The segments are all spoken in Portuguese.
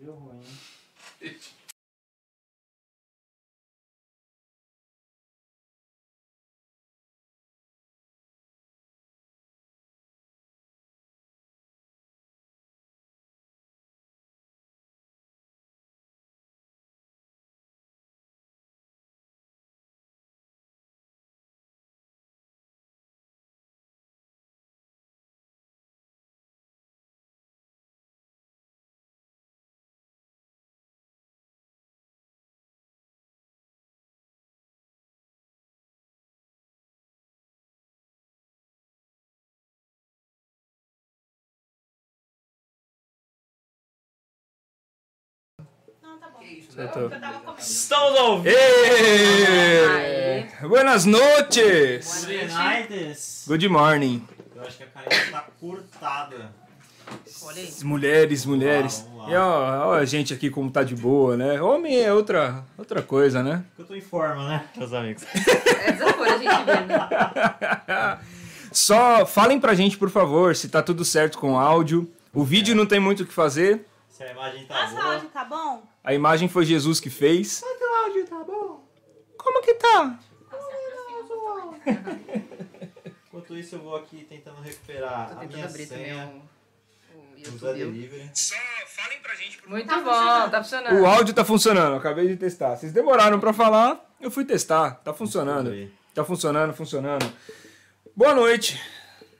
Deu ruim. Estamos ao vivo! Buenas noches! United! Good morning. Eu acho que a Karina tá cortada. Mulheres, mulheres. Vamos lá. E ó, ó a gente aqui como tá de boa, né? Homem é outra, outra coisa, né? Eu tô em forma, né, meus amigos? É desaforo a gente vendo. Só falem pra gente, por favor, se tá tudo certo com o áudio. O vídeo não tem muito o que fazer. Se a imagem tá Nossa, o boa. áudio tá bom? A imagem foi Jesus que fez. Mas o áudio tá bom. Como que tá? Enquanto isso, eu vou aqui tentando recuperar Tô a minha abrir também senha. Só falem pra gente, por Muito Tá bom, funcionando. tá funcionando. O áudio tá funcionando, acabei de testar. Vocês demoraram pra falar, eu fui testar. Tá funcionando. Tá funcionando, funcionando. Boa noite.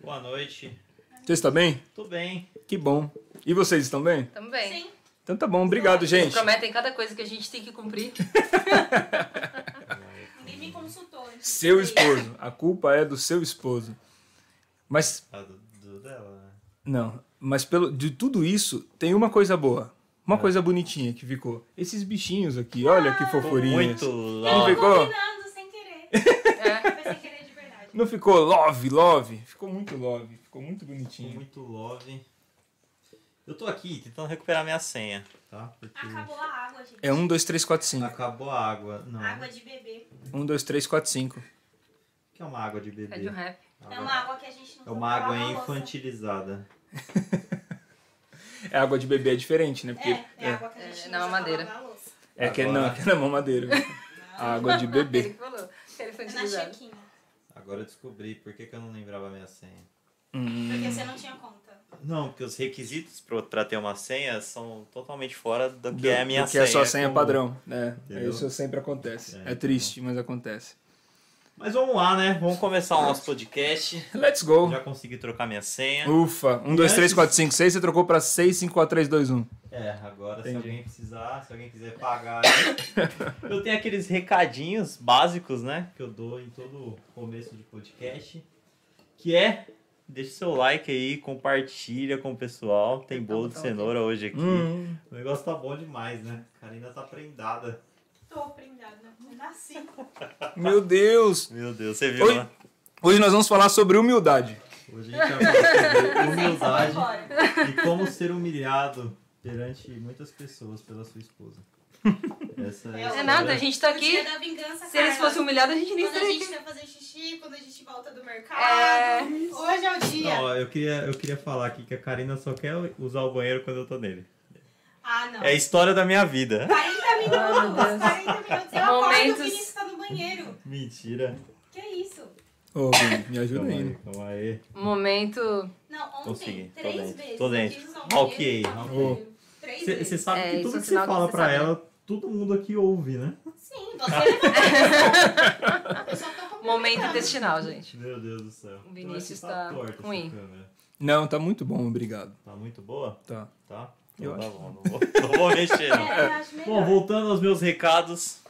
Boa noite. Vocês estão bem? Tudo bem? Que bom. E vocês estão bem? Tamo bem. Sim. Então tá bom, obrigado, gente. Prometem cada coisa que a gente tem que cumprir. Ninguém me consultou. Seu esposo. A culpa é do seu esposo. Mas, A do, do dela, né? não, mas pelo, de tudo isso, tem uma coisa boa. Uma É. coisa bonitinha que ficou. Esses bichinhos aqui, olha que fofurinhos. Muito Não ficou? combinando sem querer. É. Sem querer de verdade. Não ficou love, love? Ficou muito love. Ficou muito bonitinho. Muito love. Eu tô aqui tentando recuperar minha senha, tá? Porque Acabou a água, gente. É 1, 2, 3, 4, 5. acabou a água. Não. Água de bebê. 1, 2, 3, 4, 5. O que é uma água de bebê? É de um rap. É uma água que a gente não É uma água infantilizada. É água de bebê é diferente, né? Porque É, é água que a gente É, não pra lavar louça. é, que é, não, que é na mamadeira. água de Ele bebê. que falou. que Ele foi É na utilizado. chequinha. Agora eu descobri por que, que eu não lembrava a minha senha. Hum. Porque você não tinha conta. Não, porque os requisitos pra ter uma senha são totalmente fora do que Do- é a minha do que senha. é só senha comum. padrão. É, Entendeu? isso sempre acontece. É, É, triste, mas acontece. Mas vamos lá, né? Vamos começar o nosso podcast. Let's go. Já consegui trocar minha senha. Ufa. 1, 2, 3, 4, 5, 6. Você trocou pra 6, 5, 4, 3, 2, 1. É, agora se Entendi. alguém precisar, se alguém quiser pagar. aí, eu tenho aqueles recadinhos básicos, né? Que eu dou em todo começo de podcast. Que é. Deixa seu like aí, compartilha com o pessoal. Tem Apertar o bolo de botão cenoura hoje aqui. Hum. O negócio tá bom demais, né? A Karina tá prendada. Tô prendada, né? Nasci. Meu Deus. Meu Deus, você viu, Oi. né? Hoje nós vamos falar sobre humildade. Hoje a gente vai falar sobre humildade e como ser humilhado perante muitas pessoas pela sua esposa. Essa é, a É nada, a gente tá aqui. da vingança, Se eles fossem humilhados, a gente nem Quando a estaria gente quer fazer xixi, quando a gente volta do mercado. É. Hoje é o dia. Não, eu queria, eu queria falar aqui que a Karina só quer usar o banheiro quando eu tô nele. Ah, não. É a história da minha vida. 40 Ai, meu minutos, Deus. 40 minutos. Eu acordo e o Momentos- Vinícius tá no banheiro. Mentira. Que isso? Ô, Vini, me ajuda Calma aí. calma aí. Momento. Não, ontem, Consegui, tô três dentro, vezes. tô dentro. Ok, Você sabe É, que tudo é que você que fala pra sabe. ela, todo mundo aqui ouve, né? Sim, você. Eu tô complementando. Momento intestinal, gente. Meu Deus do céu. O Vinícius Eu acho que tá essa ruim. câmera. Não, tá muito bom, obrigado. Tá muito boa? Tá. Tá? Eu Então tá acho. bom, não vou, não vou mexer não. É, eu acho melhor. Bom, voltando aos meus recados.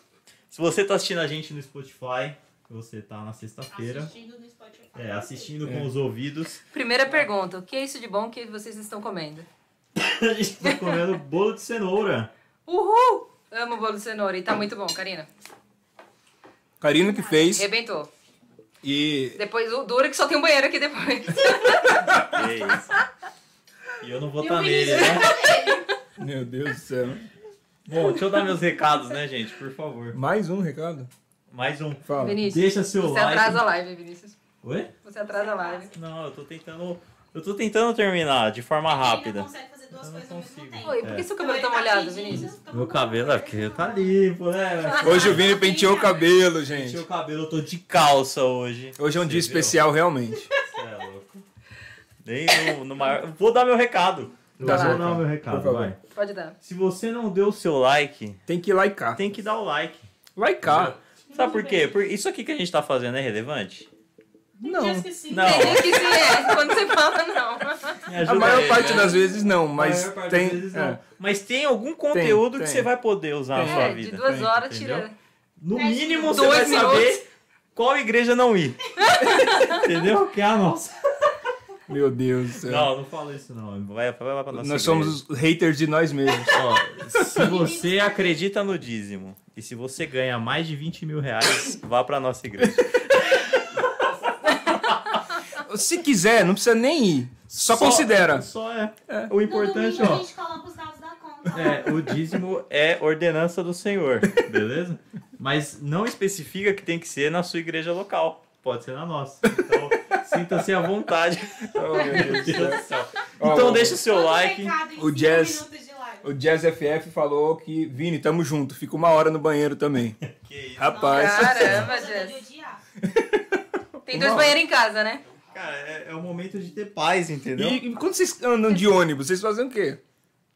Se você tá assistindo a gente no Spotify, você tá na sexta-feira. Assistindo no Spotify. É, assistindo É. com os ouvidos. Primeira pergunta: o que é isso de bom que vocês estão comendo? A gente tá comendo bolo de cenoura. Uhul! Amo bolo de cenoura e tá muito bom, Karina. Karina que fez. Arrebentou. E Depois o duro é que só tem um banheiro aqui depois. Que isso. E eu não vou estar nele, Vinícius né? tá nele. Meu Deus do céu. Bom, deixa eu dar meus recados, né, gente? Por favor. Mais um recado? Mais um. Fala. Vinícius. Deixa seu Você like. atrasa a live, Vinícius. Oi? Você atrasa a live. Não, eu tô tentando. Eu tô tentando terminar de forma Ele não rápida. consegue fazer duas Eu coisas ao mesmo tempo. Oi, por que É. seu Então, cabelo ele tá molhado, Vinícius? fica Meu cabelo é porque tá limpo, né? Hoje o Vini penteou o cabelo, gente. o cabelo, eu tô de calça hoje. Hoje é um Você dia viu? especial, realmente. Você é louco. Nem no, no maior... Vou dar meu recado. Eu Dá vou dar o meu recado, por vai. Pode dar. Se você não deu o seu like, Tem que likear. tem que dar o like. Likear. Sabe por quê? Porque isso aqui que a gente tá fazendo é relevante? Tem Não. dias que sim. Não. Tem que se é, quando você fala não. A maior parte né? das vezes não, A mas maior parte tem. das vezes é. não. Mas tem algum conteúdo tem. que você vai poder usar na Tem. sua É, vida. de duas Tem, horas tira. No Dez mínimo você vai minutos. saber qual igreja não ir. entendeu? Que é a nossa. Meu Deus do céu. Não, não fala isso não. Vai, vai lá pra nossa Nós igreja. somos os haters de nós mesmos. Ó, se você acredita no dízimo e se você ganha mais de 20 mil reais, vá pra nossa igreja. Se quiser, não precisa nem ir. Só, considera. Só é. É. O importante, ó. a gente coloca os dados da conta. É, o dízimo é ordenança do Senhor, beleza? Mas não especifica que tem que ser na sua igreja local. Pode ser na nossa. Então, sinta-se à vontade. Oh, meu Deus do céu. Então o- deixa o seu like. o jazz-. O Jazz FF falou que, Vini, tamo junto. Fica uma hora no banheiro também. Que isso. Rapaz. Caramba, eu odiar. Tem dois banheiros em casa, né? Cara, é, é o momento de ter paz, entendeu? E, e quando vocês andam de ônibus, vocês fazem o quê?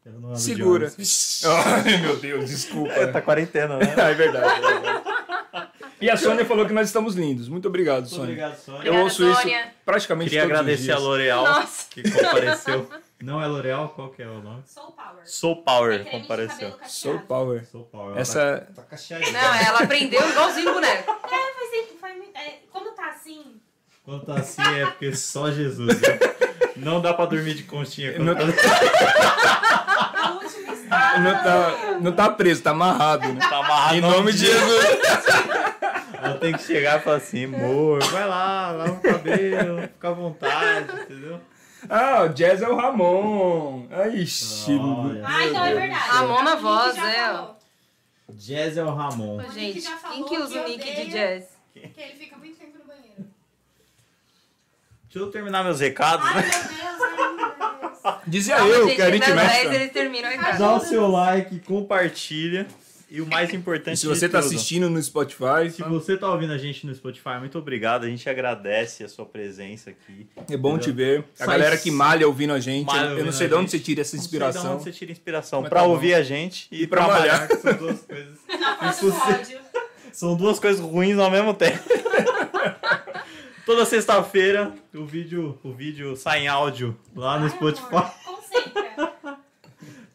Eu não ando de Segura. Ai, meu Deus, desculpa. É, tá quarentena, né? Ah, é verdade. é verdade. E a Sônia falou que nós estamos lindos. Muito obrigado, Muito Sônia. obrigado, Sônia. Eu Obrigada, ouço Sônia. isso praticamente Queria todos os agradecer a. L'Oreal que compareceu. Não é L'Oreal, qual que é o nome? Soul Power. Soul Power É compareceu. Soul. Power. Soul Power. ela Essa. Tá, tá cacheadinha. Não, ela aprendeu igualzinho o boneco. É, tempo, faz muito. É, quando tá assim. Quando tá assim é porque só Jesus. né? Não dá pra dormir de conchinha. quando Não- tá- A última estágio. Não tá, não tá preso, tá amarrado, né? Tá amarrado Em nome de Jesus. Ela tem que chegar e falar assim, amor, vai lá, lava o cabelo, fica à vontade, entendeu? Ah, o Jazz é o Ramon. Ai, ixi. Olha. Ah, então é verdade. Ramon na voz, é, Jazz é o Ramon. Ô, Gente, quem que usa o nick de jazz? Que ele fica muito. Deixa eu terminar meus recados, Ai, né? meu Deus, ai, meu Deus. Dizia Calma, eu, gente, que a gente das 10 mexe. a Dá o seu like, compartilha. E o mais importante Se você tá tudo, assistindo no Spotify, Se você tá ouvindo a gente no Spotify, muito obrigado. A gente agradece a sua presença aqui. é bom te ver. A Sai- galera que malha ouvindo a gente. Malha eu não sei de onde gente. você tira essa Não sei de inspiração. onde você tira inspiração Mas pra tá ouvir a gente e, E pra pra malhar. malhar. que São duas coisas. Não. São duas coisas ruins ao mesmo tempo. Toda sexta-feira o vídeo, o vídeo sai em áudio lá no Ai, Spotify. amor.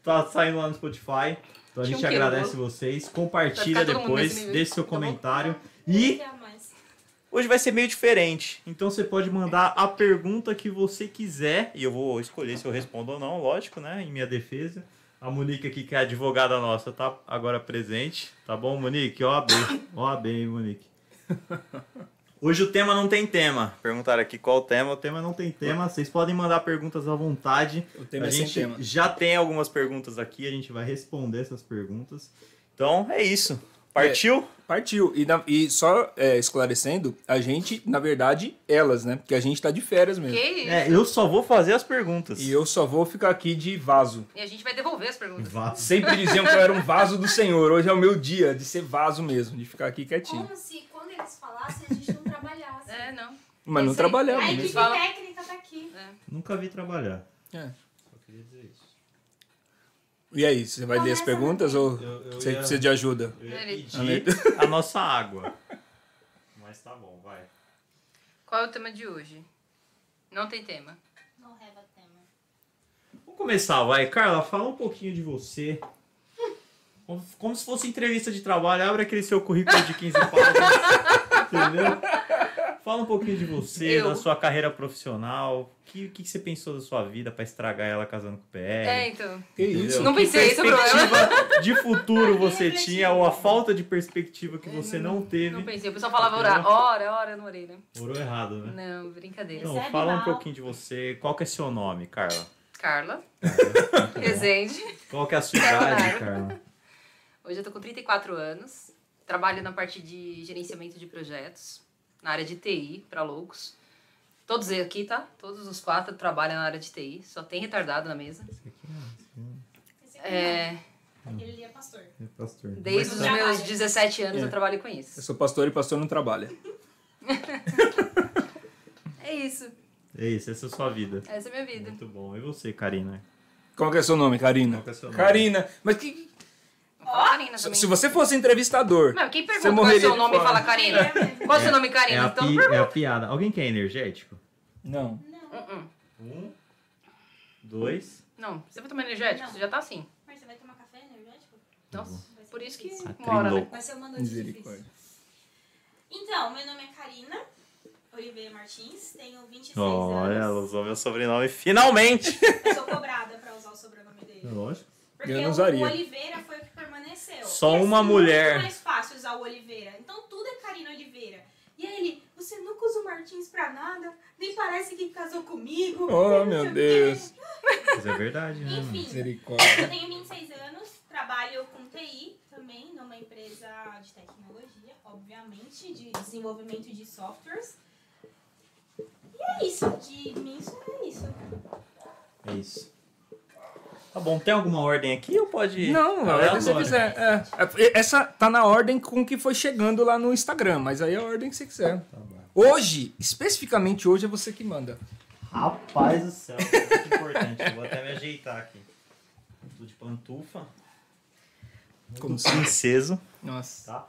Tá saindo lá no Spotify. Então a gente um agradece Lu? vocês. Compartilha depois, deixe seu tá comentário. E hoje vai ser meio diferente. Então você pode mandar a pergunta que você quiser. E eu vou escolher se eu respondo ou não, lógico, né? Em minha defesa. A Monique aqui, que é a advogada nossa, tá agora presente. Tá bom, Monique? OAB. OAB, hein, Monique? Hoje o tema não tem tema. Perguntaram aqui qual o tema. O tema não tem tema. Vocês podem mandar perguntas à vontade. O tema a é sem gente tema. já tem algumas perguntas aqui. A gente vai responder essas perguntas. Então é isso. Partiu? Partiu. E, na- e só é, esclarecendo, a gente, na verdade, elas, né? Porque a gente tá de férias mesmo. Que isso? É, eu só vou fazer as perguntas. E eu só vou ficar aqui de vaso. E a gente vai devolver as perguntas. Vá. Sempre diziam que eu era um vaso do Senhor. Hoje é o meu dia de ser vaso mesmo, de ficar aqui quietinho. Como se quando eles falassem a gente não. É, não. Mas não trabalhamos A mesmo. equipe Fala. técnica tá aqui. Nunca vi trabalhar. É. Só queria dizer isso. E aí, você vai ler as perguntas ou Eu- eu você ia- precisa de ajuda? Eu ia pedir a nossa água. Mas tá bom, vai. Qual é o tema de hoje? Não tem tema. Não reva tema. Vamos começar, vai. Carla, fala um pouquinho de você. Como, como se fosse entrevista de trabalho. Abre aquele seu currículo de 15 páginas. entendeu? Fala um pouquinho de você, Eu. da sua carreira profissional. O que, que, você pensou da sua vida pra estragar ela casando com o PR? É, então. Que isso? Não Que pensei, esse é o problema. de futuro você tinha ou a falta de perspectiva que você não teve? Não pensei. O pessoal falava orar. Ora, ora no orelha. Orou errado, né? Não, brincadeira. Não, Recebe fala um mal. pouquinho de você. Qual que é seu nome, Carla? Carla. Resende. Qual que é a sua idade, Carla. Carla? Hoje eu tô com 34 anos. Trabalho na parte de gerenciamento de projetos, na área de TI, para loucos. Todos aqui, tá? Todos os quatro trabalham na área de TI. Só tem retardado na mesa. Esse aqui É, não. Aquele ali é pastor. É pastor. desde os meus 17 anos É. eu trabalho com Eu isso. sou pastor e pastor não trabalha. É isso. É isso, essa é a sua vida. Essa é a minha vida. Muito bom. E você, Karina? Qual que é seu nome, Karina? Qual que é seu nome? Karina. Mas que, Fala Karina se também. se você fosse entrevistador, Não, quem Você pergunta qual é o seu nome e fala Karina? Qual é o seu nome, Karina? É a, Então, pi- é a piada. Alguém quer energético? não. Não. Um, dois. Não, você vai tomar energético? Não. Você já tá assim. Mas você vai tomar café energético? Nossa, Vai ser por isso que mora, né? Vai ser uma noite difícil. Misericórdia. Então, meu nome é Karina Oliveira Martins, tenho 26 Olha, ela anos. usou meu sobrenome finalmente. Eu sou cobrada pra usar o sobrenome dele. Lógico. Porque Eu não o- usaria. o Oliveira foi o que permaneceu. Só E é uma mulher. muito mais fácil usar o Oliveira. Então tudo é Karina Oliveira. E aí ele, você nunca usa o Martins pra nada, nem parece que casou comigo. Oh, meu o quê." Deus. Mas é verdade, né? Enfim, Misericórdia. eu tenho 26 anos, trabalho com TI também, numa empresa de tecnologia, obviamente, de desenvolvimento de softwares. E é isso, de mim isso é isso. É isso. Tá bom, tem alguma ordem aqui ou pode. Não, a ordem que você Aleatório? quiser. É. É, Essa tá na ordem com que foi chegando lá no Instagram, mas aí é a ordem que você quiser. Tá. Hoje, especificamente hoje, é você que manda. Rapaz do céu, muito importante. Eu Vou até me ajeitar aqui. Tô de pantufa. Como princeso, Nossa. tá?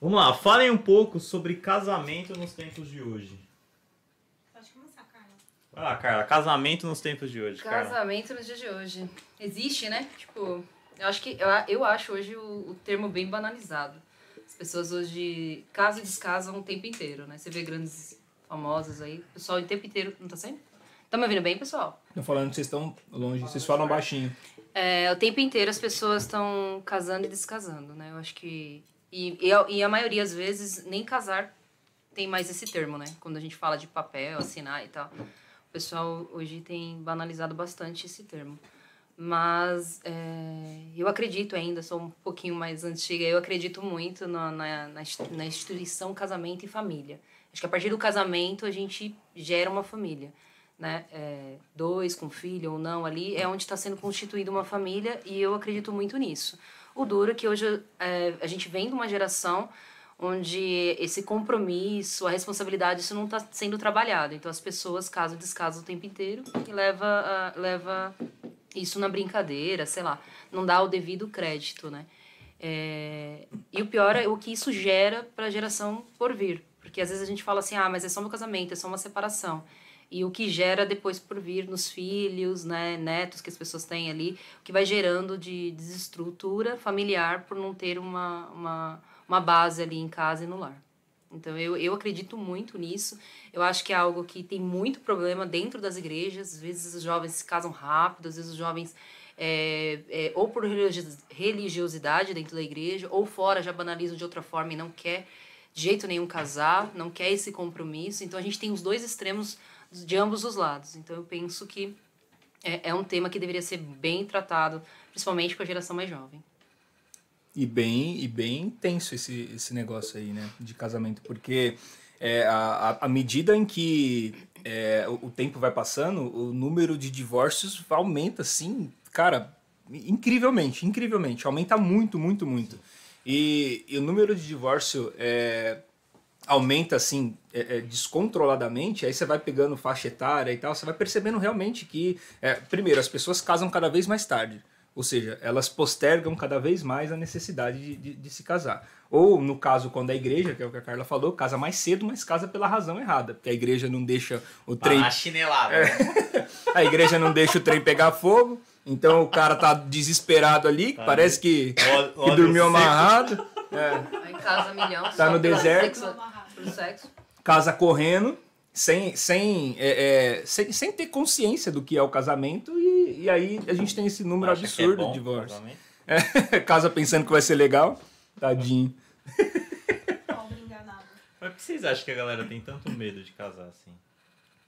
Vamos lá, falem um pouco sobre casamento nos tempos de hoje. Lá, Carla, casamento nos tempos de hoje, Carla. Casamento nos dias de hoje. Existe, né? Tipo, eu acho que eu, eu acho hoje o, o termo bem banalizado. As pessoas hoje casam e descasam o tempo inteiro, né? Você vê grandes famosos aí, o pessoal o tempo inteiro. Não tá sendo? Tá me ouvindo bem, pessoal? Tô falando que vocês estão longe, vocês falam baixinho. É, o tempo inteiro as pessoas estão casando e descasando, né? Eu acho que. E, e, a, e a maioria, às vezes, nem casar tem mais esse termo, né? Quando a gente fala de papel, assinar e tal. O pessoal hoje tem banalizado bastante esse termo. Mas é, eu acredito ainda, sou um pouquinho mais antiga, eu acredito muito na, na, na insti- na instituição casamento e família. Acho que a partir do casamento a gente gera uma família. Né? É, dois com filho ou não ali, é onde está sendo constituída uma família e eu acredito muito nisso. O duro é que hoje é, a gente vem de uma geração onde esse compromisso, a responsabilidade, isso não está sendo trabalhado. Então as pessoas casam e descasam o tempo inteiro e leva, a- leva isso na brincadeira, sei lá, não dá o devido crédito, né? É, e o pior é o que isso gera para a geração por vir. Porque às vezes a gente fala assim, ah, mas é só meu casamento, é só uma separação. E o que gera depois por vir nos filhos, né, netos que as pessoas têm ali, o que vai gerando de desestrutura familiar por não ter uma, uma, uma base ali em casa e no lar. Então eu, eu acredito muito nisso. Eu acho que é algo que tem muito problema dentro das igrejas. Às vezes os jovens se casam rápido, às vezes os jovens, é, é, ou por religio- religiosidade dentro da igreja, ou fora já banalizam de outra forma e não quer de jeito nenhum casar, não quer esse compromisso. Então a gente tem os dois extremos de ambos os lados. Então eu penso que é, é um tema que deveria ser bem tratado, principalmente com a geração mais jovem. E bem, e bem tenso esse, esse negócio aí, né? De casamento. Porque é, a, a- medida em que é, o, o tempo vai passando, o número de divórcios aumenta, assim, cara, incrivelmente, incrivelmente. Aumenta muito, muito, muito. E, e o número de divórcio é, aumenta, assim, é, é, descontroladamente. Aí você vai pegando faixa etária e tal, você vai percebendo realmente que, é, primeiro, as pessoas casam cada vez mais tarde. Ou seja, elas postergam cada vez mais a necessidade de, de, de se casar. Ou, no caso, quando a igreja, que é o que a Carla falou, casa mais cedo, mas casa pela razão errada. Porque a igreja não deixa o trem. Tá chinelada. A igreja não deixa o trem pegar fogo. Então o cara tá desesperado ali, Tá parece que, Óleo- que dormiu amarrado. É, Aí casa milhão. Tá no deserto. Sexo. casa correndo, sem, sem, é, é, sem, sem ter consciência do que é o casamento. E, e aí a gente tem esse número Acha é absurdo bom de divórcio. É, casa pensando que vai ser legal. Tadinho. Pobre enganado. Mas por que vocês acham que a galera tem tanto medo de casar assim?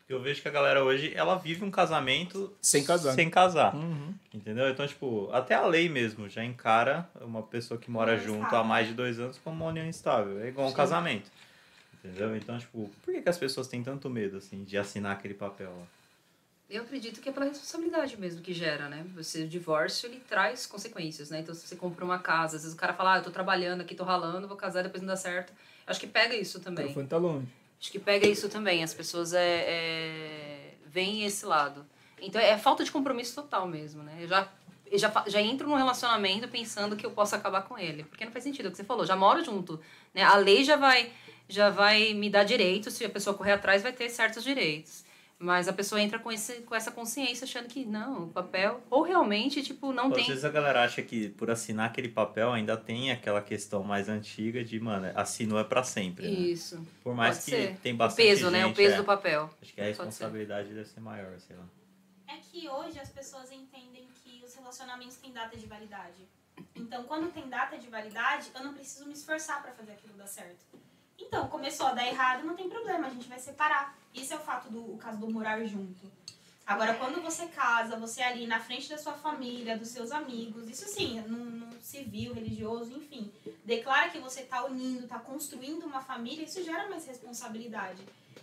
Porque eu vejo que a galera hoje, ela vive um casamento Sem casar. Sem casar. Uhum. Entendeu? Então, tipo, até a lei mesmo já encara uma pessoa que mora União junto estável. há mais de dois anos como uma união instável. É igual um Sim. casamento. Entendeu? Então, tipo, por que, que as pessoas têm tanto medo, assim, de assinar aquele papel lá? Eu acredito que é pela responsabilidade mesmo que gera, né? Você, o divórcio, ele traz consequências, né? Então, se você compra uma casa, às vezes o cara fala, ah, eu tô trabalhando aqui, tô ralando, vou casar, depois não dá certo. Acho que pega isso O também. telefone tá longe. Acho que pega isso também. As pessoas é, é, veem esse lado. Então, é falta de compromisso total mesmo, né? Eu já, eu já, já entro num relacionamento pensando que eu posso acabar com ele. Porque não faz sentido, é o que você falou. Já moro junto, né? A lei já vai, já vai me dar direitos. Se a pessoa correr atrás, vai ter certos direitos. Mas a pessoa entra com, esse, com essa consciência achando que não, o papel... Ou realmente, tipo, não Pô, tem... Às vezes a galera acha que por assinar aquele papel ainda tem aquela questão mais antiga de, mano, assinou é pra sempre, né? Isso. Por mais Pode que ser. tem O bastante peso, né? O gente, peso é. do papel. Acho que a Pode ser. responsabilidade deve ser maior, sei lá. É que hoje as pessoas entendem que os relacionamentos têm data de validade. Então, quando tem data de validade, eu não preciso me esforçar pra fazer aquilo dar certo. Então, começou a dar errado, não tem problema, a gente vai separar. Isso é o fato do o caso do morar junto. Agora, quando você casa, você é ali na frente da sua família, dos seus amigos, isso sim, no civil, religioso, enfim, declara que você tá unindo, tá construindo uma família, isso gera mais responsabilidade.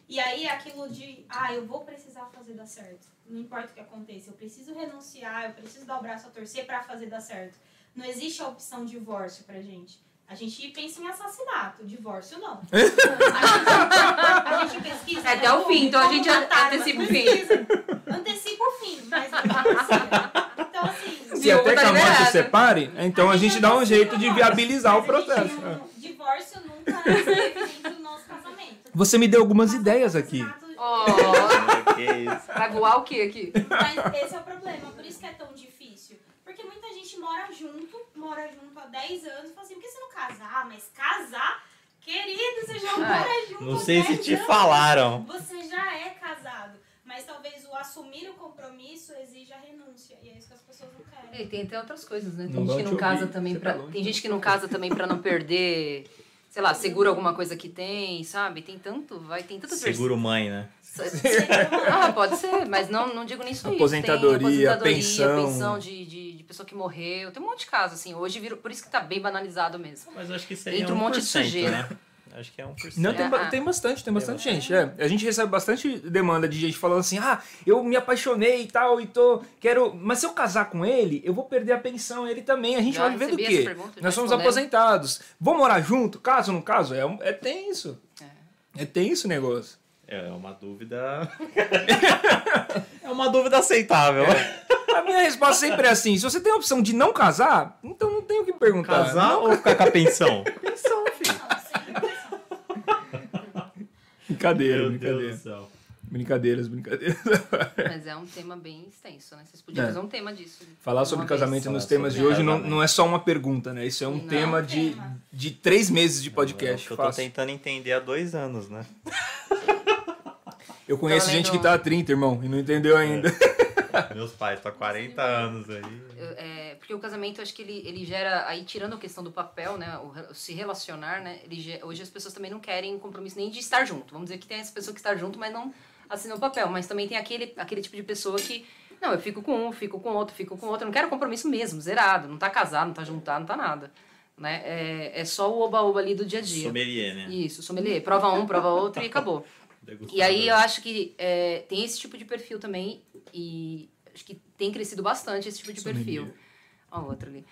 E aí é aquilo de, ah, eu vou precisar fazer dar certo. Não importa o que aconteça, eu preciso renunciar, eu preciso dar o braço a torcer pra fazer dar certo. Não existe a opção divórcio pra gente. A gente pensa em assassinato, divórcio não. A gente, a gente pesquisa. É até o fim, então a gente matar, antecipa mas o fim. Antecipa o fim, mas não precisa. Então, assim. Se até tá que a morte separe, então a gente dá um jeito de viabilizar o Mas a gente processo. não- Divórcio nunca esteve dentro do nosso casamento. Você me deu algumas ideias aqui. Oh, que isso. vai voar o quê aqui? Mas esse é o problema, por isso que é tão difícil. Porque muita gente mora junto, mora junto há 10 anos, e fala assim, por que você casar? Mas casar? Querido, você já Ah, mora junto Não sei se 10 te anos. falaram. Você já é casado. Mas talvez o assumir o compromisso exija renúncia. E é isso que as pessoas não querem. E tem até outras coisas, né? Tem Não gente que te não casa ouvir, também você pra. tá. Tem gente que não casa também pra não perder, sei lá, segura alguma coisa que tem, sabe? Tem tanto, vai, tem tantas Seguro mãe, né? Ah, pode ser, mas não, não digo nisso isso. Aposentadoria, tem pensão. pensão de, de, de pessoa que morreu. Tem um monte de casos, assim. Hoje virou. Por isso que tá bem banalizado mesmo. Mas acho que isso aí Entra é um 1%, monte de sujeira. né? Acho que é 1%. Não, tem, Ah. tem bastante, tem bastante gente. É, a gente recebe bastante demanda de gente falando assim: ah, eu me apaixonei e tal, e tô. Quero. Mas se eu casar com ele, eu vou perder a pensão, ele também. A gente vai viver do quê? Nós somos aposentados. Vou morar junto? Caso não caso? É, um- é tenso. É tenso o negócio. É uma dúvida. é uma dúvida aceitável. A minha resposta sempre é assim: se você tem a opção de não casar, então não tem o que perguntar. Casar Não- ou ficar com a pensão? Pensão, filho. Brincadeira, Meu Deus brincadeira. do céu. Brincadeiras, brincadeiras. Mas é um tema bem extenso, né? Vocês podiam É. fazer um tema disso. Falar sobre vez. casamento Falar nos temas de sobre hoje não, casamento. não é só uma pergunta, né? Isso é um Não. tema de, Tema. de três meses de É podcast. que eu tô tentando entender há dois anos, né? Eu conheço gente que tá há 30, irmão, e não entendeu ainda. Meus pais estão há 40 anos aí. É, porque o casamento, eu acho que ele, ele gera, aí tirando a questão do papel, né, o, se relacionar, né, ele, hoje as pessoas também não querem compromisso nem de estar junto. Vamos dizer que tem essa pessoa que está junto, mas não assina o papel. Mas também tem aquele, aquele tipo de pessoa que, não, eu fico com um, fico com outro, fico com outro, eu não quero compromisso mesmo, zerado, não tá casado, não tá juntado, não tá nada. Né? É, é só o oba-oba ali do dia a dia. Sommelier, né? Isso, sommelier. Prova um, prova outro e acabou. E aí eu acho que é, tem esse tipo de perfil também e acho que tem crescido bastante esse tipo de Sommelier. perfil. Ó, o outro ali.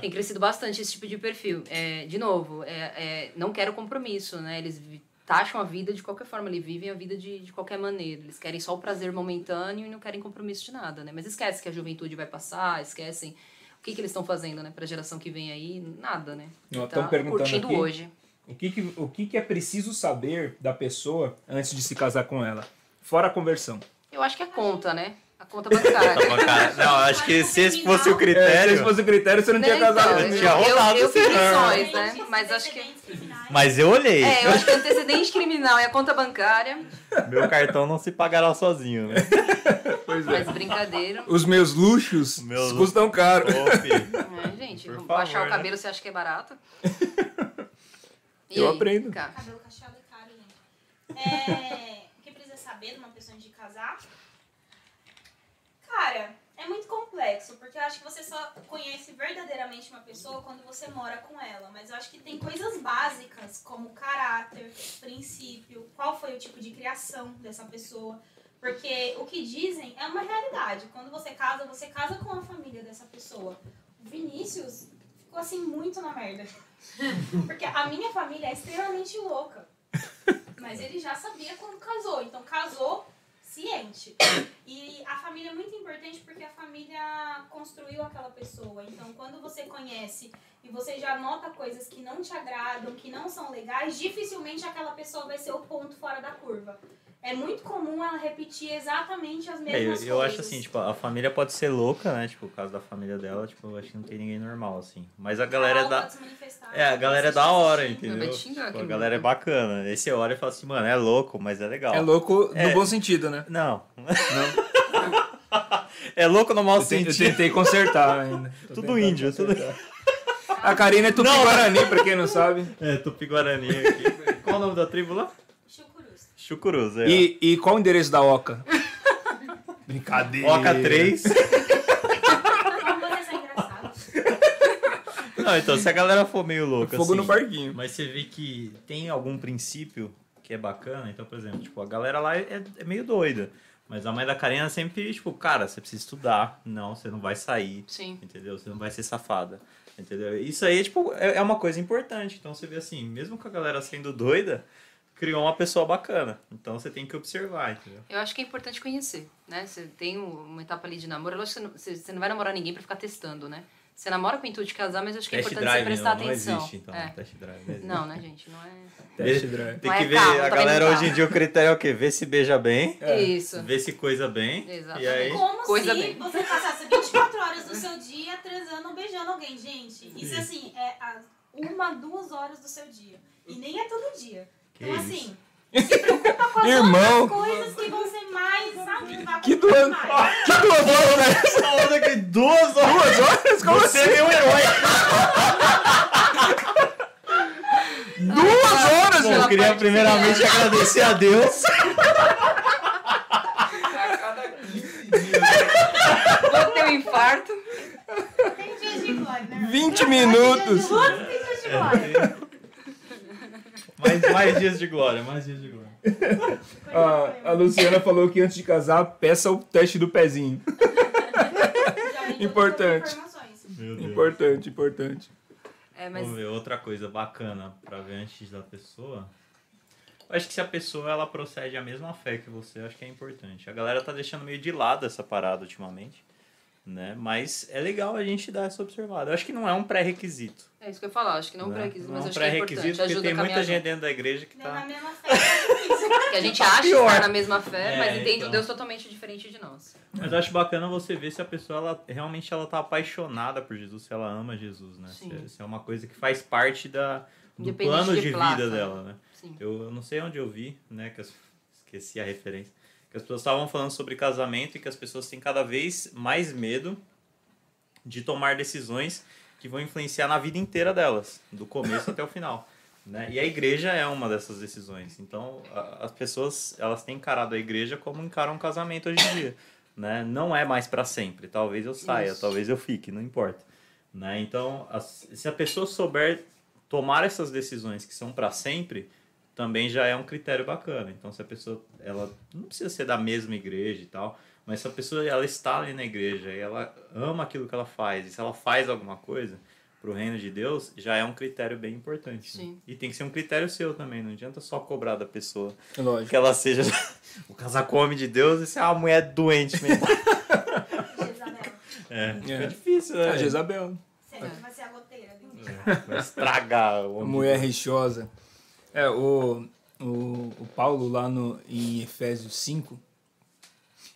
Tem crescido bastante esse tipo de perfil. É, de novo, é, é, não quero compromisso, né? Eles taxam a vida de qualquer forma, eles vivem a vida de, de qualquer maneira. Eles querem só o prazer momentâneo e não querem compromisso de nada, né? Mas esquece que a juventude vai passar, esquecem o que, que eles estão fazendo, né? Pra geração que vem aí, nada, né? Ó, Tá perguntando curtindo aqui. hoje. O que, que, o que, que é preciso saber da pessoa antes de se casar com ela? Fora a conversão. Eu acho que é conta, né? A conta bancária. Tá bom, cara. Não, acho que se esse fosse o É, se critério. esse fosse o critério, você não tinha Né, casado então, tinha eu, rolado eu esse fiz lições, né? Mas acho que. Mas eu olhei. É, eu acho que antecedente criminal é a conta bancária, Meu cartão não se pagará sozinho, né? Pois é. mas brincadeira. Os meus luxos Meus- custam caro. Ô, filho. É, gente, Por baixar favor, o né? cabelo você acha que é barato? E Eu aí, aprendo. cara? Cabelo cacheado é caro, gente. É, o que precisa saber de uma pessoa antes de casar? Cara, É muito complexo, porque eu acho que você só conhece verdadeiramente uma pessoa quando você mora com ela. Mas eu acho que tem coisas básicas, como caráter, princípio, qual foi o tipo de criação dessa pessoa. Porque o que dizem é uma realidade. Quando você casa, você casa com a família dessa pessoa. O Vinícius ficou assim muito na merda. Porque a minha família é extremamente louca. Mas ele já sabia quando casou. Então casou ciente. E a família é muito importante porque a família construiu aquela pessoa. Então, quando você conhece e você já nota coisas que não te agradam, que não são legais, dificilmente aquela pessoa vai ser o ponto fora da curva. É muito comum ela repetir exatamente as É, eu, mesmas coisas. eu acho assim, tipo, a família pode ser louca, né? Tipo, o caso da família dela, tipo, eu acho que não tem ninguém normal, assim. Mas a galera é Carol da. pode se manifestar, É, a galera é da hora, entendeu? Xingar Tipo, a galera é bacana. Aí você olha e fala assim, mano, é louco, mas é legal. É louco É. no bom sentido, né? Não. Não. é louco no mau Eu, te- eu sentido. tentei consertar ainda. Tô Tudo índio, tudo- consertar. A Karina é tupi-guarani, pra quem não sabe. É, Tupi-Guarani aqui. Qual o nome da tribo lá? Chucurus. Chucuruz, é. E, e qual o endereço da Oca? Brincadeira. Oca 3. Como vocês são engraçados. Não, então, se a galera for meio louca, Fogo assim, no barquinho. Mas você vê que tem algum princípio que é bacana. Então, por exemplo, tipo, a galera lá é, é meio doida. Mas a mãe da Karina sempre, tipo, cara, você precisa estudar. Não, você não vai sair. Sim. Entendeu? Você não vai ser safada. Entendeu? Isso aí, tipo, é, é uma coisa importante. Então você vê assim, mesmo com a galera sendo doida, criou uma pessoa bacana. Então você tem que observar, entendeu? Eu acho que é importante conhecer, né? Você tem um- uma etapa ali de namoro. Lógico que você não, você- você não vai namorar ninguém pra ficar testando, né? Você namora com o intuito de casar, mas eu acho que é Test importante você drive prestar não, não atenção. existe, então. É. Test drive. não existe. Não, né, gente? Não é. Test drive. Tem Não que é ver, carro, a também galera não hoje em dia o critério é o quê? Ver se beija bem, É. Isso. ver se coisa bem. Exatamente. E aí, Como Coisa se bem. você passasse 24 horas do seu dia transando ou beijando alguém, gente. Isso, Isso. assim, é uma, duas horas do seu dia. E nem é todo dia. Que então, isso? assim, se preocupa com as Irmão. coisas que vão ser mais, sabe? Que duas, mais. que duas horas, né? essa onda aqui, duas horas. Duas horas? Como Você assim? é meu herói. Duas horas, Bom, meu? eu queria primeiramente agradecer a Deus. Vou ter um infarto. Tem dias de glória, né? 20 Tem minutos. dias tem dias de glória. Mais, mais dias de glória, mais dias de glória. A, a Luciana falou que antes de casar, peça o teste do pezinho. Importante. Importante, importante. É, mas Vamos ver, outra coisa bacana pra ver antes da pessoa. Eu acho que se a pessoa ela procede a mesma fé que você, eu acho que é importante. A galera tá deixando meio de lado essa parada ultimamente, né? Mas é legal a gente dar essa observada. Eu acho que não é um pré-requisito. é isso que eu ia falar. Acho que não é um né? pré-requisito, Não mas é um acho que é pré-requisito importante. porque Ajuda tem a muita gente dentro da igreja que Nem na tá. mesma fé é. Que a gente Tá acha pior. estar na mesma fé, É, mas entende então. um Deus totalmente diferente de nós. Mas eu acho bacana você ver se a pessoa ela, realmente ela tá apaixonada por Jesus, se ela ama Jesus, né? Sim. Se, se é uma coisa que faz parte da, do plano de de, placa, vida dela, né? Sim. Eu, eu não sei onde eu vi, né? Que as- esqueci a referência. Que as pessoas estavam falando sobre casamento e que as pessoas têm cada vez mais medo de tomar decisões que vão influenciar na vida inteira delas, do começo até o final. Né? E a igreja é uma dessas decisões. Então, a- as pessoas elas têm encarado a igreja como encaram um casamento hoje em dia. Né? Não é mais para sempre. Talvez eu saia, Isso. talvez eu fique, não importa. Né? Então, as- se a pessoa souber tomar essas decisões que são para sempre, também já é um critério bacana. Então, se a pessoa, ela não precisa ser da mesma igreja e tal, mas se a pessoa ela está ali na igreja e ela ama aquilo que ela faz, e se ela faz alguma coisa pro reino de Deus, já é um critério bem importante. né? Sim. E tem que ser um critério seu também, não adianta só cobrar da pessoa Lógico. que ela seja o casaco homem de Deus e ser uma mulher doente mesmo. Jezabel. É, É. é difícil, né? A Jezabel. Sempre vai ser a goteira. viu? Vai estragar o A homem. mulher rixosa. É, o, o, o Paulo lá no, em Efésios 5,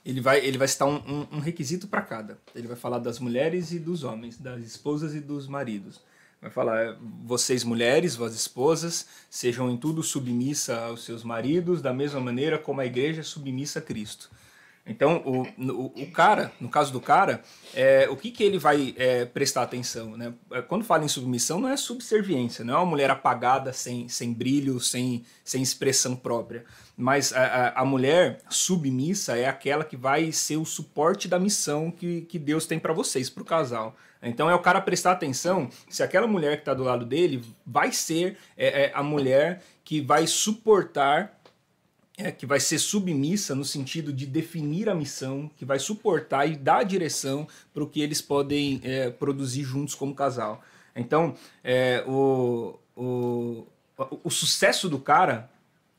ele vai, ele vai citar um, um, um requisito para cada. Ele vai falar das mulheres e dos homens, das esposas e dos maridos. Vai falar, é, vocês mulheres, vós esposas, sejam em tudo submissa aos seus maridos, da mesma maneira como a igreja é submissa a Cristo. Então, o, o, o, cara, no caso do cara, é, o que, que ele vai é, prestar atenção? Né? É, quando fala em submissão, não é subserviência, não é uma mulher apagada, sem, sem brilho, sem, sem expressão própria. Mas a, a, a mulher submissa é aquela que vai ser o suporte da missão que, que Deus tem para vocês, para o casal. Então é o cara prestar atenção se aquela mulher que está do lado dele vai ser é, é, a mulher que vai suportar é, que vai ser submissa no sentido de definir a missão, que vai suportar e dar a direção para o que eles podem é, produzir juntos como casal. Então, é, o, o, o sucesso do cara,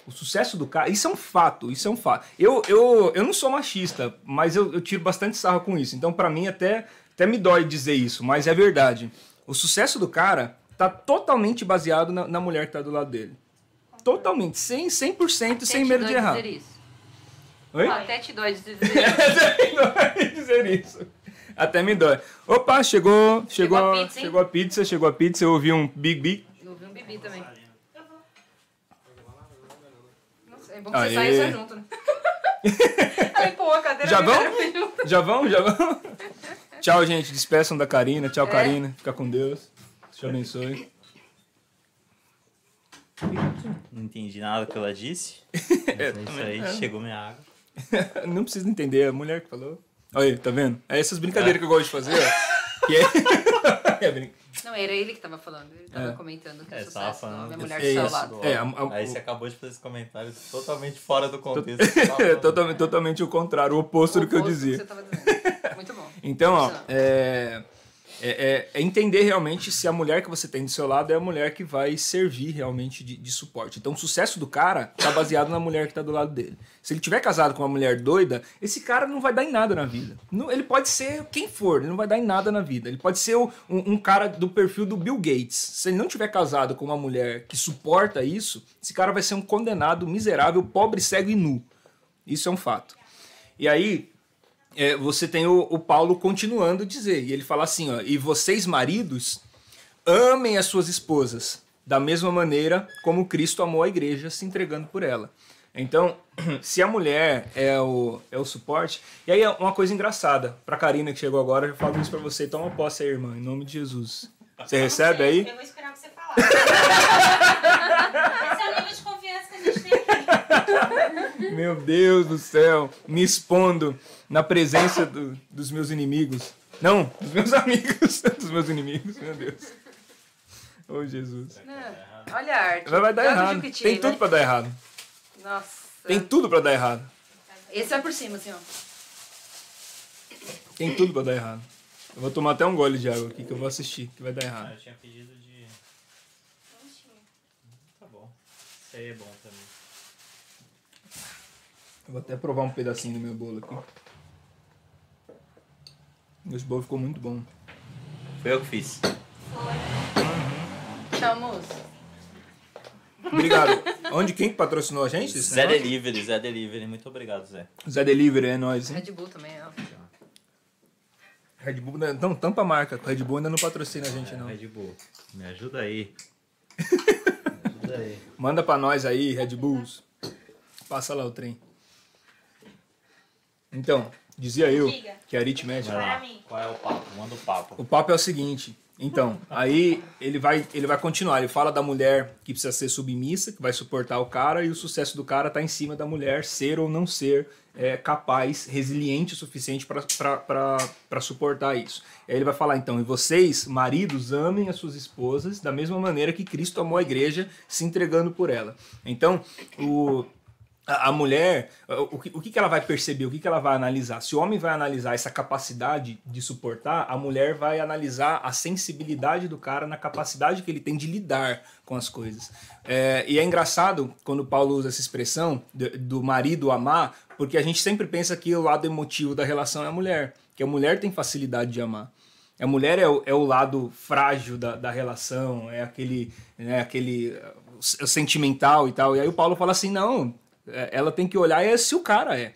o sucesso do cara, isso é um fato, isso é um fato. Eu, eu, eu não sou machista, mas eu, eu tiro bastante sarro com isso. Então, para mim, até, até me dói dizer isso, mas é verdade. O sucesso do cara tá totalmente baseado na, na mulher que está do lado dele. Totalmente, 100%, 100% sem medo de errar. Dizer isso. Oi? Até te dói dizer isso. Até me dói dizer isso. Até me dói. Opa, chegou, chegou, chegou a pizza, chegou a pizza, chegou a pizza, eu ouvi um big big. Eu ouvi um bibi também. Nossa, é bom que Aê. você saia só junto, né? Aí, pô, a cadeira já vão? Já vão? Já vão? Tchau, gente. Despeçam da Karina. Tchau, é. Karina. Fica com Deus. Deus te abençoe. Não entendi nada que ela disse. é, isso aí, é. chegou minha água. não precisa entender, é a mulher que falou. Olha aí, tá vendo? É essas brincadeiras é. que eu gosto de fazer, ó. Que é... é não, era ele que tava falando. Ele tava é. comentando que é, o sucesso falando minha mulher do seu lado. É, a, a, aí você acabou de fazer esse comentário totalmente fora do contexto. totalmente, totalmente o contrário, o oposto o do que eu dizia. Que você tava dizendo. Muito bom. Então, ó, é é, é, é, entender realmente se a mulher que você tem do seu lado é a mulher que vai servir realmente de, de suporte. Então, o sucesso do cara está baseado na mulher que está do lado dele. Se ele tiver casado com uma mulher doida, esse cara não vai dar em nada na vida. Não, ele pode ser quem for, ele não vai dar em nada na vida. Ele pode ser um, um cara do perfil do Bill Gates. Se ele não tiver casado com uma mulher que suporta isso, esse cara vai ser um condenado miserável, pobre, cego e nu. Isso é um fato. E aí, é, você tem o, o, Paulo continuando a dizer, e ele fala assim: ó, e vocês, maridos, amem as suas esposas, da mesma maneira como Cristo amou a igreja, se entregando por ela. Então, se a mulher é o, é o suporte. E aí, uma coisa engraçada, para Karina que chegou agora, eu falo isso para você: toma posse aí, irmã, em nome de Jesus. Você recebe aí? Eu vou esperar você falar. Esse é o nível de confiança que a gente tem aqui. Meu Deus do céu, me expondo na presença do, dos meus inimigos. Não, dos meus amigos, dos meus inimigos, meu Deus. Oh, Jesus. Não, olha a arte. Vai, vai dar errado. Tem tudo né? pra dar errado. Nossa. Tem tudo pra dar errado. Esse vai por cima, ó. Tem tudo pra dar errado. Eu vou tomar até um gole de água aqui que eu vou assistir, que vai dar errado. Ah, eu tinha pedido de. Tá bom. Isso aí é bom vou até provar um pedacinho do meu bolo aqui. Esse bolo ficou muito bom. Foi eu que fiz. Foi. Tchau, moço. Obrigado. Onde quem patrocinou a gente? Zé negócio? Delivery, Zé Delivery. Muito obrigado, Zé. Zé Delivery, é nóis. Red Bull também, é. Red Bull, não, tampa a marca. O Red Bull ainda não patrocina a gente, é, não. Red Bull, me ajuda aí. me ajuda aí. Manda pra nós aí, Red Bulls. Passa lá o trem. Então, Dizia eu Diga. que a aritmética. Qual é o papo? Manda o papo. O papo é o seguinte. Então, aí ele vai, ele vai continuar. Ele fala da mulher que precisa ser submissa, que vai suportar o cara, e o sucesso do cara está em cima da mulher ser ou não ser é, capaz, resiliente o suficiente para suportar isso. Aí ele vai falar então: e vocês, maridos, amem as suas esposas da mesma maneira que Cristo amou a igreja, se entregando por ela. Então, o a, mulher, o que, o que ela vai perceber, o que ela vai analisar? Se o homem vai analisar essa capacidade de suportar, a mulher vai analisar a sensibilidade do cara na capacidade que ele tem de lidar com as coisas. É, e é engraçado quando Paulo usa essa expressão do, do marido amar, porque a gente sempre pensa que o lado emotivo da relação é a mulher, que a mulher tem facilidade de amar. A mulher é o, é o lado frágil da, da relação, é aquele, né, aquele sentimental e tal. E aí o Paulo fala assim: não, é, ela tem que olhar é se o cara é.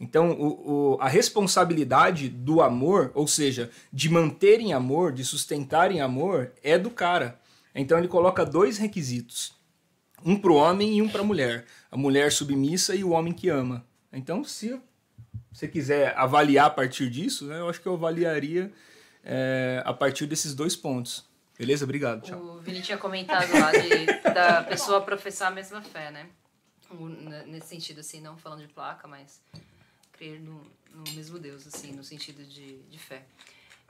Então, o, o, a responsabilidade do amor, ou seja, de manter em amor, de sustentar em amor, é do cara. Então, ele coloca dois requisitos: um para o homem e um para a mulher. A mulher submissa e o homem que ama. Então, se você quiser avaliar a partir disso, né, eu acho que eu avaliaria é, a partir desses dois pontos. Beleza? Obrigado. Tchau. O Vini tinha comentado lá de, da pessoa professar a mesma fé, né? Nesse sentido, assim, não falando de placa, mas crer no, no mesmo Deus, assim, no sentido de, de fé.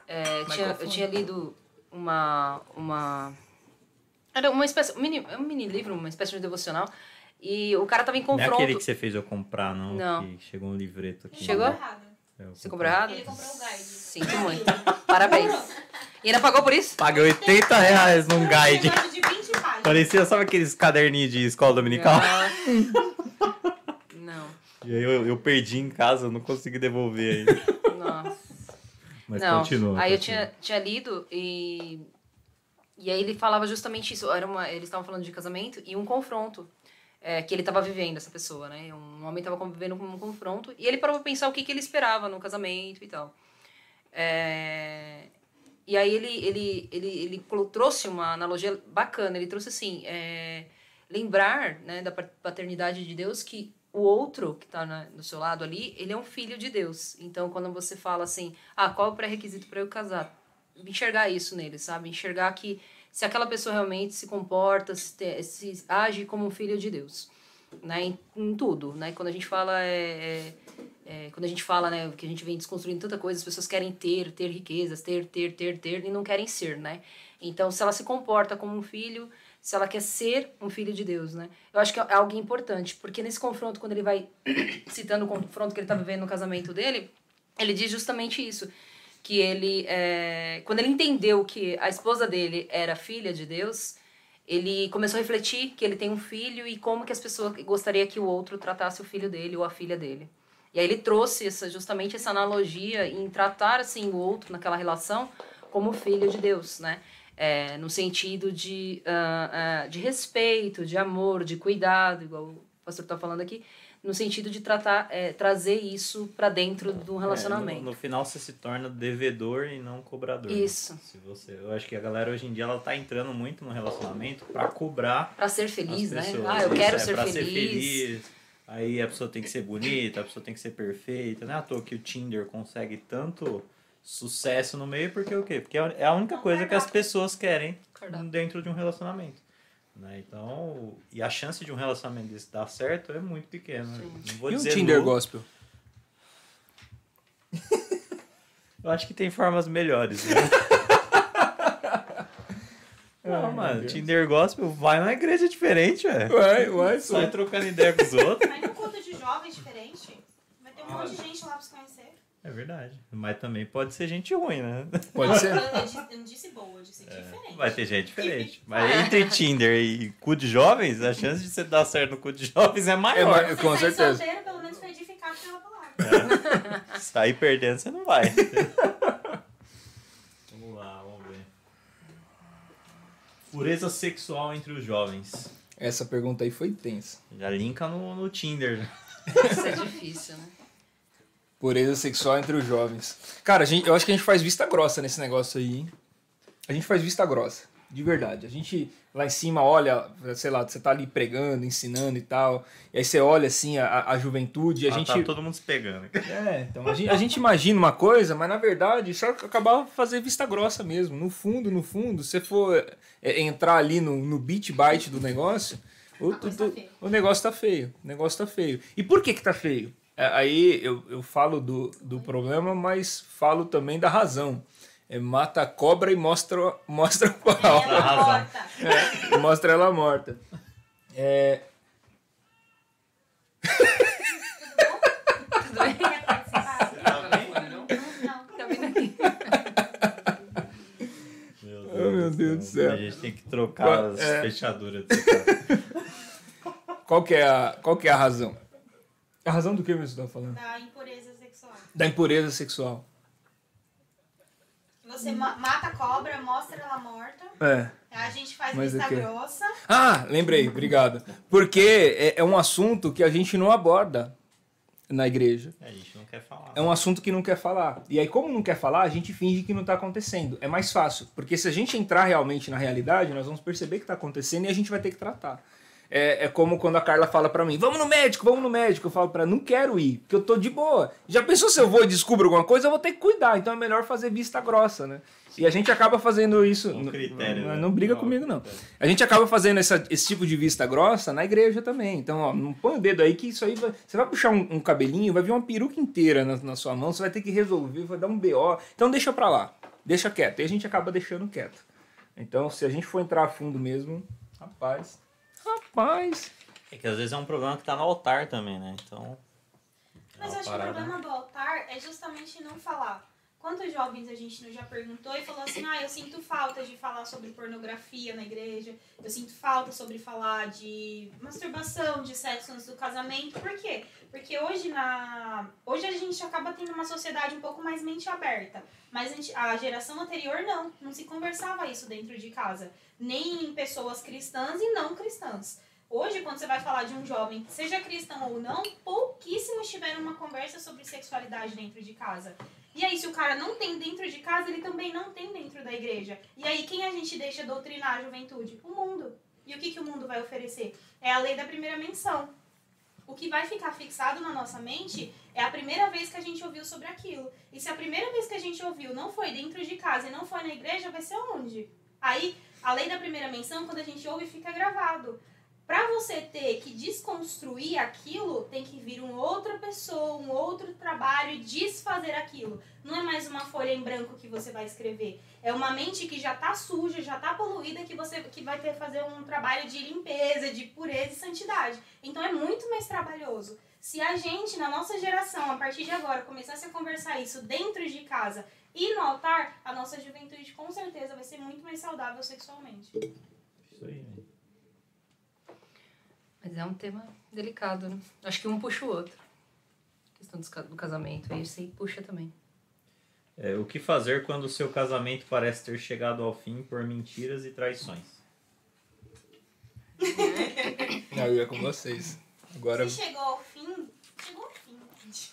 É, tinha, eu tinha lido uma, uma... Era uma espécie... Um mini, um mini livro, uma espécie de devocional, e o cara tava em Não é confronto... aquele que você fez eu comprar, não. Não. Que chegou um livreto aqui. Chegou? Errado. É, Você comprou errado? Ele comprou o guide. Sinto muito. Parabéns. E ainda pagou por isso? Paguei 80 reais num Um guide. Parecia, sabe aqueles caderninhos de escola dominical? Não. E aí eu, eu perdi em casa, eu não consegui devolver ainda. Nossa. Mas não. continua. Aí eu continua. tinha, tinha lido e. E aí ele falava justamente isso. Era uma, eles estavam falando de casamento e um confronto é, que ele estava vivendo, essa pessoa, né? Um homem estava convivendo com um confronto e ele parou pra pensar o que, que ele esperava no casamento e tal. É, e aí ele, ele, ele, ele trouxe uma analogia bacana. Ele trouxe assim: é, lembrar né, da pa- paternidade de Deus que o outro que está do seu lado ali, ele é um filho de Deus. Então, quando você fala assim, ah, qual é o pré-requisito para eu casar? Enxergar isso nele, sabe? Enxergar que se aquela pessoa realmente se comporta, se, te- se age como um filho de Deus, né? Em, em tudo, né? Quando a gente fala é, é, é, quando a gente fala, né, que a gente vem desconstruindo tanta coisa, as pessoas querem ter, ter riquezas, ter, ter, ter, ter, e não querem ser, né? Então, se ela se comporta como um filho, se ela quer ser um filho de Deus, né? Eu acho que é algo importante, porque nesse confronto, quando ele vai citando o confronto que ele tá vivendo no casamento dele, ele diz justamente isso, que ele, é, quando ele entendeu que a esposa dele era filha de Deus, ele começou a refletir que ele tem um filho e como que as pessoas gostaria que o outro tratasse o filho dele ou a filha dele. E aí ele trouxe essa, justamente essa analogia em tratar assim o outro naquela relação como filho de Deus, né? É, no sentido de, ah, ah, de respeito, de amor, de cuidado, igual o pastor está falando aqui, no sentido de tratar, é, trazer isso para dentro do É, relacionamento. no, no final você se torna devedor e não cobrador. né? Isso. Se você, eu acho que a galera hoje em dia ela tá entrando muito no relacionamento pra cobrar Para ser feliz, né? Ah, eu quero é ser pra feliz. ser feliz. Aí a pessoa tem que ser bonita, a pessoa tem que ser perfeita. Não é à toa que o Tinder consegue tanto sucesso no meio, porque o quê? Porque é a única coisa que as pessoas querem dentro de um relacionamento. Né? Então, e a chance de um relacionamento desse dar certo é muito pequena. Não vou E o dizer Tinder nula. Gospel? Eu acho que tem formas melhores, né? Não, mano, Tinder Gospel vai numa igreja diferente, velho. Uai, uai, Sai trocando ideia com os outros. Mas num culto de jovens diferente, vai ter um monte de gente lá pra se conhecer. É verdade. Mas também pode ser gente ruim, né? Pode ser? Eu, eu disse, eu não disse boa, eu disse diferente. Vai ter gente diferente. Mas entre Tinder e cu de jovens, a chance de você dar certo no cu de jovens é É, maior. Você com sair certeza. solteiro, pelo menos foi edificado pela palavra. Sair perdendo, você não vai. vamos lá, vamos ver. Pureza sexual entre os jovens. Essa pergunta aí foi tensa. Já linka no, no Tinder. Isso é difícil, né? Pureza sexual entre os jovens. Cara, a gente, eu acho que a gente faz vista grossa nesse negócio aí, hein? A gente faz vista grossa, de verdade. A gente lá em cima olha, sei lá, você tá ali pregando, ensinando e tal, e aí você olha assim a, a juventude, a Ah, gente. Tá todo mundo se pegando. É, então a gente, a gente imagina uma coisa, mas na verdade só acabar fazer vista grossa mesmo. No fundo, no fundo, se você for é, entrar ali no, no beat byte do negócio, o, o- tá o negócio tá feio. O negócio tá feio. E por que que tá feio? É, aí eu, eu falo do, do problema, mas falo também da razão. É, mata a cobra e mostra, mostra o pau. Ela. É, mostra ela morta. É, Tudo bem? Participar? Tá bem? Meu Oh, meu Deus do céu. A gente tem que trocar as É. fechaduras qual, que é a, qual que é a razão? A razão do que você está falando? Da impureza sexual. Da impureza sexual. Você ma- mata a cobra, mostra ela morta. É. A gente faz Mas vista grossa. Ah, lembrei, obrigado. Porque é, é um assunto que a gente não aborda na igreja. A gente não quer falar. É um assunto que não quer falar. E aí, como não quer falar, a gente finge que não está acontecendo. É mais fácil. Porque se a gente entrar realmente na realidade, nós vamos perceber que está acontecendo e a gente vai ter que tratar. É, é como quando a Carla fala pra mim, vamos no médico, vamos no médico. Eu falo pra ela, não quero ir, porque eu tô de boa. Já pensou se eu vou e descubro alguma coisa, eu vou ter que cuidar. Então é melhor fazer vista grossa, né? E a gente acaba fazendo isso. Um critério, não, né? não briga Não, comigo, não. critério. A gente acaba fazendo essa- esse tipo de vista grossa na igreja também. Então, ó, não põe o dedo aí que isso aí vai. Você vai puxar um, um cabelinho, vai vir uma peruca inteira na, na sua mão, você vai ter que resolver, vai dar um BO. Então deixa pra lá. Deixa quieto. E a gente acaba deixando quieto. Então, se a gente for entrar a fundo mesmo, rapaz. Rapaz. É que às vezes é um problema que tá no altar também, né? Então. Mas é eu acho que o problema do altar é justamente não falar. Quantos jovens a gente não já perguntou e falou assim: ah, eu sinto falta de falar sobre pornografia na igreja, eu sinto falta sobre falar de masturbação, de sexo antes do casamento. Por quê? Porque hoje na hoje a gente acaba tendo uma sociedade um pouco mais mente aberta, mas a, geração anterior não, não se conversava isso dentro de casa, nem em pessoas cristãs e não cristãs. Hoje, quando você vai falar de um jovem, seja cristão ou não, pouquíssimos tiveram uma conversa sobre sexualidade dentro de casa. E aí, se o cara não tem dentro de casa, ele também não tem dentro da igreja. E aí, quem a gente deixa doutrinar a juventude? O mundo. E o que, que o mundo vai oferecer? É a lei da primeira menção. O que vai ficar fixado na nossa mente é a primeira vez que a gente ouviu sobre aquilo. E se a primeira vez que a gente ouviu não foi dentro de casa e não foi na igreja, vai ser onde? Aí, a lei da primeira menção, quando a gente ouve, fica gravado. Pra você ter que desconstruir aquilo, tem que vir uma outra pessoa, um outro trabalho e desfazer aquilo. Não é mais uma folha em branco que você vai escrever. É uma mente que já tá suja, já tá poluída, que você que vai ter que fazer um trabalho de limpeza, de pureza e santidade. Então é muito mais trabalhoso. Se a gente, na nossa geração, a partir de agora, começasse a conversar isso dentro de casa e no altar, a nossa juventude com certeza vai ser muito mais saudável sexualmente. Isso aí, né? Mas é um tema delicado, né? Acho que um puxa o outro. A questão do casamento. Aí aí puxa também. É, o que fazer quando o seu casamento parece ter chegado ao fim por mentiras e traições? Não, eu ia com vocês. Agora. Se chegou ao fim, chegou ao fim, gente.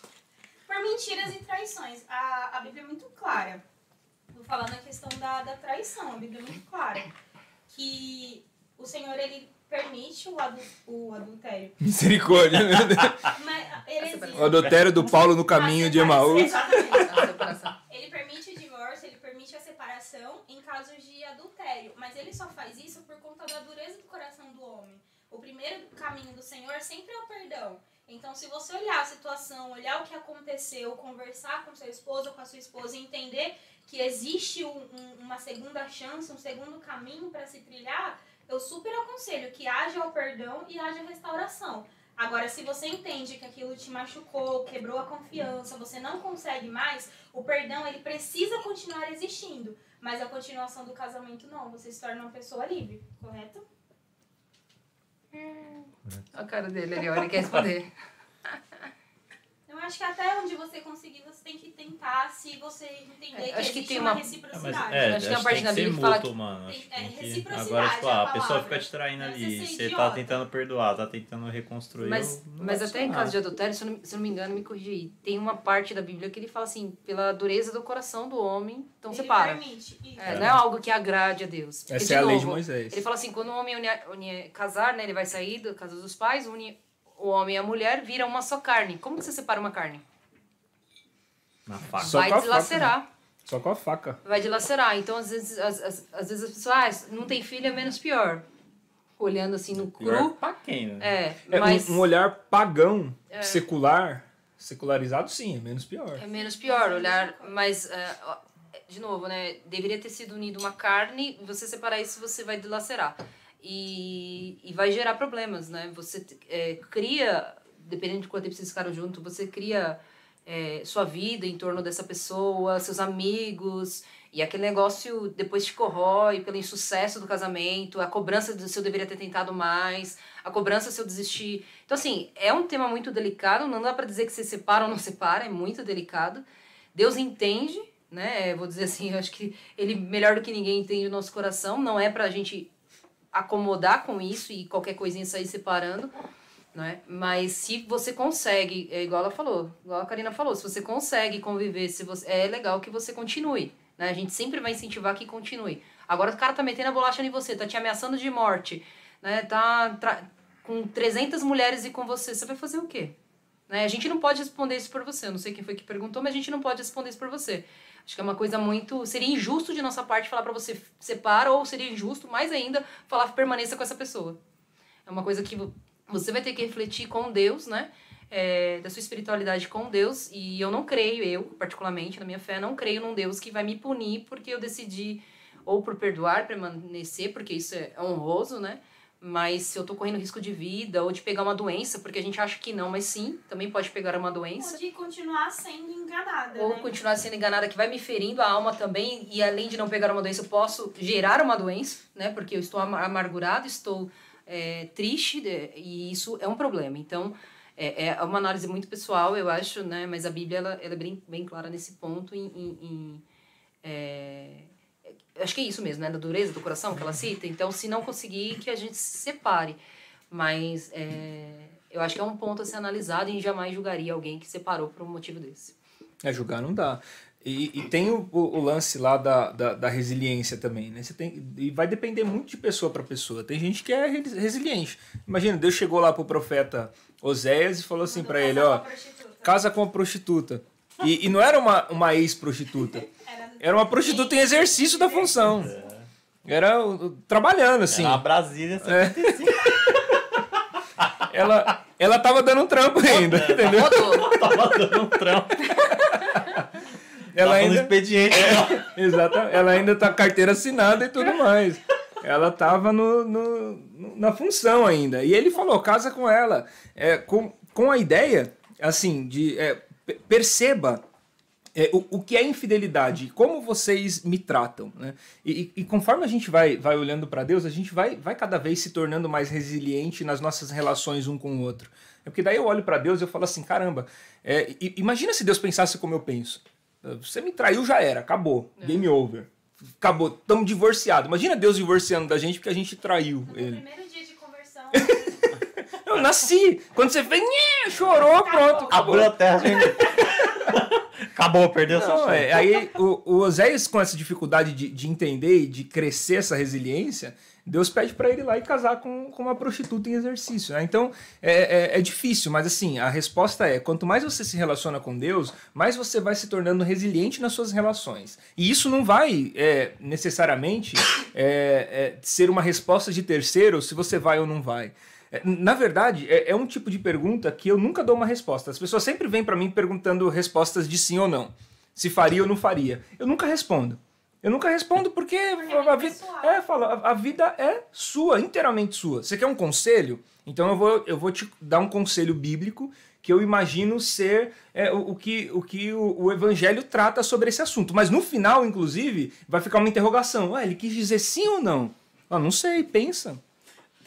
Por mentiras e traições. A, a Bíblia é muito clara. Vou falar na questão da, da traição. A Bíblia é muito clara. Que o Senhor, ele permite o, adu, o adultério. Misericórdia, meu Deus. Mas a heresia. O adultério do Paulo no caminho de Emaús. Exatamente. A separação. Ele permite o divórcio, ele permite a separação em casos de adultério, mas ele só faz isso por conta da dureza do coração do homem. O primeiro caminho do Senhor sempre é o perdão. Então, se você olhar a situação, olhar o que aconteceu, conversar com seu esposo ou com a sua esposa e entender que existe um- um- uma segunda chance, um segundo caminho para se trilhar, eu super aconselho que haja o perdão e haja a restauração. Agora, se você entende que aquilo te machucou, quebrou a confiança, você não consegue mais, o perdão ele precisa continuar existindo, mas a continuação do casamento não. Você se torna uma pessoa livre, correto? A cara dele ali, olha, ele quer responder. Acho que até onde você conseguir, você tem que tentar, se você entender É, que acho que tem uma, uma- É, mas, reciprocidade. é, Acho que tem uma parte ser Bíblia que fala mútuo, que- mano. Acho tem- é, tem que- reciprocidade Agora, tipo, é a a pessoa fica te traindo é ali, você você tá tentando perdoar, tá tentando reconstruir. Mas, mas até em caso de adultério, se eu, não, se eu não me engano, me corrigi aí. Tem uma parte da Bíblia que ele fala assim, pela dureza do coração do homem, então Ele separa. permite. É, não é algo que agrade a Deus. Porque, Essa de é a lei de novo, Moisés. Ele fala assim, quando o homem une, une- casar, né, ele vai sair da casa dos pais, une o homem e a mulher, vira uma só carne. Como que você separa uma carne? Na faca. Só vai com a faca, dilacerar. Só com a faca. Vai dilacerar. Então, às vezes, às, às, às vezes as pessoas, ah, não tem filho é menos pior. Olhando assim no Pior cru. pra quem, né? É, É, mas um, um olhar pagão, secular, secularizado sim, é menos pior. é menos pior olhar. Mas, é, ó, de novo, né? Deveria ter sido unido uma carne, você separar isso, você vai dilacerar. E, e vai gerar problemas, né? Você é, cria, dependendo de quanto tempo vocês ficaram juntos, você cria é, sua vida em torno dessa pessoa, seus amigos, e aquele negócio depois te corrói pelo insucesso do casamento, a cobrança se eu deveria ter tentado mais, a cobrança se eu desistir. Então, assim, é um tema muito delicado, não dá pra dizer que você separa ou não separa, é muito delicado. Deus entende, né? Vou dizer assim, eu acho que ele melhor do que ninguém entende o nosso coração, não é pra gente acomodar com isso e qualquer coisinha sair separando, né? Mas se você consegue, é igual ela falou, igual a Karina falou, se você consegue conviver, se você é legal que você continue, né? A gente sempre vai incentivar que continue. Agora o cara tá metendo a bolacha em você, tá te ameaçando de morte, né? Tá com 300 mulheres e com você, você vai fazer o quê? Né? A gente não pode responder isso por você. Eu não sei quem foi que perguntou, mas a gente não pode responder isso por você. Acho que é uma coisa muito. Seria injusto de nossa parte falar para você separa, ou seria injusto, mais ainda, falar permaneça com essa pessoa. É uma coisa que você vai ter que refletir com Deus, né? É, da sua espiritualidade com Deus. E eu não creio, eu, particularmente, na minha fé, não creio num Deus que vai me punir porque eu decidi, ou por perdoar, permanecer, porque isso é honroso, né? Mas se eu tô correndo risco de vida ou de pegar uma doença, porque a gente acha que não, mas sim, também pode pegar uma doença. Ou de continuar sendo enganada. Ou né? continuar sendo enganada, que vai me ferindo a alma também, e além de não pegar uma doença, eu posso gerar uma doença, né? Porque eu estou amargurado, estou é, triste, e isso é um problema. Então, é, é uma análise muito pessoal, eu acho, né? Mas a Bíblia, ela, ela é bem, bem clara nesse ponto em... em, em é, acho que é isso mesmo, né? Da dureza do coração que ela cita. Então, se não conseguir, que a gente se separe. Mas é, eu acho que é um ponto a ser analisado e jamais julgaria alguém que separou por um motivo desse. É, julgar não dá. E, e tem o, o, lance lá da, da, da, resiliência também, né? Você tem, e vai depender muito de pessoa para pessoa. Tem gente que é resiliente. Imagina, Deus chegou lá pro profeta Oséias e falou assim para ele, ó, casa com a prostituta. E, e não era uma, uma ex-prostituta. Era uma prostituta em exercício da função. Era trabalhando, assim. Era a Brasília 75. É. ela, ela tava dando um trampo ainda, entendeu? tava dando um trampo. Ela tava ainda, no expediente. É, exato. Ela ainda tá carteira assinada e tudo mais. Ela tava no, no, na função ainda. E ele falou, casa com ela. É, com, com a ideia, assim, de... É, perceba é, o, o que é infidelidade, como vocês me tratam. Né? E, e, conforme a gente vai, vai olhando para Deus, a gente vai, vai cada vez se tornando mais resiliente nas nossas relações um com o outro. É porque daí eu olho para Deus e eu falo assim, caramba, é, imagina se Deus pensasse como eu penso. Você me traiu, já era, acabou, é. game over. Acabou, estamos divorciados. Imagina Deus divorciando da gente porque a gente traiu no ele. primeiro dia de conversão. eu nasci. Quando você fez, chorou, pronto. Acabou. Abriu a terra, gente. Acabou, perdeu Não, sua é, Aí o, o Oséias, com essa dificuldade de, de entender e de crescer essa resiliência, Deus pede para ele ir lá e casar com, com uma prostituta em exercício. Né? Então é, é, é, difícil, mas assim, a resposta é: quanto mais você se relaciona com Deus, mais você vai se tornando resiliente nas suas relações. E isso não vai é, necessariamente é, é, ser uma resposta de terceiro se você vai ou não vai. É, na verdade, é, é, um tipo de pergunta que eu nunca dou uma resposta. As pessoas sempre vêm para mim perguntando respostas de sim ou não. Se faria ou não faria. Eu nunca respondo. Eu nunca respondo porque, porque a, vida, é, fala, a vida é sua, inteiramente sua. Você quer um conselho? Então eu vou, eu vou te dar um conselho bíblico que eu imagino ser é, o, o, que, o, que o, o, evangelho trata sobre esse assunto. Mas no final, inclusive, vai ficar uma interrogação. Ué, ele quis dizer sim ou não? Ah, não sei, pensa.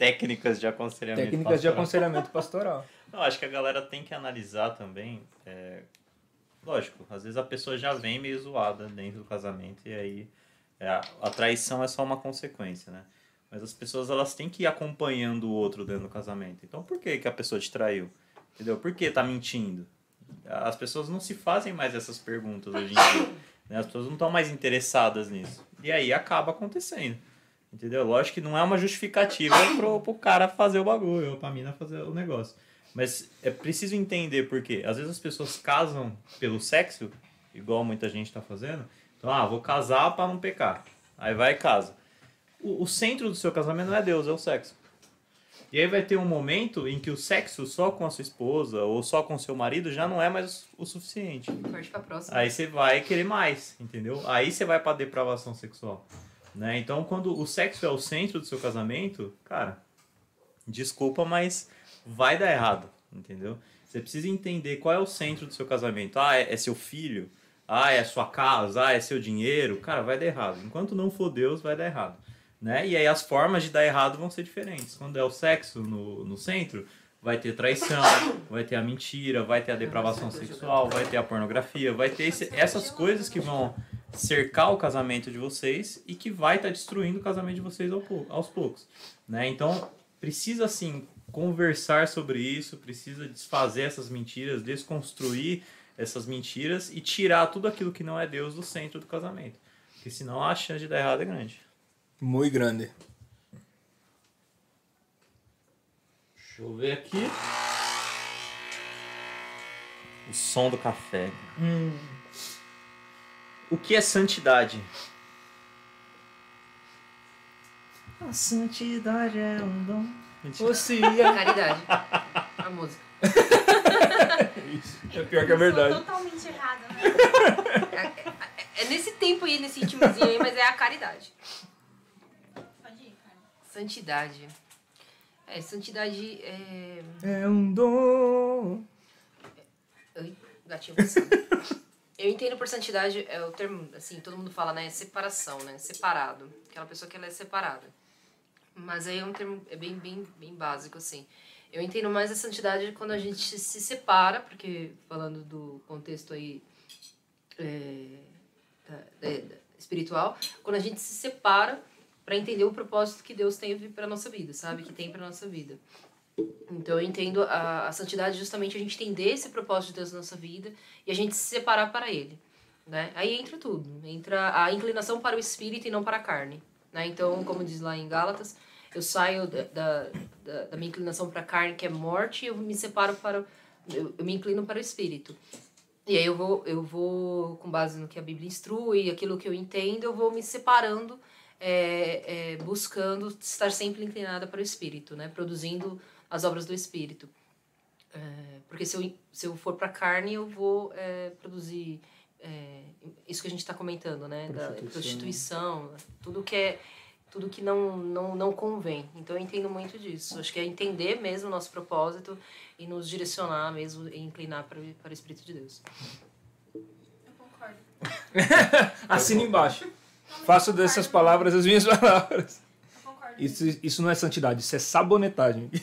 Técnicas de aconselhamento Técnicas pastoral. de aconselhamento pastoral. Eu acho que a galera tem que analisar também. É, lógico, às vezes a pessoa já vem meio zoada dentro do casamento e aí é, a traição é só uma consequência, né? Mas as pessoas elas têm que ir acompanhando o outro dentro do casamento. Então por que, que a pessoa te traiu? Entendeu? Por que tá mentindo? As pessoas não se fazem mais essas perguntas hoje em dia. Né? As pessoas não estão mais interessadas nisso. E aí acaba acontecendo. Entendeu? Lógico que não é uma justificativa pro, pro cara fazer o bagulho, ou pra mina fazer o negócio. Mas é preciso entender por quê. Às vezes as pessoas casam pelo sexo, igual muita gente tá fazendo. Então, ah, vou casar para não pecar. Aí vai e casa. O, o centro do seu casamento não é Deus, é o sexo. E aí vai ter um momento em que o sexo só com a sua esposa ou só com o seu marido já não é mais o suficiente. Aí você vai querer mais, entendeu? Aí você vai pra depravação sexual. Né? Então, quando o sexo é o centro do seu casamento, cara, desculpa, mas vai dar errado, entendeu? Você precisa entender qual é o centro do seu casamento. Ah, é, é seu filho? Ah, é sua casa? Ah, é seu dinheiro? Cara, vai dar errado. Enquanto não for Deus, vai dar errado. Né? E aí as formas de dar errado vão ser diferentes. Quando é o sexo no, no centro, vai ter traição, vai ter a mentira, vai ter a depravação sexual, vai ter a pornografia, vai ter esse, essas coisas que vão cercar o casamento de vocês e que vai estar tá destruindo o casamento de vocês aos poucos, né? Então, precisa assim conversar sobre isso, precisa desfazer essas mentiras, desconstruir essas mentiras e tirar tudo aquilo que não é Deus do centro do casamento. Porque senão a chance de dar errado é grande. Muito grande. Deixa eu ver aqui. O som do café. O que é santidade? A santidade é um dom. Mentira. Caridade. A música. É pior que é Eu sou verdade. totalmente errada, né? É, é- é nesse tempo aí, nesse ritmozinho aí, mas é a caridade. Pode ir, cara. Santidade. É, santidade é. É um dom. Oi, gatinho. Eu entendo por santidade, é o termo, assim, todo mundo fala, né? Separação, né? Separado. Aquela pessoa que ela é separada. Mas aí é um termo é bem, bem, bem básico, assim. Eu entendo mais a santidade quando a gente se separa, porque falando do contexto aí é, da- da- da- espiritual, quando a gente se separa para entender o propósito que Deus tem para nossa vida, sabe? Que tem para nossa vida. Então eu entendo a, a santidade justamente a gente entender esse propósito de Deus na nossa vida e a gente se separar para Ele. Né? Aí entra tudo. Entra a inclinação para o espírito e não para a carne. Né? Então, como diz lá em Gálatas, eu saio da, da, da, minha inclinação para a carne, que é morte, e eu me separo para. Eu, eu me inclino para o espírito. E aí eu vou, eu vou, com base no que a Bíblia instrui, aquilo que eu entendo, eu vou me separando, é, é, buscando estar sempre inclinada para o espírito, né? produzindo as obras do espírito. É, porque se eu, se eu for para a carne, eu vou é, produzir é, isso que a gente está comentando, né? Da Prostituição. prostituição, tudo que é tudo que não, não, não convém. Então eu entendo muito disso. Acho que é entender mesmo o nosso propósito e nos direcionar mesmo e inclinar para, o- para o Espírito de Deus. Eu concordo. Assina embaixo. Faço dessas palavras as minhas palavras. Isso, isso não é santidade, isso é sabonetagem.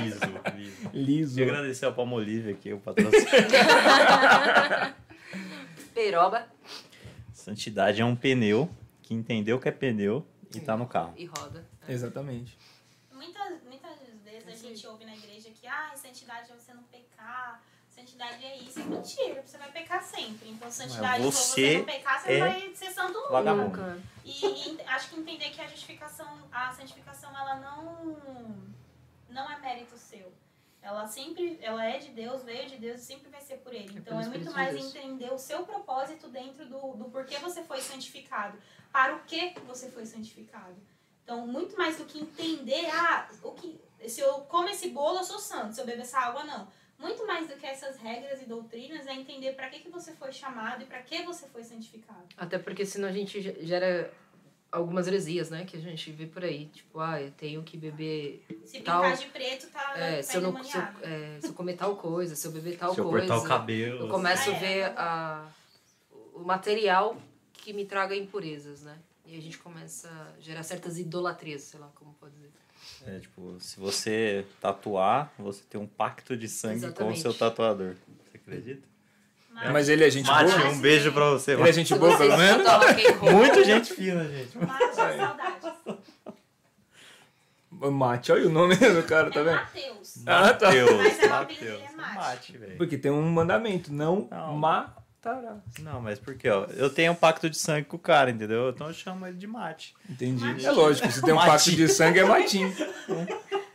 Liso, liso. Liso. Queria agradecer ao Palmolive aqui, o patrocínio. Peroba Santidade é um pneu que entendeu que é pneu e tá no carro. e roda. Exatamente. Muitas, muitas vezes a gente ouve na igreja que ah, santidade é você não santidade é isso. É mentira, você vai pecar sempre. Então, santidade Mas se você você não pecar, você é vai ser santo nunca. Vagabundo. E, e acho que entender que a justificação, a santificação, ela não, não é mérito seu. Ela sempre, ela é de Deus, veio de Deus e sempre vai ser por ele. É Então pelo é muito de mais entender o seu propósito dentro do, do porquê você foi santificado. Para o que você foi santificado. Então, muito mais do que entender, ah, o que, se eu como esse bolo, eu sou santo, se eu beber essa água, não. Muito mais do que essas regras e doutrinas é entender para que, que você foi chamado e para que você foi santificado. Até porque senão a gente ge- gera algumas heresias, né? Que a gente vê por aí. Tipo, ah, eu tenho que beber. Se Tal- pintar de preto, tá, É, se, eu não, se, eu, é, se eu comer tal coisa, se eu beber tal Se eu coisa. cortar o cabelo. Eu começo Ah, a é. ver a, o material que me traga impurezas, né? E a gente começa a gerar certas idolatrias, sei lá como pode dizer. É, tipo, se você tatuar, você tem um pacto de sangue com o Exatamente. seu tatuador. Você acredita? Mas ele é gente Mate, boa? um beijo pra você. Ele é gente boa, pelo menos? Muito gente fina, gente. Mas saudades. Mate, olha o nome do cara, tá é vendo? Mateus. Ah, tá. Mas é Mateus. é mate. Mate, velho. Porque tem um mandamento, não, Não. Não, mas por quê? Ó, eu tenho um pacto de sangue com o cara, entendeu? Então eu chamo ele de mate. Entendi. Matinho. É lógico, se tem um pacto Matinho. de sangue é matinho.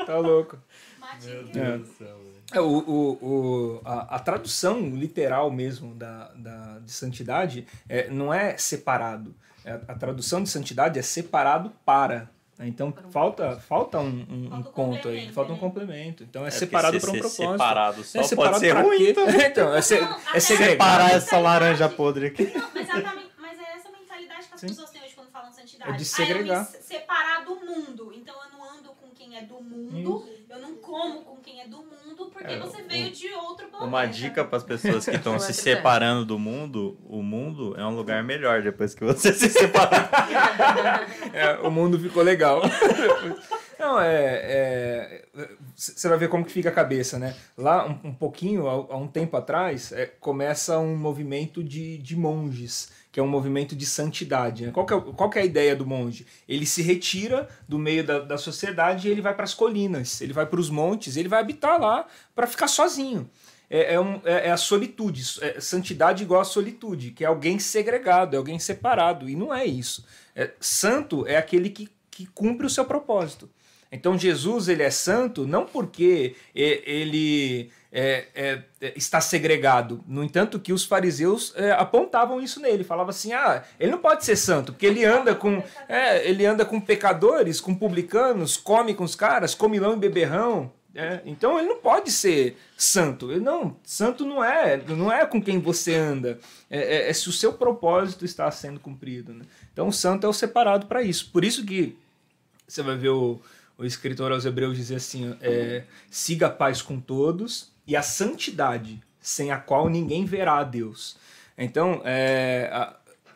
Tá louco. Mate. É. do céu. É, o, o, o, a, a tradução literal mesmo da, da, de santidade é, não é separado. É, a tradução de santidade é separado para. Né? Então um falta, falta um, um, Falta um ponto aí, complemento, falta um né? complemento. Então é, É, separado para um propósito. Separado só é separado pode ser ruim. quê? Então. então, é, se, Não, é segregado. Separar essa laranja podre aqui. Não, mas exatamente, mas é essa mentalidade que as Sim. pessoas têm hoje quando falam santidade. É de Ah, segregar. eu me se- separar do mundo. Então eu não quem é do mundo, eu não como com quem é do mundo, porque É, você veio de outro planeta. Uma dica para as pessoas que estão é se separando do mundo: o mundo é um lugar melhor depois que você se separar. É, o mundo ficou legal. Não, é. Você vai ver como que fica a cabeça, né? Lá, um, um pouquinho, há, há um tempo atrás, é, começa um movimento de, de monges, que é um movimento de santidade. Né? Qual, que é, qual que é a ideia do monge? Ele se retira do meio da, da sociedade e ele vai para as colinas, ele vai para os montes, ele vai habitar lá para ficar sozinho. É, é, um- é- é a solitude, é santidade igual a solitude, que é alguém segregado, é alguém separado, e não é isso. É, santo é aquele que, que cumpre o seu propósito. Então Jesus ele é santo não porque ele é, é, é, está segregado. No entanto, que os fariseus é, apontavam isso nele, falavam assim: ah, ele não pode ser santo porque ele anda com é, ele anda com pecadores, com publicanos, come com os caras, comilão e beberrão. É, então ele não pode ser santo. Ele não, santo não é, não é com quem você anda. É se o seu propósito está sendo cumprido. né? Então o santo é o separado para isso. Por isso que você vai ver o, o escritor aos Hebreus dizer assim: é, siga a paz com todos e a santidade, sem a qual ninguém verá a Deus. Então, é,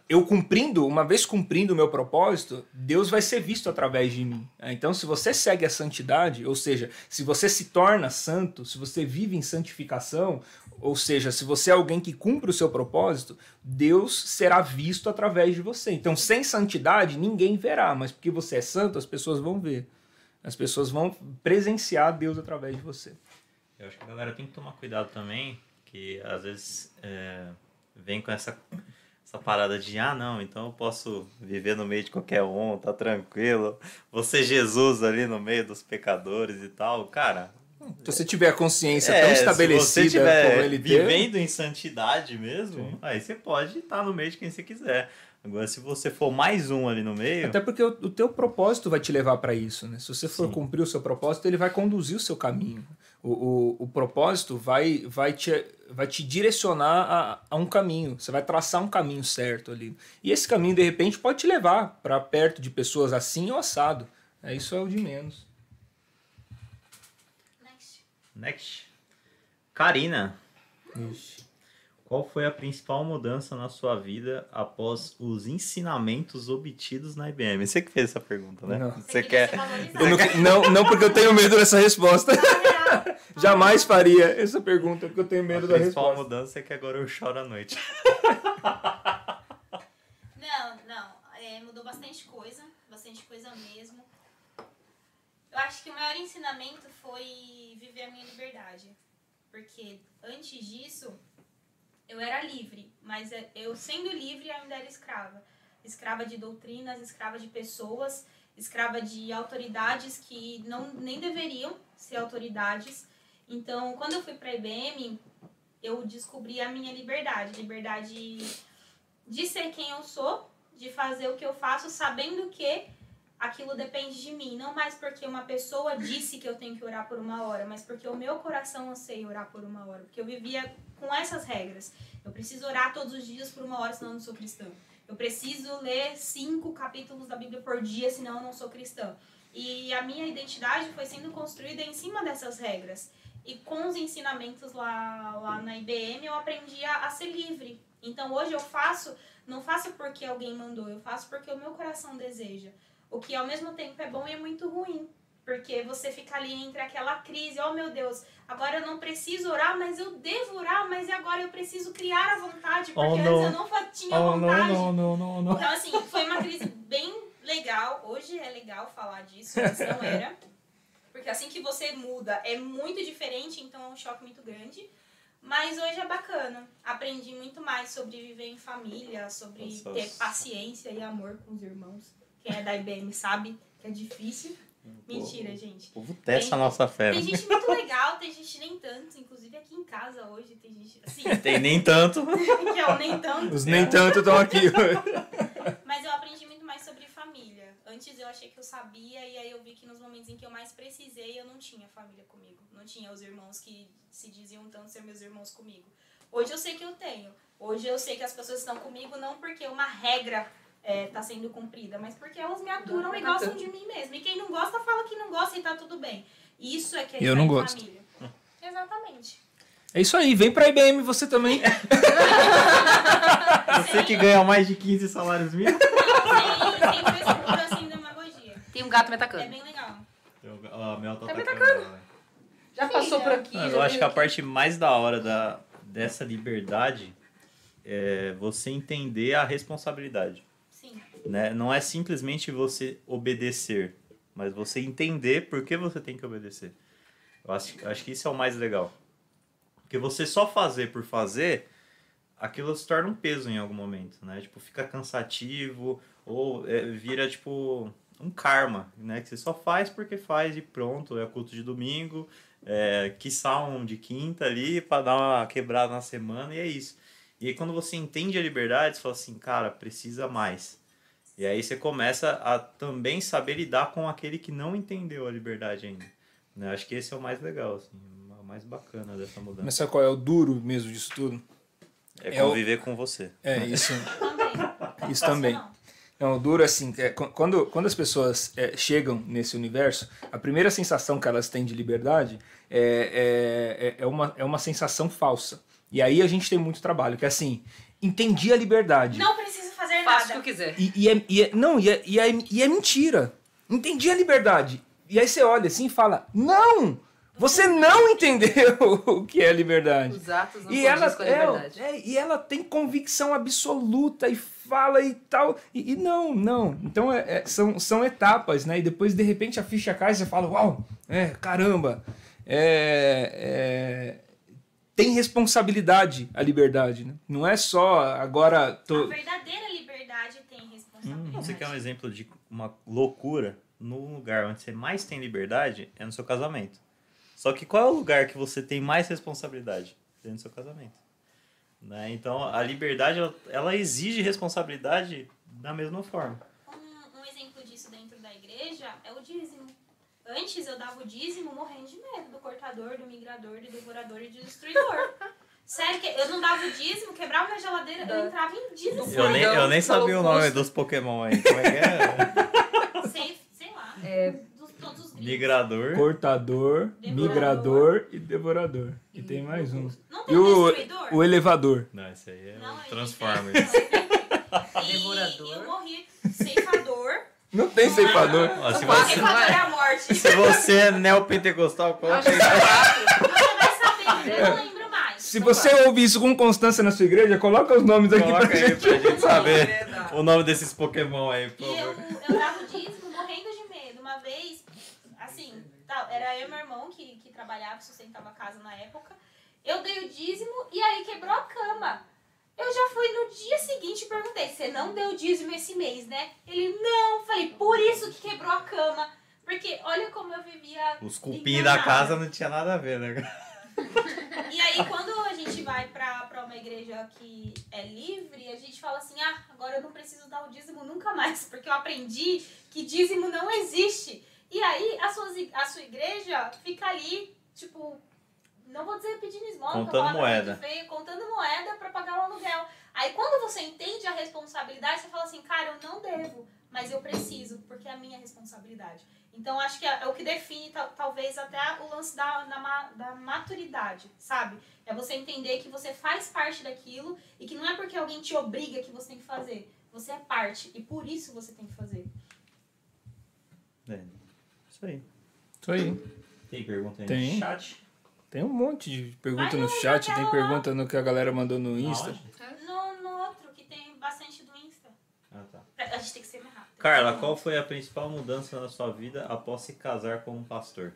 eu cumprindo, uma vez cumprindo o meu propósito, Deus vai ser visto através de mim. É, Então, se você segue a santidade, ou seja, se você se torna santo, se você vive em santificação, ou seja, se você é alguém que cumpre o seu propósito, Deus será visto através de você. Então, sem santidade, ninguém verá, mas porque você é santo, as pessoas vão ver. As pessoas vão presenciar Deus através de você. Eu acho que a galera tem que tomar cuidado também, que às vezes é, vem com essa, essa parada de, ah, não, então eu posso viver no meio de qualquer um, tá tranquilo, vou ser Jesus ali no meio dos pecadores e tal. Cara, Se você tiver a consciência é, tão se você estabelecida tiver como ele vivendo em santidade mesmo, aí você pode estar no meio de quem você quiser. Agora, se você for mais um ali no meio, Até porque o, o teu propósito vai te levar para isso, né? Se você for Sim. cumprir o seu propósito, ele vai conduzir o seu caminho. O, o, o propósito vai, vai, te, vai te direcionar a, a um caminho. Você vai traçar um caminho certo ali. E esse caminho, de repente, pode te levar para perto de pessoas assim ou assado. É, isso é o de menos. Next. next. Karina, Ixi. Qual foi a principal mudança na sua vida após os ensinamentos obtidos na IBM? Você que fez essa pergunta, né? Não. Você quer. não, não, não porque eu tenho medo dessa resposta. Jamais faria essa pergunta porque eu tenho A medo da principal resposta. mudança é que agora eu choro à noite. Não, não. é, mudou bastante coisa. Bastante coisa mesmo. Eu acho que o maior ensinamento foi viver a minha liberdade. Porque antes disso, eu era livre. Mas é- eu, sendo livre, ainda era escrava. Escrava de doutrinas, escrava de pessoas, escrava de autoridades que não, nem deveriam ser autoridades. Então, quando eu fui para a IBM, eu descobri a minha liberdade. Liberdade de ser quem eu sou, de fazer o que eu faço, sabendo que aquilo depende de mim. Não mais porque uma pessoa disse que eu tenho que orar por uma hora, mas porque o meu coração anseia orar por uma hora. Porque eu vivia com essas regras. Eu preciso orar todos os dias por uma hora, senão eu não sou cristã. Eu preciso ler cinco capítulos da Bíblia por dia, senão eu não sou cristã. E a minha identidade foi sendo construída em cima dessas regras. E com os ensinamentos lá, lá na IBM, eu aprendi a, a ser livre. Então hoje eu faço, não faço porque alguém mandou, eu faço porque o meu coração deseja. O que ao mesmo tempo é bom e é muito ruim. Porque você fica ali entre aquela crise, oh meu Deus, agora eu não preciso orar, mas eu devo orar, mas agora eu preciso criar a vontade, porque Oh, antes eu não tinha Oh, vontade. não, não, não, não. Então, assim, foi uma crise bem legal. Hoje é legal falar disso, mas não era. Porque assim que você muda é muito diferente, então é um choque muito grande. Mas hoje é bacana. Aprendi muito mais sobre viver em família, sobre Nossa. ter paciência e amor com os irmãos. Quem é da IBM sabe que é difícil. Mentira, gente. O povo testa a nossa fé. Tem gente muito legal, tem gente nem tanto. Inclusive aqui em casa hoje tem gente assim, Tem nem tanto. que é o nem tanto. Os nem tanto estão aqui. Mas eu aprendi muito mais sobre família. Antes eu achei que eu sabia e aí eu vi que nos momentos em que eu mais precisei eu não tinha família comigo. Não tinha os irmãos que se diziam tanto ser meus irmãos comigo. Hoje eu sei que eu tenho. Hoje eu sei que as pessoas estão comigo não porque uma regra está sendo cumprida, mas porque elas me aturam e gostam de mim mesmo. E quem não gosta, fala que não gosta e tá tudo bem. Isso é que é Eu não gosto. família. Exatamente. É isso aí, vem pra IBM você também. Você que ganha mais de 15 salários. Não, frescura, sem demagogia. Tem um gato me É atacando. bem legal. A Mel tá Tá me atacando ela, velho. Já passou por aqui. Mas já eu acho que a aqui. parte mais da hora da, dessa liberdade é você entender a responsabilidade. Né? Não é simplesmente você obedecer, mas você entender por que você tem que obedecer. Eu acho, acho que isso é o mais legal. Porque você só fazer por fazer, aquilo se torna um peso em algum momento, né? Tipo, fica cansativo, ou é, vira, tipo, um karma, né? Que você só faz porque faz e pronto, é culto de domingo, é, quiçá um de quinta ali para dar uma quebrada na semana e é isso. E aí quando você entende a liberdade, você fala assim, cara, precisa mais. E aí você começa a também saber lidar com aquele que não entendeu a liberdade ainda. Né? Acho que esse é o mais legal, assim, o mais bacana dessa mudança. Mas sabe qual é o duro mesmo disso tudo? É é o- conviver com você. É isso. Também. Isso também. Não. O duro é assim, é, qu- quando, quando as pessoas é, chegam nesse universo, a primeira sensação que elas têm de liberdade é, é, é, é uma, é uma sensação falsa. E aí a gente tem muito trabalho, que é assim, entendi a liberdade. Não preciso fazer Faço o que nada. eu quiser. E, e é, e é- não, e é, e, é, e é mentira. Entendi a liberdade. E aí você olha assim e fala, não! Você não entendeu o que é liberdade. Os atos não E ela, com a liberdade. é, é, e ela tem convicção absoluta e fala e tal. E, e não, não. Então é- é- são, são etapas, né? E depois, de repente, a ficha cai e você fala, uau, é, caramba. É, é, tem responsabilidade a liberdade, né? Não é só agora. A Tô... verdadeira liberdade tem responsabilidade. Você quer um exemplo de uma loucura? No lugar onde você mais tem liberdade é no seu casamento. Só que qual é o lugar que você tem mais responsabilidade? Dentro do seu casamento. Né? Então, a liberdade, ela, ela exige responsabilidade da mesma forma. Um, um exemplo disso dentro da igreja é o dízimo. Antes eu dava o dízimo morrendo de medo do cortador, do migrador, do devorador e do destruidor. Sério, que eu não dava o dízimo, quebrava minha geladeira, eu entrava em dízimo. Eu nem, eu nem sabia o nome dos Pokémon aí. Como é que é? Sei, sei lá. É. Dos, todos os gringos. Migrador. Cortador, Devorador. migrador e devorador. E tem mais um. Não tem E o, destruidor? o elevador. Não, esse aí é Não, o Transformers. inventei. E Devorador. eu morri ceifador. Não tem ceifador. Ó, se, você, Ceifador é a morte. se você é neopentecostal, que vai saber, eu não lembro mais. Se você ouve isso com constância na sua igreja, coloca os nomes aqui Coloca pra aí gente. pra gente saber o nome desses Pokémon aí, por E eu, favor. eu dava o dízimo morrendo de medo. Uma vez, assim, tal, era eu e meu irmão que, que trabalhava, sustentava a casa na época. Eu dei o dízimo e aí quebrou a cama. Eu já fui no dia seguinte e perguntei: você não deu dízimo esse mês, né? Ele, não. Falei, por isso que quebrou a cama. Porque olha como eu vivia. Os cupim da casa não tinha nada a ver, né? E aí, quando a gente vai pra, pra uma igreja que é livre, a gente fala assim: ah, agora eu não preciso dar o dízimo nunca mais, porque eu aprendi que dízimo não existe. E aí, a sua, a sua igreja fica ali, tipo, não vou dizer pedindo esmola, Contando a palavra muito moeda. feia, contando moeda pra pagar o aluguel. Aí, quando você entende a responsabilidade, você fala assim: cara, eu não devo, mas eu preciso, porque é a minha responsabilidade. Então, acho que é, é o que define, tal- talvez, até o lance da, da, da maturidade, sabe? É você entender que você faz parte daquilo e que não é porque alguém te obriga que você tem que fazer. Você é parte e por isso você tem que fazer. É, isso aí. Isso aí. Tem pergunta aí Tem. no chat? Tem um monte de pergunta no no- chat, tem pergunta no que a galera mandou no Insta. No, no outro, que tem bastante do Insta. Ah, tá. A gente tem que ser mais rápido. Carla, qual foi a principal mudança na sua vida após se casar com um pastor?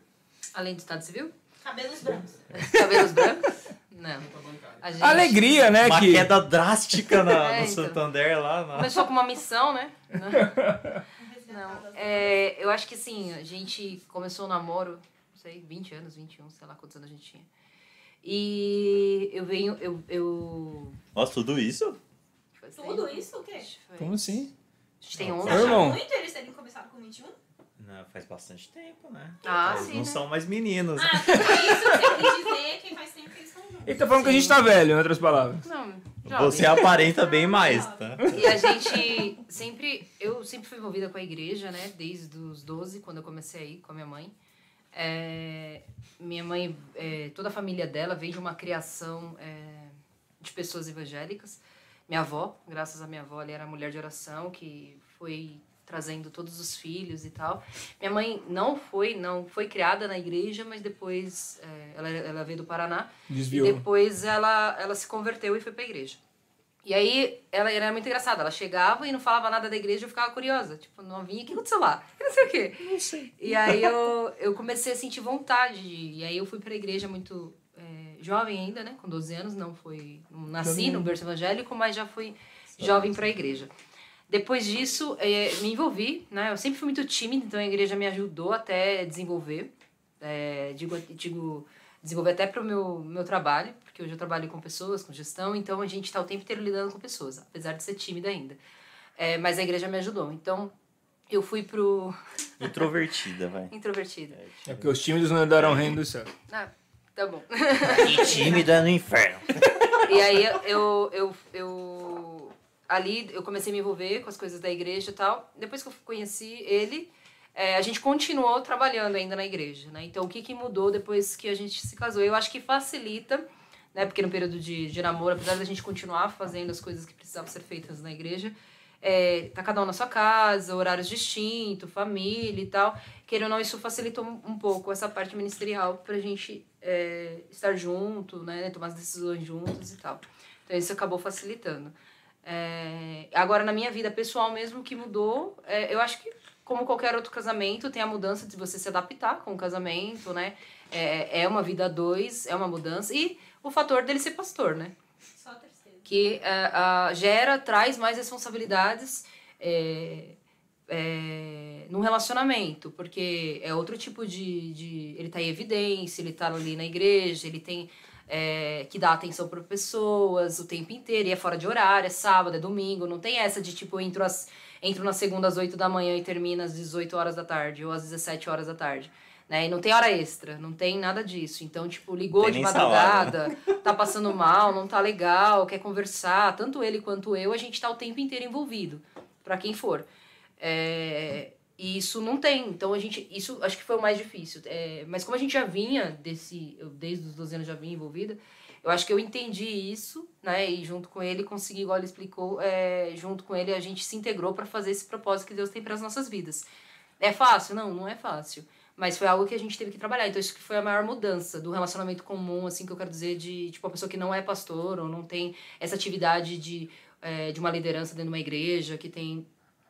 Além do Estado Civil? Cabelos brancos. Cabelos brancos? Não. A gente Alegria, né? Uma que... queda drástica na, É, no então. Santander lá. Na... Começou com uma missão, né? Não, Resgatadas. é, eu acho que assim, a gente começou o namoro, não sei, 20 anos, 21, sei lá quantos anos a gente tinha. E eu venho, eu. eu Nossa, tudo isso? Tudo isso o quê? Foi- Como assim? A gente tem Não, Você 11. Meu acha irmão. muito eles terem começado com 21? Não, faz bastante tempo, né? Ah, Eles sim, não né? são mais meninos. Ah, tudo isso você quis dizer que faz tempo que eles estão juntos. Ele tá falando que a gente tá velho, em outras palavras. Não, Você jovem. aparenta bem mais, tá? E a gente sempre. Eu sempre fui envolvida com a igreja, né? Desde os 12, quando eu comecei a ir com a minha mãe. É, minha mãe, é, toda a família dela veio de uma criação é, de pessoas evangélicas. Minha avó, graças à minha avó, ela era mulher de oração que foi trazendo todos os filhos e tal. Minha mãe não foi, não foi criada na igreja, mas depois é, ela, ela veio do Paraná. Desviou. E depois ela, ela se converteu e foi pra igreja. E aí, ela era muito engraçada. Ela chegava e não falava nada da igreja, eu ficava curiosa. Tipo, novinha, o que aconteceu lá? E não sei o quê. Não sei. E aí, eu, eu comecei a sentir vontade. de- E aí, eu fui pra igreja muito é, jovem ainda, né? Com 12 anos. Não fui... Não nasci Jovem. no berço evangélico, mas já fui jovem pra igreja. Depois disso, eh, me envolvi, né? Eu sempre fui muito tímida, então a igreja me ajudou até desenvolver. É, digo, digo, desenvolver até para o meu, meu trabalho, porque hoje eu trabalho com pessoas, com gestão, então a gente está o tempo inteiro lidando com pessoas, apesar de ser tímida ainda. É, mas a igreja me ajudou. Então, eu fui pro. Introvertida, vai. Introvertida. É porque os tímidos não herdaram o reino do céu. Ah, tá bom. E tímida no inferno. E aí eu, eu, eu. Ali eu comecei a me envolver com as coisas da igreja e tal. Depois que eu conheci ele, é, a gente continuou trabalhando ainda na igreja, né? Então o que, que mudou depois que a gente se casou? Eu acho que facilita, né? Porque no período de, de namoro, apesar da gente continuar fazendo as coisas que precisavam ser feitas na igreja, é, tá cada um na sua casa, horários distintos, família e tal. Querendo ou não, isso facilitou um pouco essa parte ministerial pra gente é, estar junto, né? Tomar as decisões juntos e tal. Então isso acabou facilitando. É, agora, na minha vida pessoal mesmo, que mudou, é, eu acho que como qualquer outro casamento, tem a mudança de você se adaptar com o casamento, né? É, é uma vida a dois, é uma mudança. E o fator dele ser pastor, né? Só a terceira. que uh, uh, gera, traz mais responsabilidades é, é, num relacionamento, porque é outro tipo de, de. Ele está em evidência, ele está ali na igreja, ele tem é, que dar atenção para pessoas o tempo inteiro, e é fora de horário, é sábado, é domingo, não tem essa de tipo, eu entro, as, entro na segunda às 8 da manhã e termina às 18 horas da tarde, ou às 17 horas da tarde. Né? E não tem hora extra, não tem nada disso. Então, tipo, ligou de nem madrugada, tá passando mal, não tá legal, quer conversar. Tanto ele quanto eu, a gente tá o tempo inteiro envolvido, para quem for. É, e isso não tem. Então, a gente. Isso acho que foi o mais difícil. É, mas como a gente já vinha desse. Eu, desde os 12 anos já vinha envolvida, eu acho que eu entendi isso, né? E junto com ele, consegui, igual ele explicou, é, junto com ele, a gente se integrou para fazer esse propósito que Deus tem para as nossas vidas. É fácil? Não, não é fácil. Mas foi algo que a gente teve que trabalhar. Então, isso que foi a maior mudança do relacionamento comum, assim, que eu quero dizer, de, tipo, uma pessoa que não é pastor ou não tem essa atividade de, é, de uma liderança dentro de uma igreja, que tem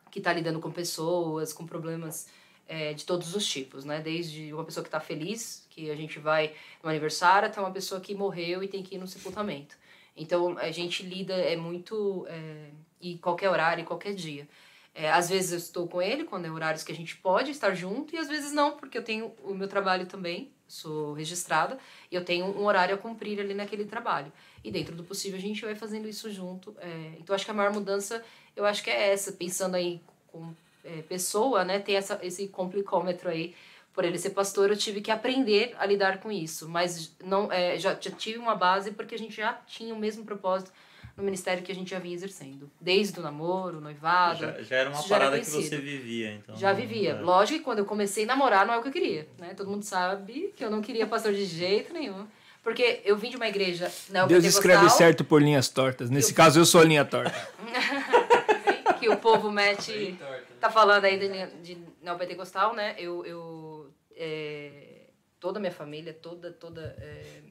que está lidando com pessoas, com problemas é, de todos os tipos, né? Desde uma pessoa que está feliz, que a gente vai no aniversário, até uma pessoa que morreu e tem que ir no sepultamento. Então, a gente lida, é muito... É, e qualquer horário, e qualquer dia. É, às vezes eu estou com ele, quando é horários que a gente pode estar junto, e às vezes não, porque eu tenho o meu trabalho também, sou registrada, e eu tenho um horário a cumprir ali naquele trabalho. E dentro do possível a gente vai fazendo isso junto. É, então acho que a maior mudança, eu acho que é essa, pensando aí com é, pessoa, né, tem essa, esse complicômetro aí. Por ele ser pastor, eu tive que aprender a lidar com isso, mas não é, já, já tive uma base porque a gente já tinha o mesmo propósito no ministério que a gente já vinha exercendo. Desde o namoro, o noivado. Já, já era uma isso já era parada que você vivia, então. Já não- vivia. é. Lógico que quando eu comecei a namorar não é o que eu queria, né? Todo mundo sabe que eu não queria pastor de jeito nenhum. Porque eu vim de uma igreja Deus neopentecostal, escreve certo por linhas tortas. Nesse caso, eu sou a linha torta. que o povo mete... Tá falando aí de, de neopentecostal, né? Eu... eu é, toda a minha família, toda... toda é,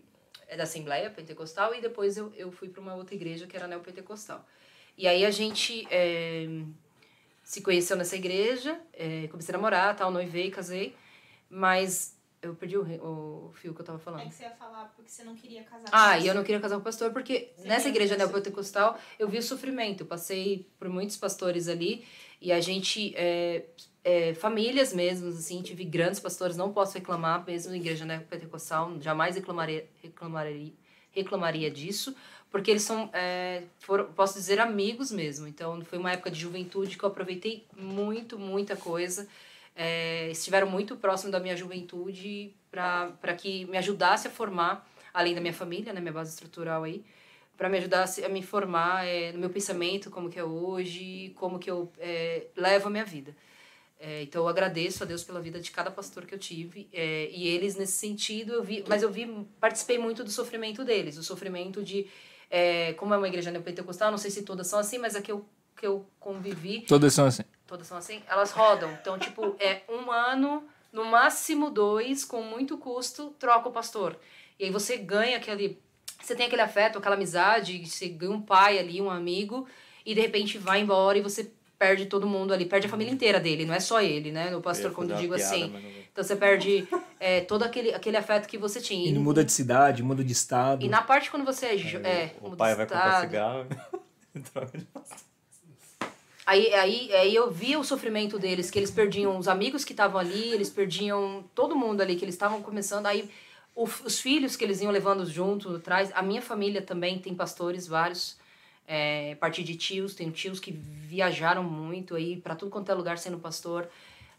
é da Assembleia Pentecostal e depois eu, eu fui para uma outra igreja que era neopentecostal. E aí a gente é, se conheceu nessa igreja, é, comecei a namorar, tal, noivei, casei, mas eu perdi o, o fio que eu tava É falando. que você ia falar porque você não queria casar Ah, com e eu não queria casar com o pastor porque Você nessa igreja neopentecostal eu vi o sofrimento. Eu passei por muitos pastores ali e a gente, é, é, famílias mesmo, assim, tive grandes pastores, não posso reclamar, mesmo na igreja neopentecostal, jamais reclamaria, reclamaria, reclamaria disso, porque eles são, é, foram, posso dizer, amigos mesmo. Então foi uma época de juventude que eu aproveitei muito, muita coisa. É, estiveram muito próximo da minha juventude para que me ajudasse a formar, além da minha família, né, minha base estrutural aí, para me ajudar a me formar é, no meu pensamento, como que é hoje, como que eu é, levo a minha vida. É, então eu agradeço a Deus pela vida de cada pastor que eu tive é, e eles nesse sentido eu vi, mas eu vi, participei muito do sofrimento deles, o sofrimento de é, como é uma igreja neopentecostal, não sei se todas são assim, mas a que eu que eu convivi Todas são assim. todas são assim, elas rodam. Então, tipo, é um ano, no máximo dois, com muito custo, troca o pastor. E aí você ganha aquele. Você tem aquele afeto, aquela amizade, você ganha um pai ali, um amigo, e de repente vai embora e você perde todo mundo ali, perde a família inteira dele, não é só ele, né? O pastor, quando digo piada, assim. não. Então você perde é, todo aquele, aquele afeto que você tinha. Ele muda de cidade, muda de estado. E na parte quando você é. é o pai vai comprar estado, cigarro. troca de- Aí, aí, aí eu via o sofrimento deles, que eles perdiam os amigos que estavam ali, eles perdiam todo mundo ali, que eles estavam começando. Aí os filhos que eles iam levando junto atrás. A minha família também tem pastores, vários. É, a partir de tios, tenho tios que viajaram muito aí para tudo quanto é lugar sendo pastor.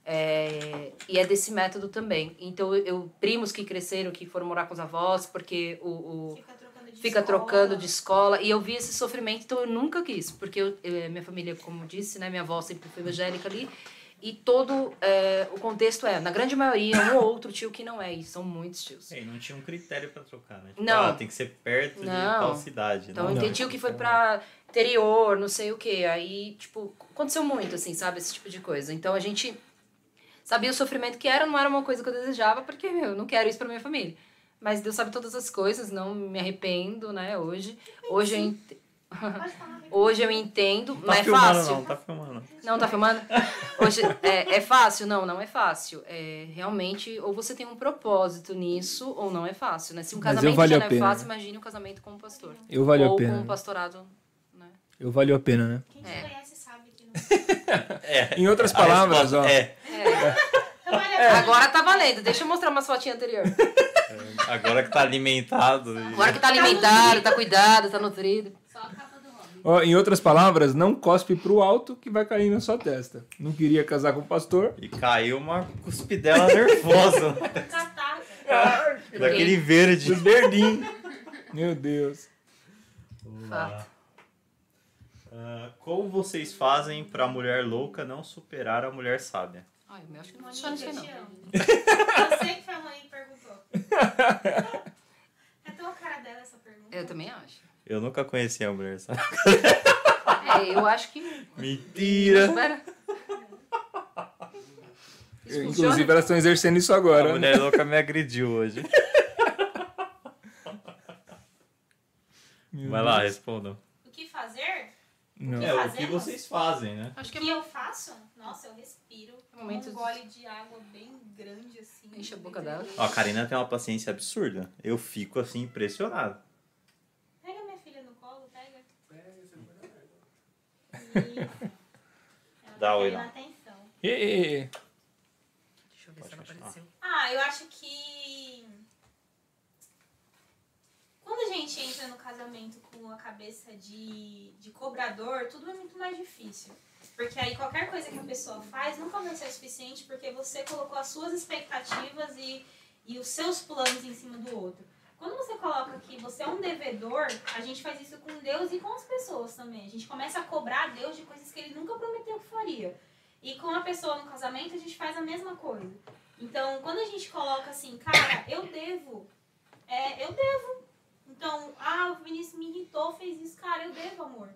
É, e é desse método também. Então, eu, primos que cresceram, que foram morar com os avós, porque o, o, Fica trocando de fica escola. trocando de escola. E eu vi esse sofrimento, então eu nunca quis. Porque eu, eu- minha família, como disse, né, minha avó sempre foi evangélica ali. E todo é, o contexto é, na grande maioria, um ou outro tio que não é. E são muitos tios. É, e não tinha um critério pra trocar, né? Tipo, Não. ah, tem que ser perto de Não. tal cidade. Então, não, eu não. tem tio que foi pra interior, não sei o quê. Aí, tipo, aconteceu muito, assim, sabe? Esse tipo de coisa. Então, a gente sabia o sofrimento que era, não era uma coisa que eu desejava, porque, meu, eu não quero isso pra minha família. Mas Deus sabe todas as coisas, não me arrependo, né, hoje. Hoje eu. Hoje eu entendo, Tá mas é fácil. não, tá filmando. não. Tá filmando? Hoje, é, é fácil? Não, não é fácil. É, realmente, ou você tem um propósito nisso, ou não é fácil, né? Se um casamento já não é pena, fácil, imagine um casamento com um pastor. Eu valeu ou a pena. com um pastorado, né? Eu valeu a pena, né? Quem te É. conhece sabe que não. É. Em outras palavras, resposta ó. É. A pena. Agora tá valendo. Deixa eu mostrar umas fotinhas anterior. Agora que tá alimentado. Agora que tá alimentado, tá cuidado, tá nutrido. Só a capa do Robin. Ó, em outras palavras, não cospe pro alto que vai cair na sua testa. Não queria casar com o pastor? E caiu uma cuspidela nervosa. Catar. daquele verde. Dos verdinhos. Meu Deus. Lá. Ah, como vocês fazem pra mulher louca não superar a mulher sábia? Ai, eu acho que não aí, te não. Você que foi a mãe que perguntou. É tão cara dela essa pergunta. Eu também acho. Eu nunca conheci a mulher sábia. É, eu acho que. Mentira! Espera. Inclusive, elas estão exercendo isso A agora. né? mulher louca me agrediu hoje. Meu Vai lá, Deus. respondam. O que fazer? Não. É, o que vocês fazem, né? Acho O que que é eu faço? Nossa, eu respiro. Momentos- um gole de água bem grande assim. Enche a boca dela. Ó, a Karina tem uma paciência absurda. Eu fico assim impressionado. Pega minha filha no colo, pega. Isso. Ela Dá tá oi, querendo não. atenção. Ê, Deixa eu ver Pode se ela continuar. apareceu. Ah, eu acho que. Quando a gente entra no casamento com a cabeça de, de cobrador, tudo é muito mais difícil. Porque aí qualquer coisa que a pessoa faz nunca vai ser o suficiente porque você colocou as suas expectativas e, e os seus planos em cima do outro. Quando você coloca que você é um devedor, a gente faz isso com Deus e com as pessoas também. A gente começa a cobrar a Deus de coisas que ele nunca prometeu que faria. E com a pessoa no casamento, a gente faz a mesma coisa. Então, quando a gente coloca assim, cara, eu devo, é, eu devo. Então, ah, o Vinícius me irritou, fez isso, cara, eu devo, amor.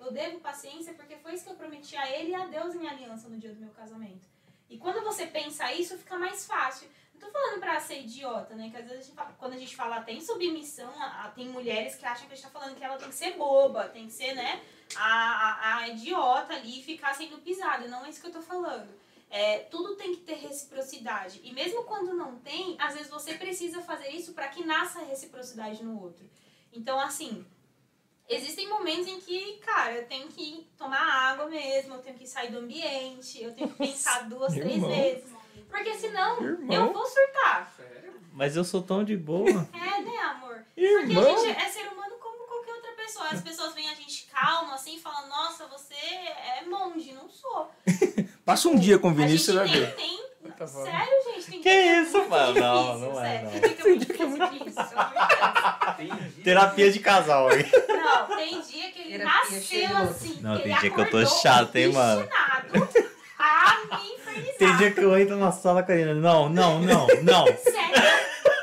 Eu devo paciência porque foi isso que eu prometi a ele e a Deus em aliança no dia do meu casamento. E quando você pensa isso, fica mais fácil. Não tô falando pra ser idiota, né? Que às vezes a gente fala- quando a gente fala tem submissão, a- a- tem mulheres que acham que a gente tá falando que ela tem que ser boba, tem que ser, né, a, a, idiota ali e ficar sendo pisada. Não é isso que eu tô falando. É, tudo tem que ter reciprocidade. E mesmo quando não tem, às vezes você precisa fazer isso para que nasça reciprocidade no outro. Então, assim, existem momentos em que, cara, eu tenho que tomar água mesmo, eu tenho que sair do ambiente, eu tenho que pensar duas, três Irmão. vezes. Porque senão Irmão. eu vou surtar. Mas eu sou tão de boa. É, né, amor? Porque Irmão. a gente é ser humano como qualquer outra pessoa. As pessoas veem a gente calmo, assim, e falam, nossa, você é monge. Não sou. Passa um dia com o Vinícius, você vai ver. tem... Tá. Sério, gente? Tem Que dia é isso, mano? Não, difícil, não é, sério. não. Tem dia que é muito difícil Deus. Terapia de casal aí. Não, tem dia que ele Terapia nasceu assim. Não, que tem ele dia que eu tô chato, hein, mano? A me infernizar. Tem dia que eu entro na sala, Karina. Não, não, não, não. Sério,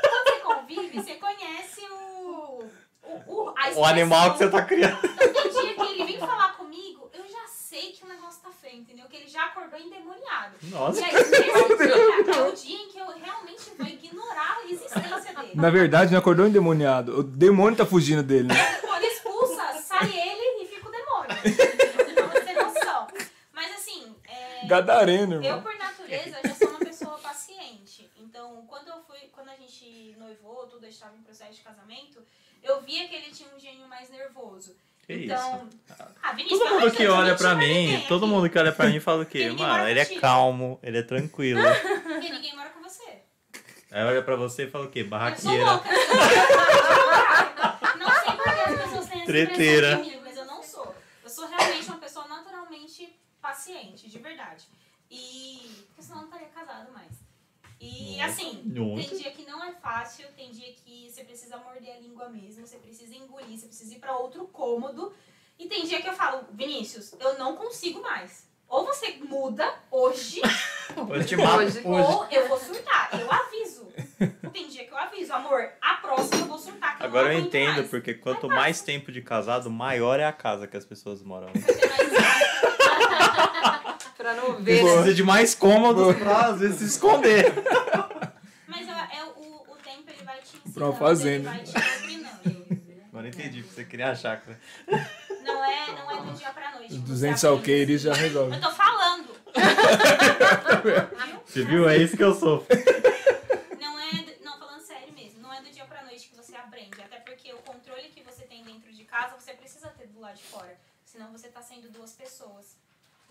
quando você convive, você conhece o. O, o, O animal que você tá criando. Então tem dia que ele vem falar comigo, eu já sei que o negócio tá feio, entendeu? Que ele já acordou endemoniado. Nossa. E aí, nesse dia, é o dia em que eu realmente vou ignorar a existência dele. Na verdade, não acordou endemoniado. O demônio tá fugindo dele, né? Quando expulsa, sai ele e fica o demônio. Pra você ter noção. Mas assim, é, Gadareno, eu por natureza já sou uma pessoa paciente. Então, quando eu fui, quando a gente noivou, tudo, estava em processo de casamento, eu via que ele tinha um gênio mais nervoso. Que isso? então, ah, Vinícius, Todo mundo que olha pra mim, todo aqui. mundo que olha pra mim fala o quê? Mano, ele é calmo, ele é tranquilo. Porque ninguém mora com você. Aí olha pra você e fala o quê? Eu sou Barraqueira. louca. não sei porque as pessoas têm essa Treteira. impressão de mim, mas eu não sou. Eu sou realmente uma pessoa naturalmente paciente, de verdade. E. Porque senão eu não estaria casada mais. E assim, Nossa. tem dia que não é fácil, tem dia que você precisa morder a língua mesmo, você precisa engolir, você precisa ir pra outro cômodo. E tem dia que eu falo, Vinícius, eu não consigo mais. Ou você muda hoje, Hoje. hoje. ou eu vou surtar. Eu aviso. Tem dia que eu aviso, amor, a próxima eu vou surtar. Que Agora eu, entendo, mais. porque quanto Vai mais tempo de casado, maior é a casa que as pessoas moram. Pra não ver, né? Precisa de mais cômodos pra, às vezes, se esconder. Mas é, é o, o tempo ele vai te ensinando, Pra uma fazenda. doutrinando. Agora entendi, porque você queria a chácara. Não é, não é do dia pra noite. Os que 200 você aprende. alqueires já resolve. Eu tô falando. Viu? Você viu? É isso que eu sou. Não é, não, falando sério mesmo, não é do dia pra noite que você aprende. Até porque o controle que você tem dentro de casa, você precisa ter do lado de fora. Senão você tá sendo duas pessoas.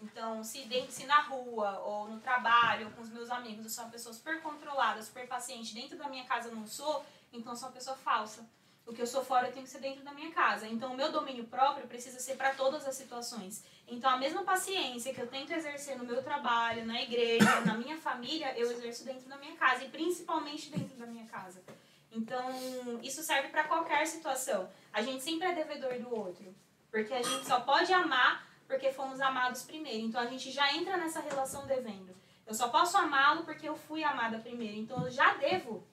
Então, se, dentro, se na rua, ou no trabalho, ou com os meus amigos, eu sou uma pessoa super controlada, super paciente, dentro da minha casa eu não sou, então eu sou uma pessoa falsa. O que eu sou fora eu tenho que ser dentro da minha casa. Então, o meu domínio próprio precisa ser para todas as situações. Então, a mesma paciência que eu tento exercer no meu trabalho, na igreja, na minha família, eu exerço dentro da minha casa e principalmente dentro da minha casa. Então, isso serve para qualquer situação. A gente sempre é devedor do outro, porque a gente só pode amar porque fomos amados primeiro. Então, a gente já entra nessa relação devendo. Eu só posso amá-lo porque eu fui amada primeiro. Então, eu já devo.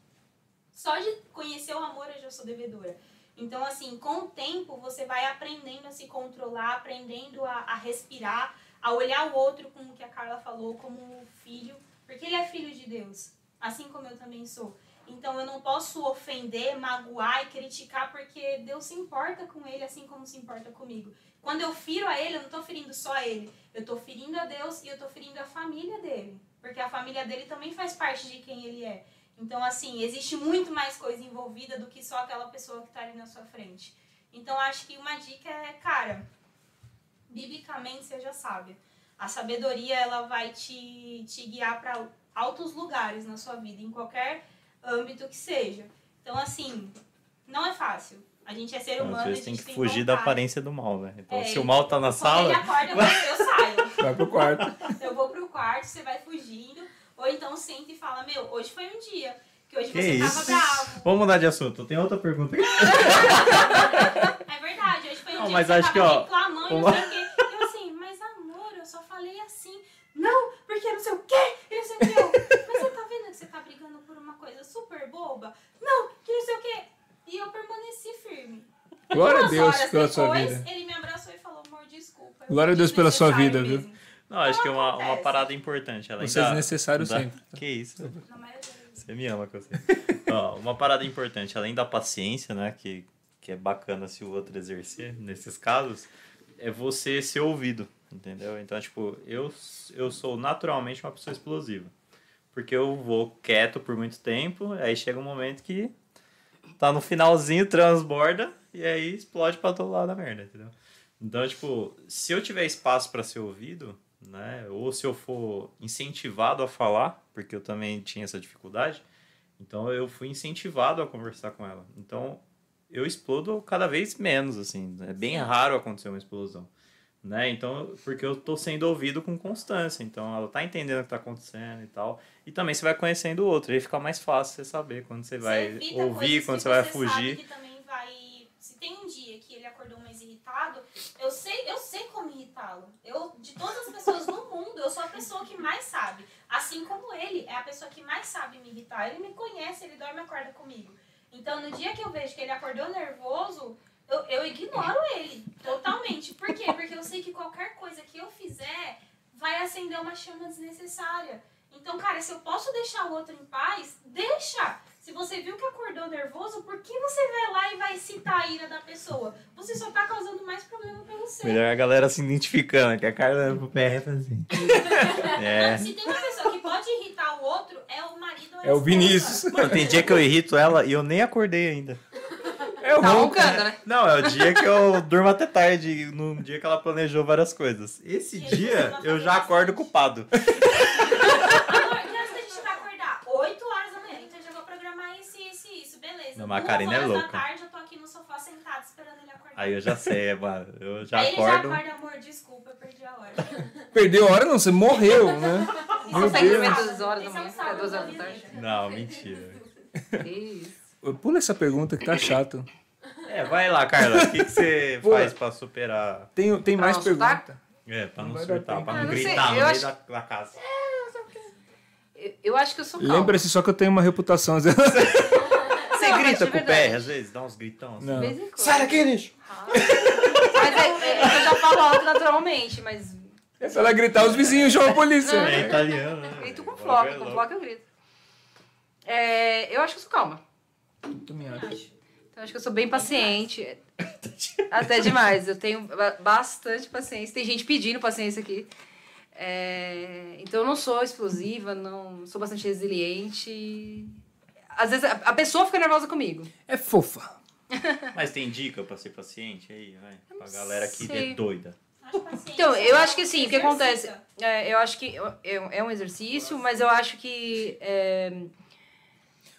Só de conhecer o amor, eu já sou devedora. Então, assim, com o tempo, você vai aprendendo a se controlar, aprendendo a, a respirar, a olhar o outro, como que a Carla falou, como filho, porque ele é filho de Deus, assim como eu também sou. Então, eu não posso ofender, magoar e criticar, porque Deus se importa com ele, assim como se importa comigo. Quando eu firo a ele, eu não estou ferindo só a ele, eu estou ferindo a Deus e eu estou ferindo a família dele, porque a família dele também faz parte de quem ele é. Então, assim, existe muito mais coisa envolvida do que só aquela pessoa que está ali na sua frente. Então, acho que uma dica é, cara, biblicamente seja sábia. A sabedoria, ela vai te, te guiar para altos lugares na sua vida, em qualquer âmbito que seja. Então, assim, não é fácil. A gente é ser humano, Às a vezes gente tem que fugir da vontade. aparência do mal, né? Então, É, se o mal tá na Quando ele sala, acorda, eu, eu saio. Vai pro quarto. Eu vou pro quarto, você vai fugindo. Ou então senta e fala, meu, hoje foi um dia. Que hoje Que você isso? tava bravo. vamos mudar de assunto. Tem outra pergunta aqui. É verdade, hoje foi um Não, dia mas que você acho que, tava ó, reclamando e uma- não sei o quê. Eu assim, mas amor, eu só falei assim. Não, porque não sei o quê, e não sei o quê. Eu, Mas você tá vendo que você tá brigando por uma coisa super boba? Não, que não sei o quê. E eu permaneci firme. Glória a Deus pela depois, sua vida. ele me abraçou e falou, amor, desculpa. Glória a Deus pela sua vida, viu? Não, acho que é uma, uma parada importante. Além Você é da- desnecessário da- sempre. Que isso? Você me ama, que eu sei. Ó, uma parada importante, além da paciência, né? Que, que é bacana se o outro exercer nesses casos, é você ser ouvido, entendeu? Então, tipo, eu, eu sou naturalmente uma pessoa explosiva. Porque eu vou quieto por muito tempo, aí chega um momento que tá no finalzinho, transborda, e aí explode pra todo lado da merda, entendeu? Então, tipo, se eu tiver espaço para ser ouvido, né? Ou se eu for incentivado a falar, porque eu também tinha essa dificuldade, então eu fui incentivado a conversar com ela. Então eu explodo cada vez menos, assim. É bem raro acontecer uma explosão. Né? Então, porque eu tô sendo ouvido com constância. Então, ela tá entendendo o que tá acontecendo e tal. E também você vai conhecendo o outro. Aí fica mais fácil você saber quando você vai evita ouvir, quando que você vai fugir. que também vai. Se tem um dia que ele acordou mais irritado, eu sei, eu sei como irritá-lo. Eu, de todas as pessoas no mundo, eu sou a pessoa que mais sabe. Assim como ele é a pessoa que mais sabe me irritar. Ele me conhece, ele dorme e acorda comigo. Então, no dia que eu vejo que ele acordou nervoso, eu, eu ignoro ele totalmente. Por quê? Porque eu sei que qualquer coisa que eu fizer vai acender uma chama desnecessária. Então, cara, se eu posso deixar o outro em paz, deixa! Se você viu que acordou nervoso, por que você vai lá e vai citar a ira da pessoa? Você só tá causando mais problema pra você. Melhor a galera se identificando, que a Carla pro pé faz assim. é. Se tem uma pessoa que pode irritar o outro, é o marido ou a É o. Vinícius. Mano, tem dia que eu irrito ela e eu nem acordei ainda. É o Tá roncando, né? Não, é o dia que eu durmo até tarde, num dia que ela planejou várias coisas. Esse dia eu já acordo culpado. Amor, que horas que a gente vai acordar? 8 horas da manhã. Então eu já vou programar isso, isso e isso. Beleza. Não, mas a Karina é louca. da tarde eu tô aqui no sofá sentada esperando ele acordar. Aí eu já sei, mano. Eu já Aí ele acordo. já acorda, amor, desculpa, eu perdi a hora. Perdeu a hora, não, você morreu, né? Você Meu consegue Deus. dormir duas horas da é manhã, até duas horas da tarde. Não, mentira. Isso. Pula essa pergunta que tá chato. É, vai lá, Carla. O que, que você Boa. faz pra superar? Tem, tem Pra mais não pergunta? É, pra não, Não surtar, pra Ah, não, não sei, gritar no eu meio acho- da, da casa. Eu, eu acho que eu sou calma. Lembra-se só que eu tenho uma reputação. Grita de com o pé, às vezes? Dá uns gritão assim. Não. Sai daqui, lixo! Mas é, é, eu já falo alto naturalmente, mas É se ela gritar, os vizinhos chamam a polícia. É italiano, né? grito com floco, É com floco eu grito. É, eu acho que eu sou calma. Também acho. Então, eu acho que eu sou bem paciente. Até demais. Eu tenho ba- bastante paciência. Tem gente pedindo paciência aqui. É, então eu não sou explosiva, não sou bastante resiliente. Às vezes a, pessoa fica nervosa comigo. É fofa. Mas tem dica pra ser paciente aí, vai? Pra galera que sei. é doida. Então, eu é acho que assim, o que acontece? É, eu acho que é, é um exercício, mas eu acho que. é,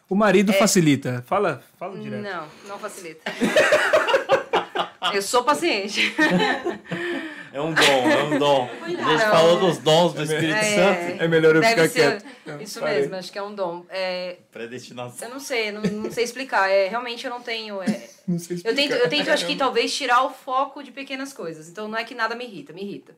O marido facilita. Fala, fala direto. não, não facilita. eu sou paciente. É um dom, é um dom. A gente Cuidado. falou dos dons do Espírito É. Santo. É melhor eu Deve ficar ser quieto. Isso parei. mesmo, acho que é um dom. É, Predestinação. eu não sei, não, não sei explicar. É, realmente eu não tenho. é, Não sei eu tento, explicar. eu tento, acho que talvez tirar o foco de pequenas coisas. Então não é que nada me irrita, me irrita.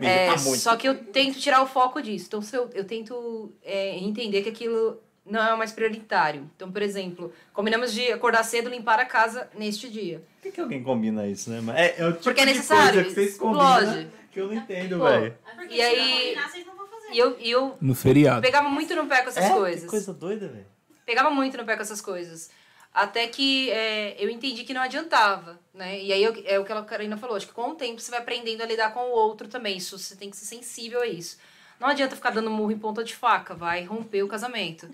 Me É, irrita muito. só que eu tento tirar o foco disso. Então se eu, eu tento é, entender que aquilo não é o mais prioritário. Então, por exemplo, combinamos de acordar cedo e limpar a casa neste dia. Por que, que alguém combina isso, né? É, é o tipo Porque é de necessário, coisa que vocês combinam explode. que eu não entendo, velho. E se aí- não combinar, vocês não vão fazer. E eu, e eu No feriado. pegava muito no pé com essas É, coisas. Que coisa doida, velho. pegava muito no pé com essas coisas. Até que é, eu entendi que não adiantava, né? E aí eu- é o que a Karina falou, acho que com o tempo você vai aprendendo a lidar com o outro também. Isso você tem que ser sensível a isso. Não adianta ficar dando murro em ponta de faca, vai romper o casamento.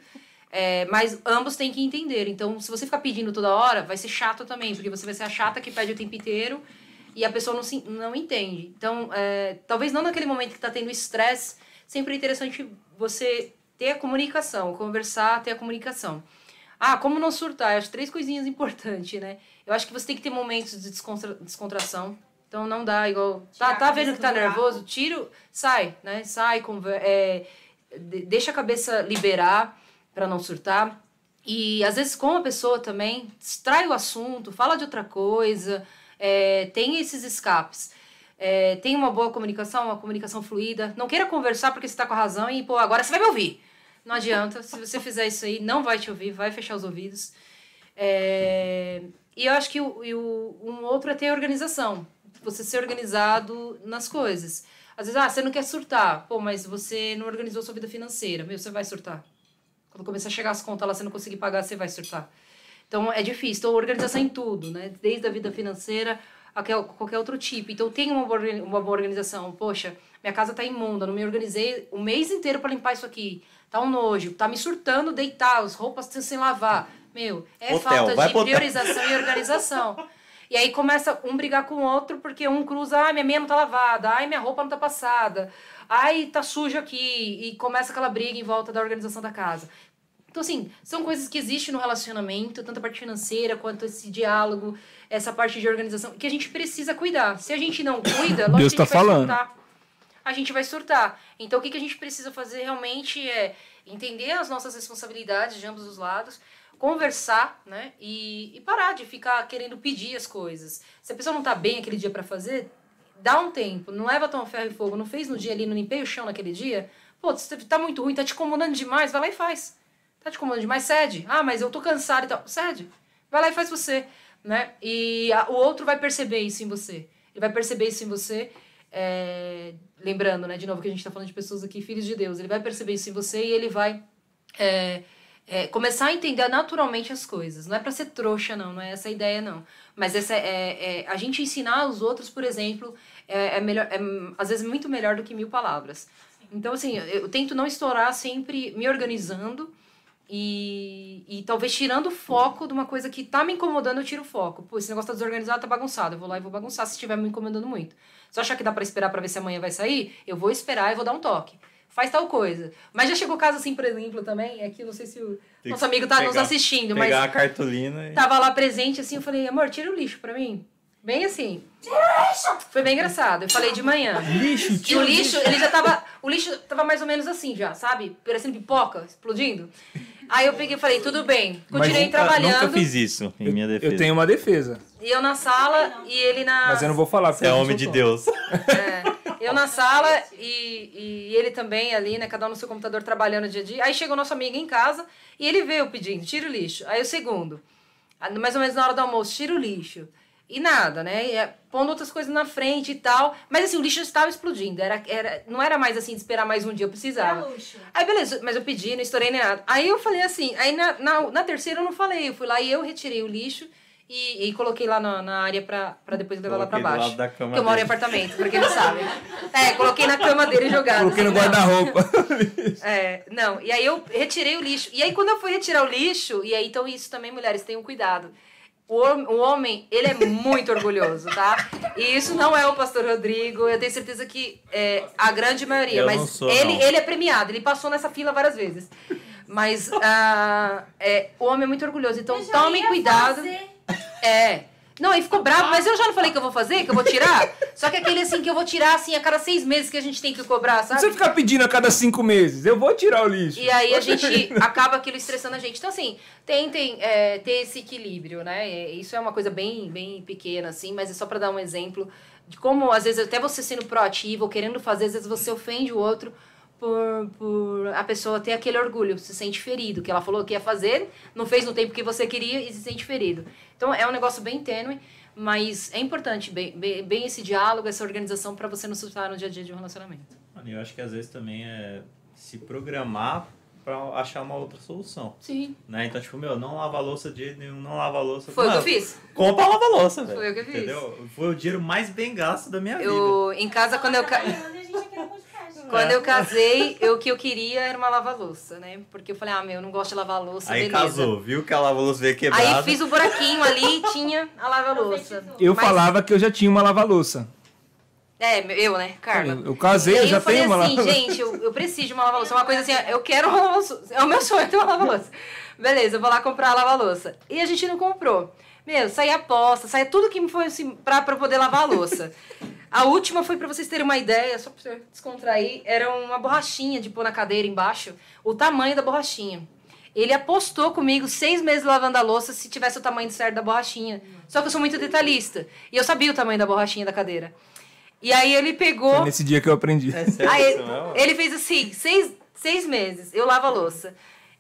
É, mas ambos têm que entender. Então, se você ficar pedindo toda hora, vai ser chato também, porque você vai ser a chata que pede o tempo inteiro e a pessoa não, se, não entende. Então, é, talvez não naquele momento que está tendo estresse, sempre é interessante você ter a comunicação, conversar, ter a comunicação. Ah, como não surtar? Eu acho três coisinhas importantes, né? Eu acho que você tem que ter momentos de descontra descontração. Então não dá igual. Tá, Tirar tá vendo que tá nervoso? Tiro, sai, né? Sai, conver é, de- deixa a cabeça liberar para não surtar. E às vezes com a pessoa também, distrai o assunto, fala de outra coisa, é, tem esses escapes. É, tem uma boa comunicação, uma comunicação fluida. Não queira conversar porque você tá com a razão e, pô, agora você vai me ouvir. Não adianta. Se você fizer isso aí, não vai te ouvir, vai fechar os ouvidos. É, e eu acho que o, o- um outro é ter organização. Você ser organizado nas coisas. Às vezes, ah, você não quer surtar. Pô, mas você não organizou sua vida financeira. Meu, você vai surtar. Quando começar a chegar as contas lá, você não conseguir pagar, você vai surtar. Então, é difícil. Então, organização em tudo, né? Desde a vida financeira a qualquer- outro tipo. Então, tem uma boa, organização. Poxa, minha casa tá imunda, não me organizei o mês inteiro para limpar isso aqui. Tá um nojo, tá me surtando deitar, as roupas estão sem lavar. Meu, é Hotel, falta de hotel. priorização e organização. E aí começa um brigar com o outro porque um cruza, ai, minha meia não tá lavada, ai, minha roupa não tá passada, ai, tá sujo aqui. E começa aquela briga em volta da organização da casa. Então, assim, são coisas que existem no relacionamento, tanto a parte financeira quanto esse diálogo, essa parte de organização, que a gente precisa cuidar. Se a gente não cuida, lógico Deus que a tá gente vai falando. surtar. A gente vai surtar. Então, o que, que a gente precisa fazer realmente é entender as nossas responsabilidades de ambos os lados, conversar, né? E, e parar de ficar querendo pedir as coisas. Se a pessoa não tá bem aquele dia para fazer, dá um tempo, não leva tão ferro e fogo. Não fez no dia ali, não limpei o chão naquele dia? Pô, tá muito ruim, tá te incomodando demais, vai lá e faz. Tá te incomodando demais? Cede. Ah, mas eu tô cansado e tal. Cede. Vai lá e faz você, né? E a- o outro vai perceber isso em você. Ele vai perceber isso em você. é, lembrando, né, de novo que a gente tá falando de pessoas aqui, filhos de Deus. Ele vai perceber isso em você e ele vai é, é, começar a entender naturalmente as coisas. Não é para ser trouxa, não. Não é essa a ideia, não. Mas essa é, é- a gente ensinar os outros, por exemplo, é, é melhor, é, às vezes muito melhor do que mil palavras. Então, assim, eu, eu tento não estourar sempre me organizando E, e talvez tirando o foco de uma coisa que tá me incomodando, eu tiro o foco. Pô, esse negócio tá desorganizado, tá bagunçado. Eu vou lá e vou bagunçar se estiver me incomodando muito. Se eu achar que dá pra esperar pra ver se amanhã vai sair, eu vou esperar e vou dar um toque. Faz tal coisa. Mas já chegou caso assim, por exemplo, também, é que eu não sei se o Tem nosso amigo tá nos pegar- assistindo, mas Pegar a cartolina e... tava lá presente assim, eu falei, amor, tira o lixo pra mim. Bem assim. Tira o lixo! Foi bem engraçado. Eu falei de manhã. Lixo, E o lixo, ele já tava. O lixo tava mais ou menos assim já, sabe? Parecendo pipoca, explodindo. Aí eu peguei e falei, tudo bem. Continuei Nunca- trabalhando. Nunca fiz isso, em minha defesa. Eu tenho uma defesa, E eu na sala e ele na. mas eu não vou falar. porque é eu não homem de. Deus. Eu na sala e, e ele também ali, né? Cada um no seu computador trabalhando dia a dia. Aí chega o nosso amigo em casa e ele veio pedindo, tira o lixo. Aí o segundo, mais ou menos na hora do almoço, tira o lixo. E nada, né? E, é, pondo outras coisas na frente e tal. Mas assim, o lixo estava explodindo. Era, era, não era mais assim de esperar mais um dia, eu precisava. Aí beleza, mas eu pedi, não estourei nem nada. Aí eu falei assim, aí na, na, na terceira eu não falei, eu fui lá e eu retirei o lixo e, e coloquei lá na, na área pra, pra depois levar lá pra Coloquei do baixo. lado da cama Porque eu moro em dele. apartamento, pra quem não sabe. É, coloquei na cama dele jogado. Coloquei no assim, não. guarda-roupa. É, não, e aí eu retirei o lixo. E aí quando eu fui retirar o lixo, e aí então isso também, mulheres, tenham cuidado. O, o homem, ele é muito orgulhoso, tá? E isso não é o pastor Rodrigo, eu tenho certeza que é, a grande maioria, Eu mas não sou, ele, não. ele é premiado, ele passou nessa fila várias vezes. Mas ah, é, o homem é muito orgulhoso, então tomem cuidado. fazer. É. Não, aí ficou bravo, mas eu já não falei que eu vou fazer, que eu vou tirar? Só que aquele assim que eu vou tirar assim a cada seis meses que a gente tem que cobrar, sabe? precisa ficar pedindo a cada cinco meses. Eu vou tirar o lixo. E aí a gente acaba aquilo estressando a gente. Então, assim, tentem é, ter esse equilíbrio, né? Isso é uma coisa bem, bem pequena, assim, mas é só pra dar um exemplo de como, às vezes, até você sendo proativo ou querendo fazer, às vezes você ofende o outro por, por a pessoa ter aquele orgulho, se sente ferido, que ela falou que ia fazer, não fez no tempo que você queria e se sente ferido. Então, é um negócio bem tênue. Mas é importante bem, bem, bem esse diálogo, essa organização pra você não surtar no dia a dia de um relacionamento. Mano, eu acho que às vezes também é se programar pra achar uma outra solução. Sim. Né? Então, tipo, meu, não lava a louça de jeito nenhum, não lava a louça. Foi o que eu fiz. Compra lava a louça, velho. Foi o que eu fiz. Entendeu? Foi o dinheiro mais bem gasto da minha vida. Eu, em casa, quando eu, quando É. eu casei, eu, o que eu queria era uma lava-louça, né? Porque eu falei, ah, meu, eu não gosto de lavar louça, Aí beleza. casou, viu que a lava-louça veio quebrada. Aí fiz o buraquinho ali e tinha a lava-louça. Eu Mas- falava que eu já tinha uma lava-louça. É, eu, né, Carla? Eu, eu casei, E eu aí já eu falei tenho uma assim, lava-louça. gente, eu, eu preciso de uma lava-louça. É uma coisa assim, eu quero uma lava-louça. É o meu sonho ter uma lava-louça. Beleza, eu vou lá comprar a lava-louça. E a gente não comprou. Meu, saía aposta, saía tudo que me foi assim, pra, pra poder lavar a louça. A última foi pra vocês terem uma ideia, só pra você descontrair, era uma borrachinha de pôr na cadeira embaixo, o tamanho da borrachinha. Ele apostou comigo seis meses lavando a louça se tivesse o tamanho certo da borrachinha. Só que eu sou muito detalhista. E eu sabia o tamanho da borrachinha da cadeira. E aí ele pegou. Foi nesse dia que eu aprendi. É sério Aí, ele fez assim, seis, seis meses, eu lavo a louça.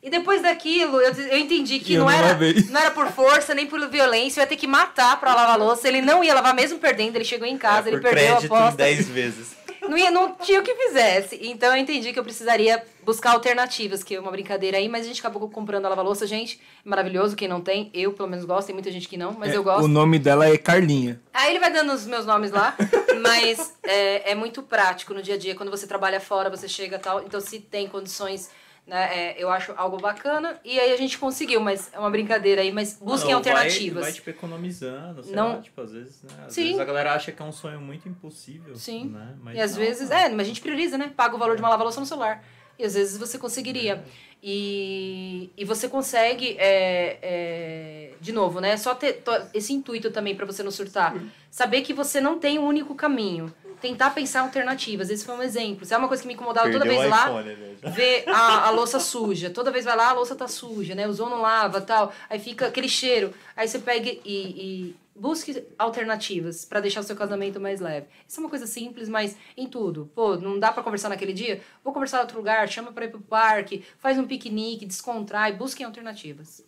E depois daquilo, eu, eu entendi que Eu não, não era, lavei. não era por força, nem por violência, eu ia ter que matar pra lavar louça. Ele não ia lavar mesmo perdendo, ele chegou em casa, É, ele perdeu a aposta. 10 vezes. Não, ia, não tinha o que fizesse. Então eu entendi que eu precisaria buscar alternativas, que é uma brincadeira aí, mas a gente acabou comprando a lava-louça, gente. Maravilhoso, quem não tem. Eu, pelo menos, gosto, tem muita gente que não, mas É, eu gosto. O nome dela é Carlinha. Aí ele vai dando os meus nomes lá, mas é, é muito prático no dia a dia. Quando você trabalha fora, você chega e tal. Então, se tem condições, né, é, eu acho algo bacana. E aí a gente conseguiu, mas é uma brincadeira aí, mas busquem Não, vai- alternativas. Vai, tipo, economizando, sei Não- lá, tipo, às vezes, né? Às Sim. vezes a galera acha que é um sonho muito impossível. Sim. Né? Mas E às não, vezes, cara. é, mas a gente prioriza, né? Paga o valor de uma lava-louça no celular. E às vezes você conseguiria. E, e você consegue, é, é, de novo, né? Só ter esse intuito também pra você não surtar. Saber que você não tem um único caminho. Tentar pensar alternativas. Esse foi um exemplo. Se é uma coisa que me incomodava toda Perdeu vez o lá, iPhone, né, ver a, a louça suja. Toda vez vai lá, a louça tá suja, né? Usou, não lava, tal. Aí fica aquele cheiro. Aí você pega e, e busque alternativas pra deixar o seu casamento mais leve. Isso é uma coisa simples, mas em tudo. Pô, não dá pra conversar naquele dia? Vou conversar em outro lugar, chama pra ir pro parque, faz um piquenique, descontrai, busquem alternativas.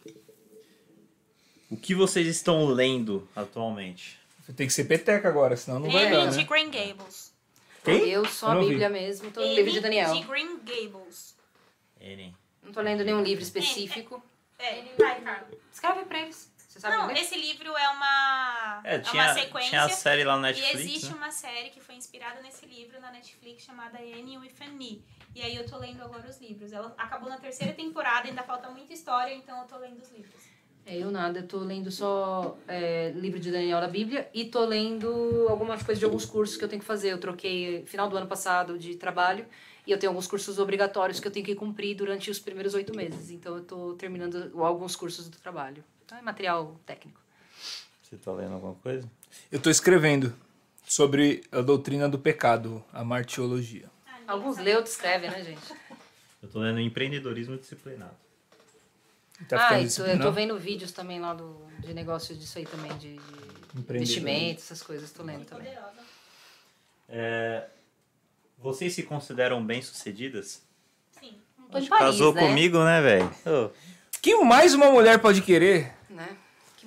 O que vocês estão lendo atualmente? Tem que ser peteca agora, senão não vai dar, de né? Green Gables. Quem? Eu sou Eu a não. Bíblia mesmo, tô no Amy livro de Daniel. de Green Gables. N. Não tô lendo nenhum livro específico. É, vai, Carla. Escreve pra eles. Você sabe Não, ler? esse livro é uma, É, é tinha, uma sequência. tinha a série lá no E Netflix, existe né? uma série que foi inspirada nesse livro na Netflix chamada Annie with an E. E aí eu tô lendo agora os livros. Ela acabou na terceira temporada, ainda falta muita história, então eu tô lendo os livros. É, eu nada, eu tô lendo só é, livro de Daniel da Bíblia e tô lendo algumas coisas de alguns cursos que eu tenho que fazer. Eu troquei final do ano passado de trabalho e eu tenho alguns cursos obrigatórios que eu tenho que cumprir durante os primeiros oito meses. Então eu tô terminando alguns cursos do trabalho. Então é material técnico. Você tá lendo alguma coisa? Eu tô escrevendo sobre a doutrina do pecado, a martiologia. Alguns lê, outros escreve, né, gente? Eu tô lendo empreendedorismo disciplinado. Tá ah, isso, eu tô vendo vídeos também lá do, de negócios disso aí também, de, de investimentos, essas coisas, tô lendo também. É, vocês se consideram bem-sucedidas? Sim. Tô de Paris, Casou né? comigo, né, velho? Ô, que mais uma mulher pode querer? Né?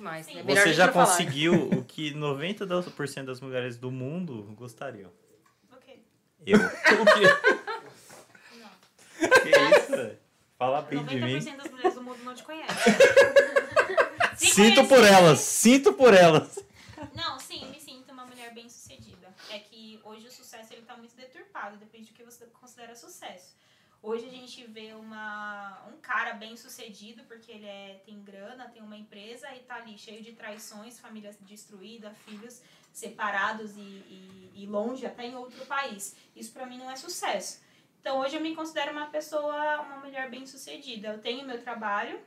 que mais? É melhor Você já pra falar. conseguiu o que 90% das mulheres do mundo gostariam. Ok. Eu. O quê? Não. que isso, velho? Fala bem de mim. 90% das mulheres do mundo não te conhecem. Sinto por elas, sinto por elas. Não, sim, me sinto uma mulher bem sucedida. É que hoje o sucesso ele tá muito deturpado, depende do que você considera sucesso. Hoje a gente vê uma, um cara bem sucedido porque ele é, tem grana, tem uma empresa e tá ali cheio de traições, família destruída, filhos separados e, e, e longe, até em outro país. Isso pra mim não é sucesso. Então hoje eu me considero uma pessoa, uma mulher bem sucedida. Eu tenho meu trabalho,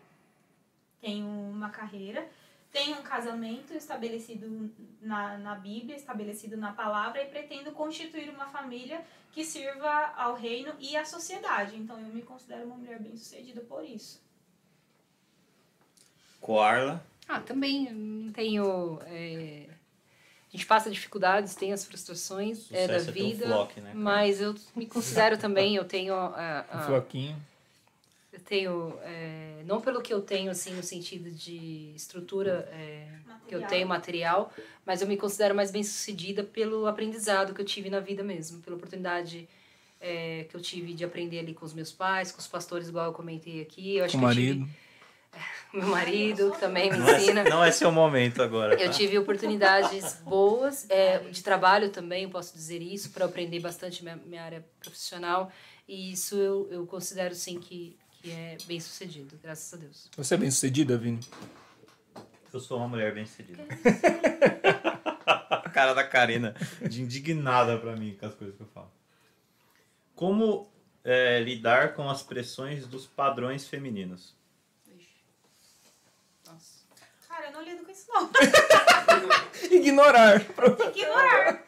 tenho uma carreira, tenho um casamento estabelecido na, na Bíblia, estabelecido na palavra e pretendo constituir uma família que sirva ao reino e à sociedade. Então eu me considero uma mulher bem sucedida por isso. Coarla. Ah, também não tenho. é, A gente passa dificuldades, tem as frustrações é, da é vida. flock, né, mas eu me considero também, eu tenho. a- Um a- floquinho. eu tenho. é, não pelo que eu tenho, assim, no sentido de estrutura é, que eu tenho, material, mas eu me considero mais bem sucedida pelo aprendizado que eu tive na vida mesmo, pela oportunidade. é, que eu tive de aprender ali com os meus pais, com os pastores, igual eu comentei aqui. Eu acho Com o que eu tive- marido. meu marido, que também me Não é, ensina. não é seu momento agora. Eu tá? tive oportunidades boas é, de trabalho também, eu posso dizer isso, para aprender bastante minha, minha área profissional. E isso eu, eu considero, sim, que, que é bem sucedido, graças a Deus. Você é bem sucedida, Vini? Eu sou uma mulher bem-sucedida. A cara da Karina, de indignada pra mim com as coisas que eu falo. Como é, lidar com as pressões dos padrões femininos? Nossa. Cara, eu não lido com isso não. Ignorar. Tem que ignorar.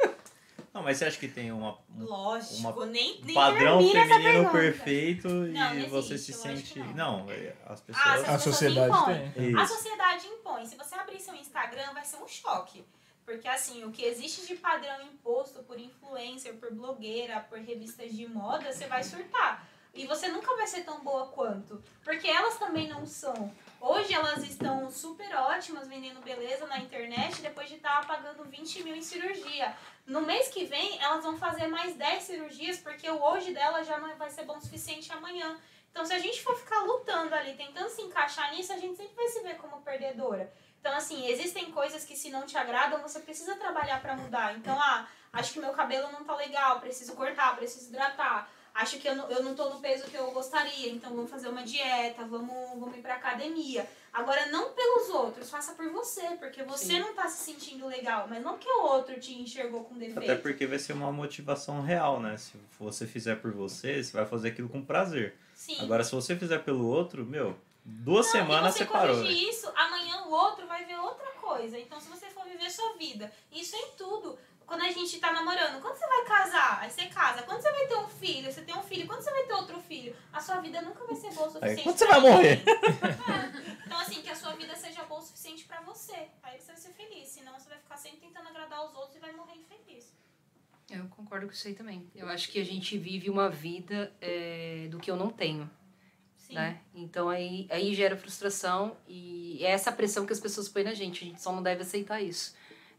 Não, mas você acha que tem uma, um Lógico, Uma- nem, um nem padrão feminino perfeito Não, e não você se existe, sente. que Não, é, as Ah, pessoas. As A pessoas sociedade impõem. tem. A sociedade impõe. Se você abrir seu Instagram, vai ser um choque. Porque, assim, o que existe de padrão imposto por influencer, por blogueira, por revistas de moda, você vai surtar. E você nunca vai ser tão boa quanto. Porque elas também não são. Hoje elas estão super ótimas vendendo beleza na internet depois de estar pagando 20 mil em cirurgia. No mês que vem, elas vão fazer mais 10 cirurgias porque o hoje dela já não vai ser bom o suficiente amanhã. Então, se a gente for ficar lutando ali, tentando se encaixar nisso, a gente sempre vai se ver como perdedora. Então, assim, existem coisas que se não te agradam, você precisa trabalhar pra mudar. Então, ah, acho que meu cabelo não tá legal, preciso cortar, preciso hidratar. Acho que eu não, eu não tô no peso que eu gostaria, então vamos fazer uma dieta, vamos, vamos ir pra academia. Agora, não pelos outros, faça por você, porque você Sim. não tá se sentindo legal, mas não porque o outro te enxergou com defeito. Até porque vai ser uma motivação real, né? Se você fizer por você, você vai fazer aquilo com prazer. Sim. Agora, se você fizer pelo outro, meu, duas Não, semanas você você parou. corrigir né? isso, amanhã o outro vai ver outra coisa. Então, se você for viver sua vida, isso é em tudo. Quando a gente tá namorando, quando você vai casar? Aí você casa. Quando você vai ter um filho? Você tem um filho. Quando você vai ter outro filho? A sua vida nunca vai ser boa o suficiente. quando você vai ninguém. É. Então, assim, que a sua vida seja boa o suficiente pra você. Aí você vai ser feliz. Senão, você vai ficar sempre tentando agradar os outros e vai morrer infeliz. Eu concordo com isso aí também. Eu acho que a gente vive uma vida é, do que eu não tenho. Sim. né? Então aí, aí gera frustração e é essa pressão que as pessoas põem na gente. A gente só não deve aceitar isso.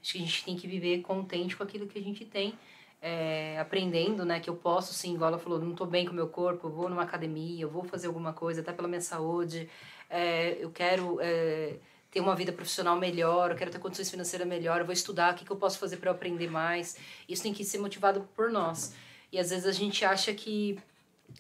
Acho que a gente tem que viver contente com aquilo que a gente tem, é, aprendendo, né? Que eu posso, sim, igual ela falou, não tô bem com o meu corpo, eu vou numa academia, eu vou fazer alguma coisa, até pela minha saúde. É, eu quero é, ter uma vida profissional melhor, eu quero ter condições financeiras melhor, eu vou estudar, o que, que eu posso fazer para aprender mais. Isso tem que ser motivado por nós. E às vezes a gente acha que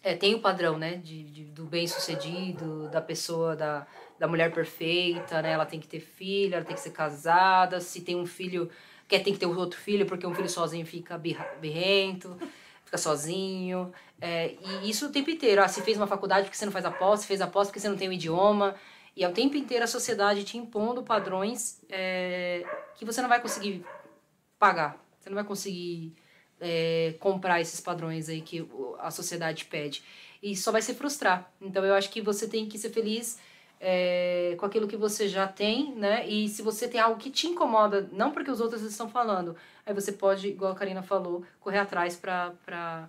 é, tem o padrão, né? De, de do bem-sucedido, da pessoa, da, da mulher perfeita, né? Ela tem que ter filho, ela tem que ser casada. Se tem um filho, quer tem que ter outro filho, porque um filho sozinho fica birrento, fica sozinho. É, e isso o tempo inteiro. Ah, se fez uma faculdade porque você não faz a pós, se fez a pós porque você não tem o idioma. E é o tempo inteiro a sociedade te impondo padrões é, que você não vai conseguir pagar. Você não vai conseguir é, comprar esses padrões aí que a sociedade pede. E só vai se frustrar. Então eu acho que você tem que ser feliz é, com aquilo que você já tem, né? E se você tem algo que te incomoda, não porque os outros estão falando, aí você pode, igual a Karina falou, correr atrás para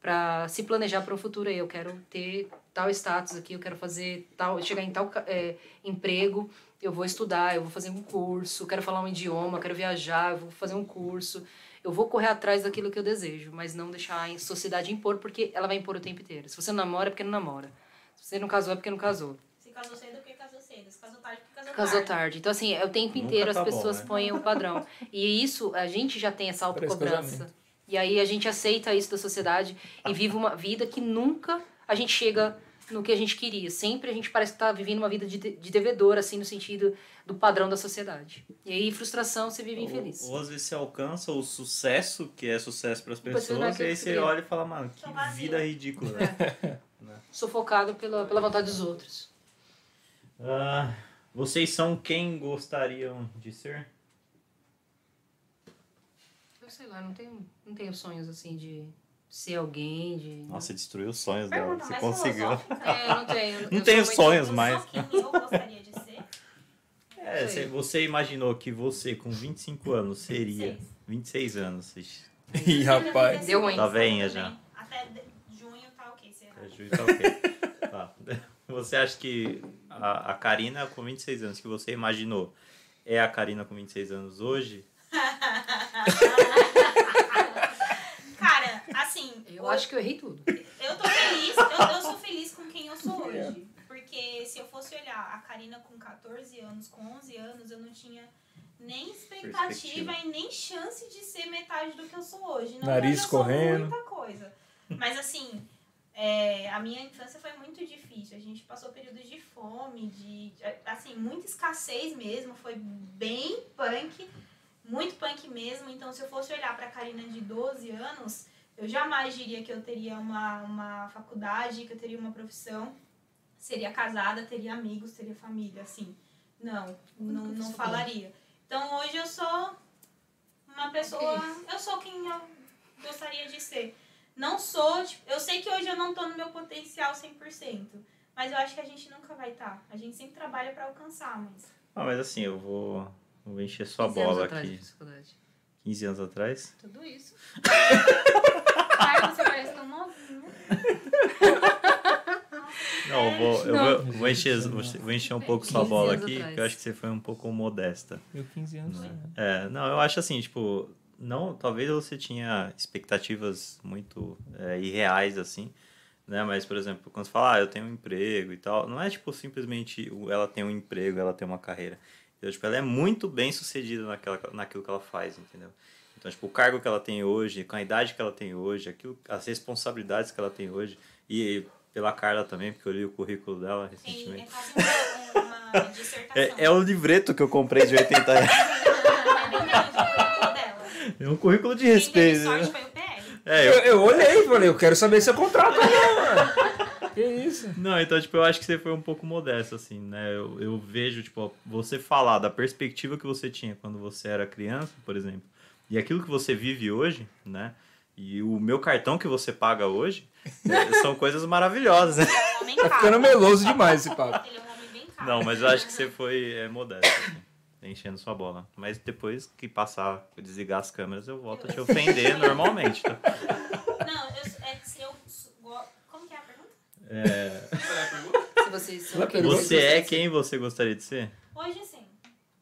para se planejar para o futuro. Eu quero ter tal status aqui, eu quero fazer tal, chegar em tal é, emprego, eu vou estudar, eu vou fazer um curso, quero falar um idioma, quero viajar, eu vou fazer um curso. Eu vou correr atrás daquilo que eu desejo, mas não deixar a sociedade impor, porque ela vai impor o tempo inteiro. Se você não namora, é porque não namora. Se você não casou, é porque não casou. Casou cedo, porque casou cedo. Se casou tarde, porque casou, Casou tarde. tarde. Então, assim, é o tempo inteiro tá as bom, pessoas né? põem o padrão. E isso, a gente já tem essa autocobrança. E aí a gente aceita isso da sociedade e vive uma vida que nunca a gente chega no que a gente queria. Sempre a gente parece que tá vivendo uma vida de, de devedor, assim, no sentido do padrão da sociedade. E aí, frustração, você vive infeliz. Ou, ou às vezes você alcança o sucesso, que é sucesso para as pessoas, e aí que você olha e fala, mano, que vida ridícula. né? Sufocado pela, pela vontade dos outros. Ah, vocês são quem gostariam de ser? Eu sei lá, não tenho, não tenho sonhos, assim, de ser alguém, de... Nossa, você destruiu os sonhos dela. Você conseguiu. É, não tenho. Não eu tenho sonhos mais. quem eu gostaria de ser. É, você, você imaginou que você, com 25 anos, seria. 26. 26 anos. Ih, rapaz. Deu ruim. Tá Tudo já. Até junho tá ok, será? É juiz, tá ok. Tá. Você acha que a, a Karina, com 26 anos, que você imaginou, é a Karina com 26 anos hoje? Cara, assim, Eu hoje- acho que eu errei tudo. eu tô feliz, eu, eu sou feliz com quem eu sou hoje. Porque se eu fosse olhar a Karina com 14 anos, com 11 anos, eu não tinha nem expectativa e nem chance de ser metade do que eu sou hoje. Não, Nariz hoje eu sou correndo. muita coisa. Mas assim, é, a minha infância foi muito difícil. A gente passou períodos de fome, de assim, muita escassez mesmo. Foi bem punk, muito punk mesmo. Então, se eu fosse olhar pra Karina de 12 anos, eu jamais diria que eu teria uma, uma faculdade, que eu teria uma profissão, seria casada, teria amigos, teria família, assim. Não, não, não falaria. Então hoje eu sou uma pessoa. Eu sou quem eu gostaria de ser. Não sou, tipo, eu sei que hoje eu não tô no meu potencial 100%, mas eu acho que a gente nunca vai estar. A gente sempre trabalha pra alcançar, mas. Ah, mas assim, eu vou, vou encher sua 15 anos bola atrás de aqui. psicologia. 15 anos atrás? Tudo isso. Ai, você parece tão novinho. Não, eu vou, eu Não. vou, vou encher, vou, vou encher um pouco sua 15 bola aqui, atrás. que eu acho que você foi um pouco modesta. Eu 15 anos. né? É, não, eu acho assim, tipo, não, talvez você tinha expectativas muito é, irreais, assim, né? Mas, por exemplo, quando você fala, ah, eu tenho um emprego e tal, não é, tipo, simplesmente ela tem um emprego, ela tem uma carreira. Então, tipo, ela é muito bem sucedida naquela, naquilo que ela faz, entendeu? Então, tipo, o cargo que ela tem hoje, com a idade que ela tem hoje, aquilo, as responsabilidades que ela tem hoje, e pela Carla também, porque eu li o currículo dela é recentemente. quase uma, uma dissertação. É, é o livreto que eu comprei de 80 reais. É bem grande o currículo dela. É um currículo de Quem respeito. sorte né? foi o PL. É, Eu, eu, eu olhei e falei, eu quero saber se é contrato ou não, mano. Que isso? Não, então, tipo, eu acho que você foi um pouco modesto, assim, né? Eu, eu vejo, tipo, você falar da perspectiva que você tinha quando você era criança, por exemplo, e aquilo que você vive hoje, né? E o meu cartão que você paga hoje, é, são coisas maravilhosas, né? Ele é um homem Tá ficando meloso demais esse papo. Ele é um homem bem caro. Não, mas eu acho que você foi é, modesto, assim, enchendo sua bola. Mas depois que passar, eu desligar as câmeras, eu volto a te ofender normalmente, tá? Não, eu, é, se eu Como que é a pergunta? É, Se vocês são Ela quem pergunta- você é quem você gostaria de ser? Hoje sim.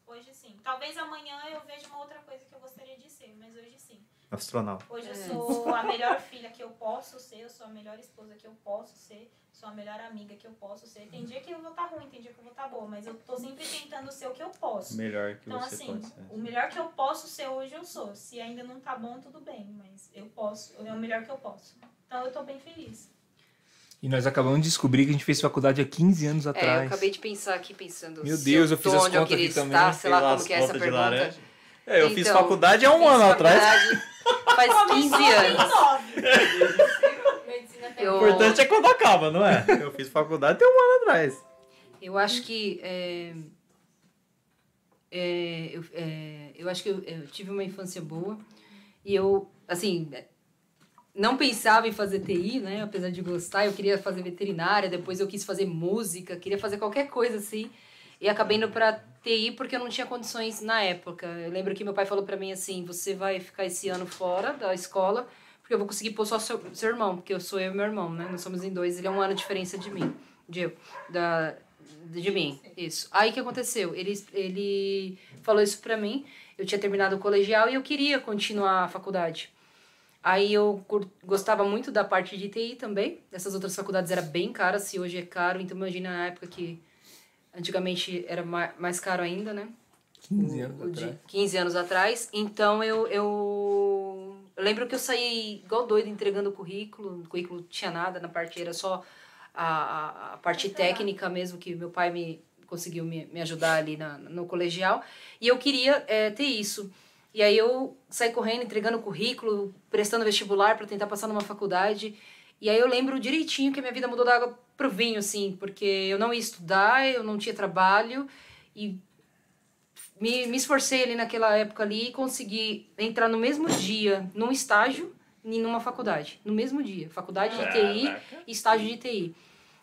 Hoje sim. Talvez amanhã eu veja uma outra coisa que eu gostaria de ser, mas hoje sim. Astronauta. Hoje eu É. sou a melhor filha que eu posso ser, eu sou a melhor esposa que eu posso ser, sou a melhor amiga que eu posso ser. Tem dia que eu vou estar ruim, tem dia que eu vou estar boa, mas eu tô sempre tentando ser o que eu posso. Melhor que Então, você assim, pode ser. o melhor que eu posso ser hoje eu sou. Se ainda não tá bom, tudo bem, mas eu posso, é o melhor que eu posso. Então eu tô bem feliz. E nós acabamos de descobrir que a gente fez faculdade há 15 anos É, atrás. eu acabei de pensar aqui, pensando. Meu Deus, eu fiz as contas queria aqui também, estar, sei lá Pelas como que é essa pergunta. laranja. É, eu fiz Então, faculdade há um Fiz ano atrás. Faz 15 anos. Medicina O Eu- importante é quando acaba, não é? Eu fiz faculdade tem um ano atrás. Eu acho que. É, é, eu, é, eu acho que eu, eu tive uma infância boa. E eu, assim, não pensava em fazer TI, né? Apesar de gostar, eu queria fazer veterinária, depois eu quis fazer música, queria fazer qualquer coisa assim. E acabei indo pra TI porque eu não tinha condições na época. Eu lembro que meu pai falou pra mim assim: você vai ficar esse ano fora da escola, porque eu vou conseguir pôr só seu, seu irmão, porque eu sou eu e meu irmão, né? Nós somos em dois, ele é um ano de diferença de mim, de eu, da, de mim, isso. Aí o que aconteceu? Ele, ele falou isso pra mim, eu tinha terminado o colegial e eu queria continuar a faculdade. Aí eu gostava muito da parte de TI também. Essas outras faculdades era bem caras, se hoje é caro, então imagina na época que antigamente era ma- mais caro ainda, né? 15 anos o de atrás. 15 anos atrás. Então eu, eu, eu lembro que eu saí igual doido entregando o currículo. O currículo não tinha nada, na parte era só a, a, a parte técnica mesmo, que meu pai me conseguiu me, me ajudar ali na, no colegial. E eu queria eh, ter isso. E aí eu saí correndo, entregando o currículo, prestando vestibular para tentar passar numa faculdade. E aí eu lembro direitinho que a minha vida mudou da água pro vinho, assim, porque eu não ia estudar, eu não tinha trabalho e me, me esforcei ali naquela época ali e consegui entrar no mesmo dia num estágio e numa faculdade. No mesmo dia. Faculdade de TI e estágio de TI.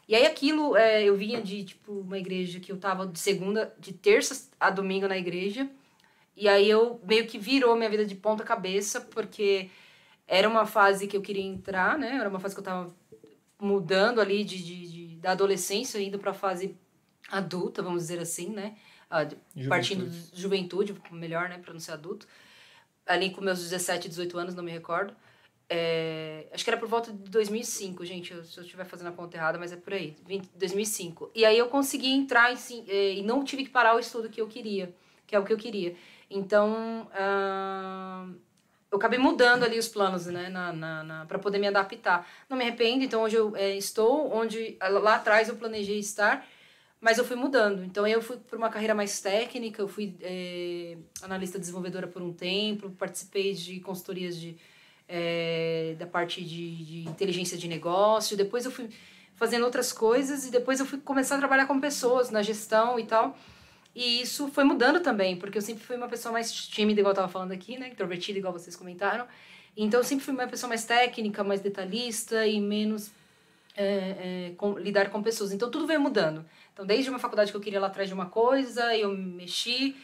E aí aquilo, é, eu vinha de, tipo, uma igreja que eu tava de segunda, de terça a domingo na igreja. E aí eu meio que virou minha vida de ponta cabeça, porque era uma fase que eu queria entrar, né? Era uma fase que eu tava mudando ali de, de, de- da adolescência, indo pra fase adulta, vamos dizer assim, né? Ah, de- Juventude. partindo de juventude, melhor, né? Pra não ser adulto. Ali com meus 17, 18 anos, não me recordo. É, acho que era por volta de 2005, gente. se eu estiver fazendo a conta errada, mas é por aí. 20, 2005. E aí eu consegui entrar si- eh, e não tive que parar o estudo que eu queria, que é o que eu queria. Então, ah, eu acabei mudando ali os planos, né, na, na, na, para poder me adaptar. Não me arrependo, então hoje eu eh, estou onde lá atrás eu planejei estar, mas eu fui mudando. Então eu fui para uma carreira mais técnica, eu fui eh, analista desenvolvedora por um tempo, participei de consultorias de eh, da parte de, de inteligência de negócio, depois eu fui fazendo outras coisas e depois eu fui começar a trabalhar com pessoas na gestão e tal. E isso foi mudando também, porque eu sempre fui uma pessoa mais tímida, igual eu tava falando aqui, né? Introvertida, igual vocês comentaram. Então eu sempre fui uma pessoa mais técnica, mais detalhista e menos é, é, com- lidar com pessoas. Então tudo veio mudando. Então desde uma faculdade que eu queria lá atrás de uma coisa, eu me mexi,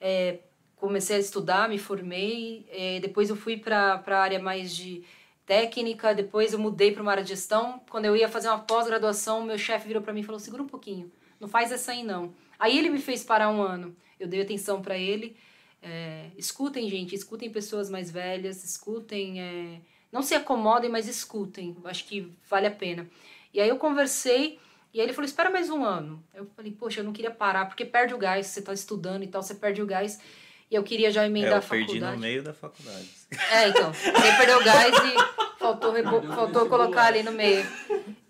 é, comecei a estudar, me formei. é, depois eu fui para a área mais de técnica, depois eu mudei para uma área de gestão. Quando eu ia fazer uma pós-graduação, meu chefe virou para mim e falou: segura um pouquinho, não faz essa aí não. Aí ele me fez parar um ano. Eu dei atenção para ele. É, escutem, gente, escutem pessoas mais velhas, escutem. é, não se acomodem, mas escutem. Eu Acho que vale a pena. E aí eu conversei, e aí ele falou: espera mais um ano. Eu falei: poxa, eu não queria parar, porque perde o gás. Você está estudando e tal, você perde o gás. E eu queria já É, emendar eu a faculdade. perdi no meio da faculdade. É, então. Você perdeu o gás e faltou, faltou colocar ali no meio.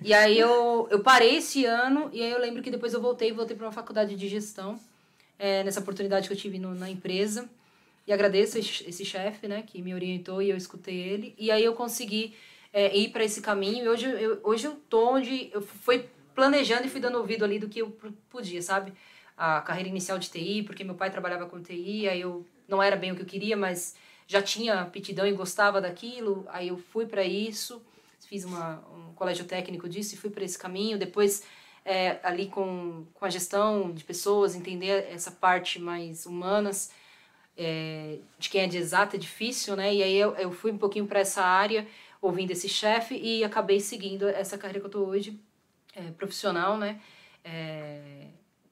E aí eu, eu parei esse ano, e aí eu lembro que depois eu voltei, voltei para uma faculdade de gestão, é, nessa oportunidade que eu tive no- na empresa. E agradeço esse, esse chefe, né, que me orientou e eu escutei ele. E aí eu consegui é, ir para esse caminho. E hoje eu, hoje eu tô onde eu fui planejando e fui dando ouvido ali do que eu podia, sabe? A carreira inicial de TI, porque meu pai trabalhava com TI, aí eu não era bem o que eu queria, mas já tinha aptidão e gostava daquilo. Aí eu fui para isso, fiz uma, um colégio técnico disso e fui para esse caminho. Depois, é, ali com, com a gestão de pessoas, entender essa parte mais humanas é, de quem é de exata é difícil, né? E aí eu, eu fui um pouquinho para essa área, ouvindo esse chefe, e acabei seguindo essa carreira que eu tô hoje, é, profissional, né? É,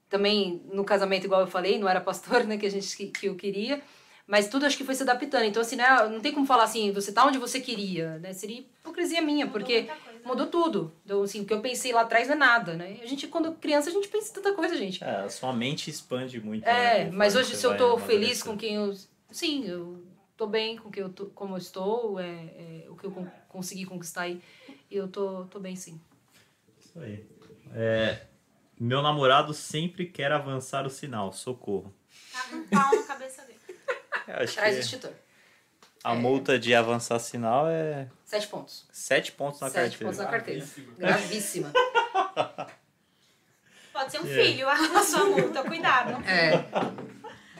também no casamento, igual eu falei, não era pastor, né? Que, a gente, que, que eu queria, mas tudo acho que foi se adaptando. Então, assim, né? Não tem como falar assim, você tá onde você queria, né? Seria hipocrisia minha, Mudou porque coisa, né? mudou tudo. Então, assim, o que eu pensei lá atrás não é nada, né? A gente, quando criança, a gente pensa em tanta coisa, gente. É, a sua mente expande muito. É, né, mas hoje se eu tô feliz com quem eu. Sim, eu tô bem com quem eu tô, como eu estou, é, é o que eu con- consegui conquistar aí. E eu tô, tô bem, sim. Isso aí. É, meu namorado sempre quer avançar o sinal. Socorro. Tá com um pau na cabeça dele. Acho Traz o extintor. a multa de avançar sinal é Sete pontos. 7 pontos na Sete carteira. pontos na carteira. Gravíssimo. Gravíssima. Pode ser um É. filho a sua multa, cuidado. É.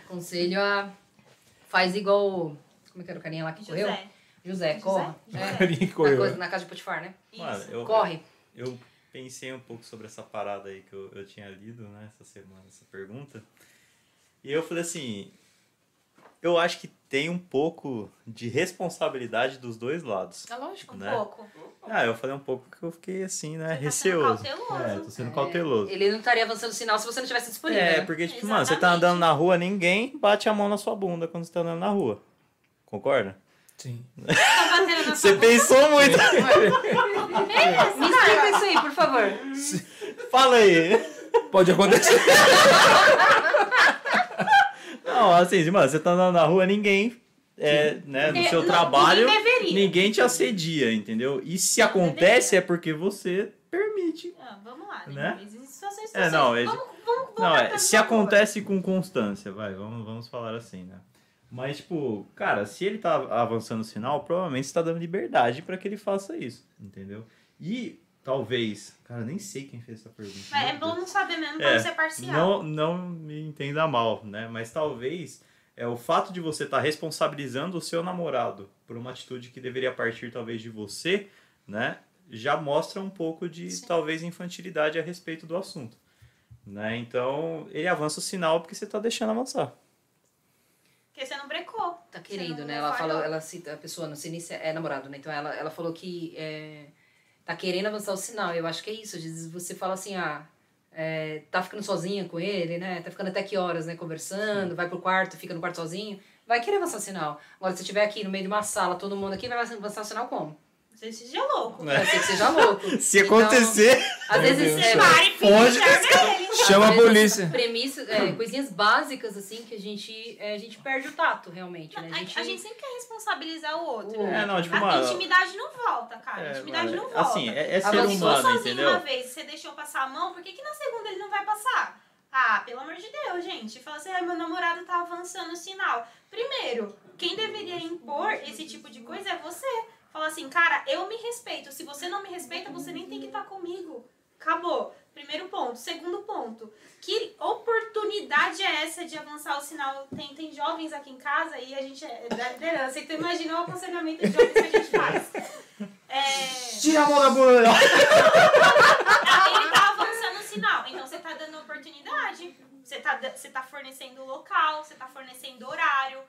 Conselho a. Faz igual. Como é que era o carinha lá que correu? José. José, corra. José. É. Na, correu. coisa- na casa de Potifar, né? Mano, Isso. eu, Corre. eu pensei um pouco sobre essa parada aí que eu, eu tinha lido, né, essa semana, essa pergunta. E eu falei assim, eu acho que tem um pouco de responsabilidade dos dois lados. É lógico. Um Né? pouco. Ah, eu falei um pouco que eu fiquei assim, né, Você tá sendo receoso. cauteloso. É, tô sendo É, cauteloso. Ele não estaria avançando o sinal se você não tivesse disponível. É, né? porque, tipo, mano, você tá Exatamente. andando na rua, ninguém bate a mão na sua bunda quando você tá andando na rua. Concorda? Sim. Tá batendo na Você pensou muito. Me explica isso aí, por favor. Fala aí. Pode acontecer. Não, assim, mano, você tá andando na rua, ninguém, é, né, no De- seu não, trabalho, ninguém ninguém te assedia, entendeu? E se acontece é porque você permite. Ah, vamos lá, Né? Existem situações É, não, é- Vamos, vamos, vamos Não, é, se acontece com constância, vai, vamos, vamos falar assim, né? Mas, tipo, cara, se ele tá avançando o sinal, provavelmente você tá dando liberdade pra que ele faça isso, entendeu? E talvez, cara, nem sei quem fez essa pergunta. É meu bom não saber mesmo pra É, ser parcial. Não, não me entenda mal, né? Mas talvez é o fato de você estar responsabilizando o seu namorado por uma atitude que deveria partir talvez de você, né? Já mostra um pouco de Sim. talvez infantilidade a respeito do assunto, né? Então ele avança o sinal porque você está deixando avançar. Porque você não brecou. Tá Você querendo, né? Ela falou, ela cita, a pessoa, sei nem se é namorado, né? Então ela, ela falou que é, tá querendo avançar o sinal. Eu acho que é isso. Às vezes você fala assim, ah, é, tá ficando sozinha com ele, né? Tá ficando até que horas, né? Conversando, vai pro quarto, fica no quarto sozinho. Vai querer avançar o sinal. Agora, se você estiver aqui no meio de uma sala, todo mundo aqui, vai avançar o sinal como? Você seja louco. É. Pode ser que seja louco. Se Então, acontecer, Às vezes, é, Pare, filho, Chama a polícia. Premissas, é, coisinhas básicas, assim, que a gente, é, a gente perde o tato, realmente, né? A, a gente sempre quer responsabilizar o outro. O- né? É, não, tipo, a mano- intimidade não volta, cara. a É, intimidade mano, não volta. assim, é, é ser Agora, se for humano, sozinho entendeu? uma vez você deixou passar a mão, por que, que na segunda ele não vai passar? Ah, pelo amor de Deus, gente. Fala assim, ah, meu namorado tá avançando o sinal. Primeiro, quem deveria impor esse tipo de coisa é você. Fala assim, cara, eu me respeito. Se você não me respeita, você nem tem que estar comigo. Acabou. Primeiro ponto. Segundo ponto. Que oportunidade é essa de avançar o sinal? Tem, tem jovens aqui em casa e a gente é da liderança. Então imagina o aconselhamento de jovens que a gente faz. É... Tira a mão da bunda. Ele tá avançando o sinal. Então você tá dando oportunidade. Você tá, você tá fornecendo local, você tá fornecendo horário.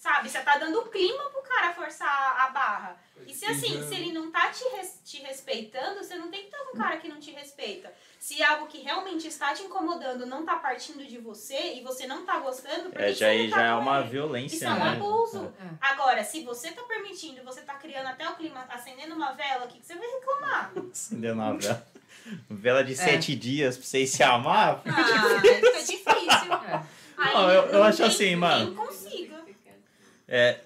Sabe? Você tá dando clima pro cara forçar a barra. E se assim, se ele não tá te, res- te respeitando, você não tem que estar com um cara que não te respeita. Se algo que realmente está te incomodando não tá partindo de você e você não tá gostando, por que É, já, você não aí tá já é uma violência, Isso é um né? abuso. É. Agora, se você tá permitindo, você tá criando até o clima, acendendo uma vela, o que, que você vai reclamar? Acendendo uma vela. Vela de sete dias pra vocês se amar. Ah, fica difícil. É. Aí Não, eu- eu acho assim, mano. É,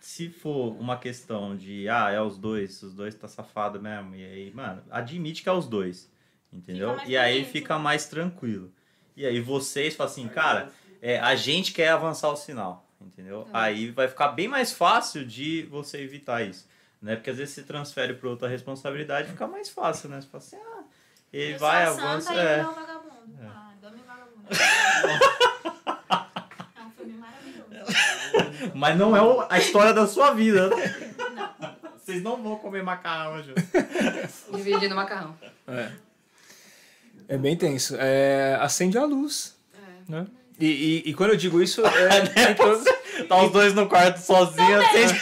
se for uma questão de, ah, é os dois, os dois tá safado mesmo, e aí, mano, admite que é os dois, entendeu? E aí fica mais tranquilo. E aí vocês falam assim, cara, é, a gente quer avançar o sinal, entendeu? Aí vai ficar bem mais fácil de você evitar isso, né? Porque às vezes você transfere para outra responsabilidade, fica mais fácil, né? Você fala assim, ah, ele Eu vai, avança, é. ele é vagabundo. Ah, dame o vagabundo. é um filme maravilhoso. Mas não é o- a história da sua vida, né? Vocês não vão comer macarrão hoje. Dividindo macarrão. É. É bem tenso. É, acende a luz. É. Né? E, e, e quando eu digo isso, é, todos- Tá os dois no quarto sozinhos, assim.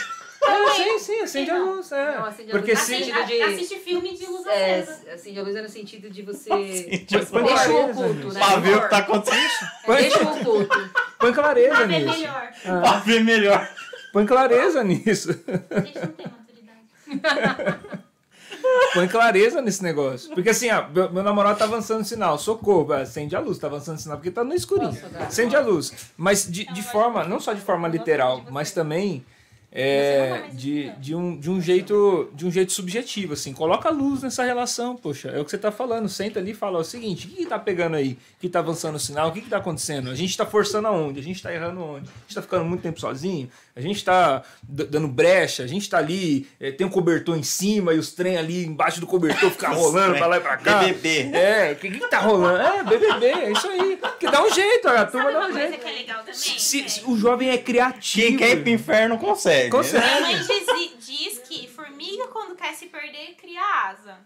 É, acende a luz. É. Não, acende a Porque luz. se. Assiste, sentido de- assiste filme de luz É, acesa. assim, a luz é no sentido de você. Acende Deixa o oculto, né? Pra ver o que tá acontecendo. Põe, Deixa o oculto. põe clareza Pra ver nisso. melhor. Pra ver melhor. Põe clareza nisso. A gente não tem maturidade. Põe clareza nesse negócio. Porque assim, ó, meu, meu namorado tá avançando sinal, socorro, ah, acende a luz, tá avançando sinal, porque tá no escurinho. Acende a luz. Mas de, de forma, não só de forma literal, mas também é, de, de, um, de, um jeito, de um jeito subjetivo, assim. Coloca luz nessa relação, poxa. É o que você tá falando. Senta ali e fala o seguinte, o que, que tá pegando aí? O que tá avançando o sinal? O que, que tá acontecendo? A gente tá forçando aonde? A gente tá errando onde? A gente tá ficando muito tempo sozinho? A gente tá d- dando brecha? A gente tá ali, é, tem um cobertor em cima e os trem ali embaixo do cobertor ficar rolando pra lá e pra cá. BBB. É, o que, que tá rolando? É, BBB, é isso aí. Que dá um jeito, a turma dá uma um coisa jeito. que é legal também? Se, É, se o jovem é criativo. Quem quer ir pro inferno consegue. Consegue. Minha mãe diz, diz que formiga, quando quer se perder, cria asa.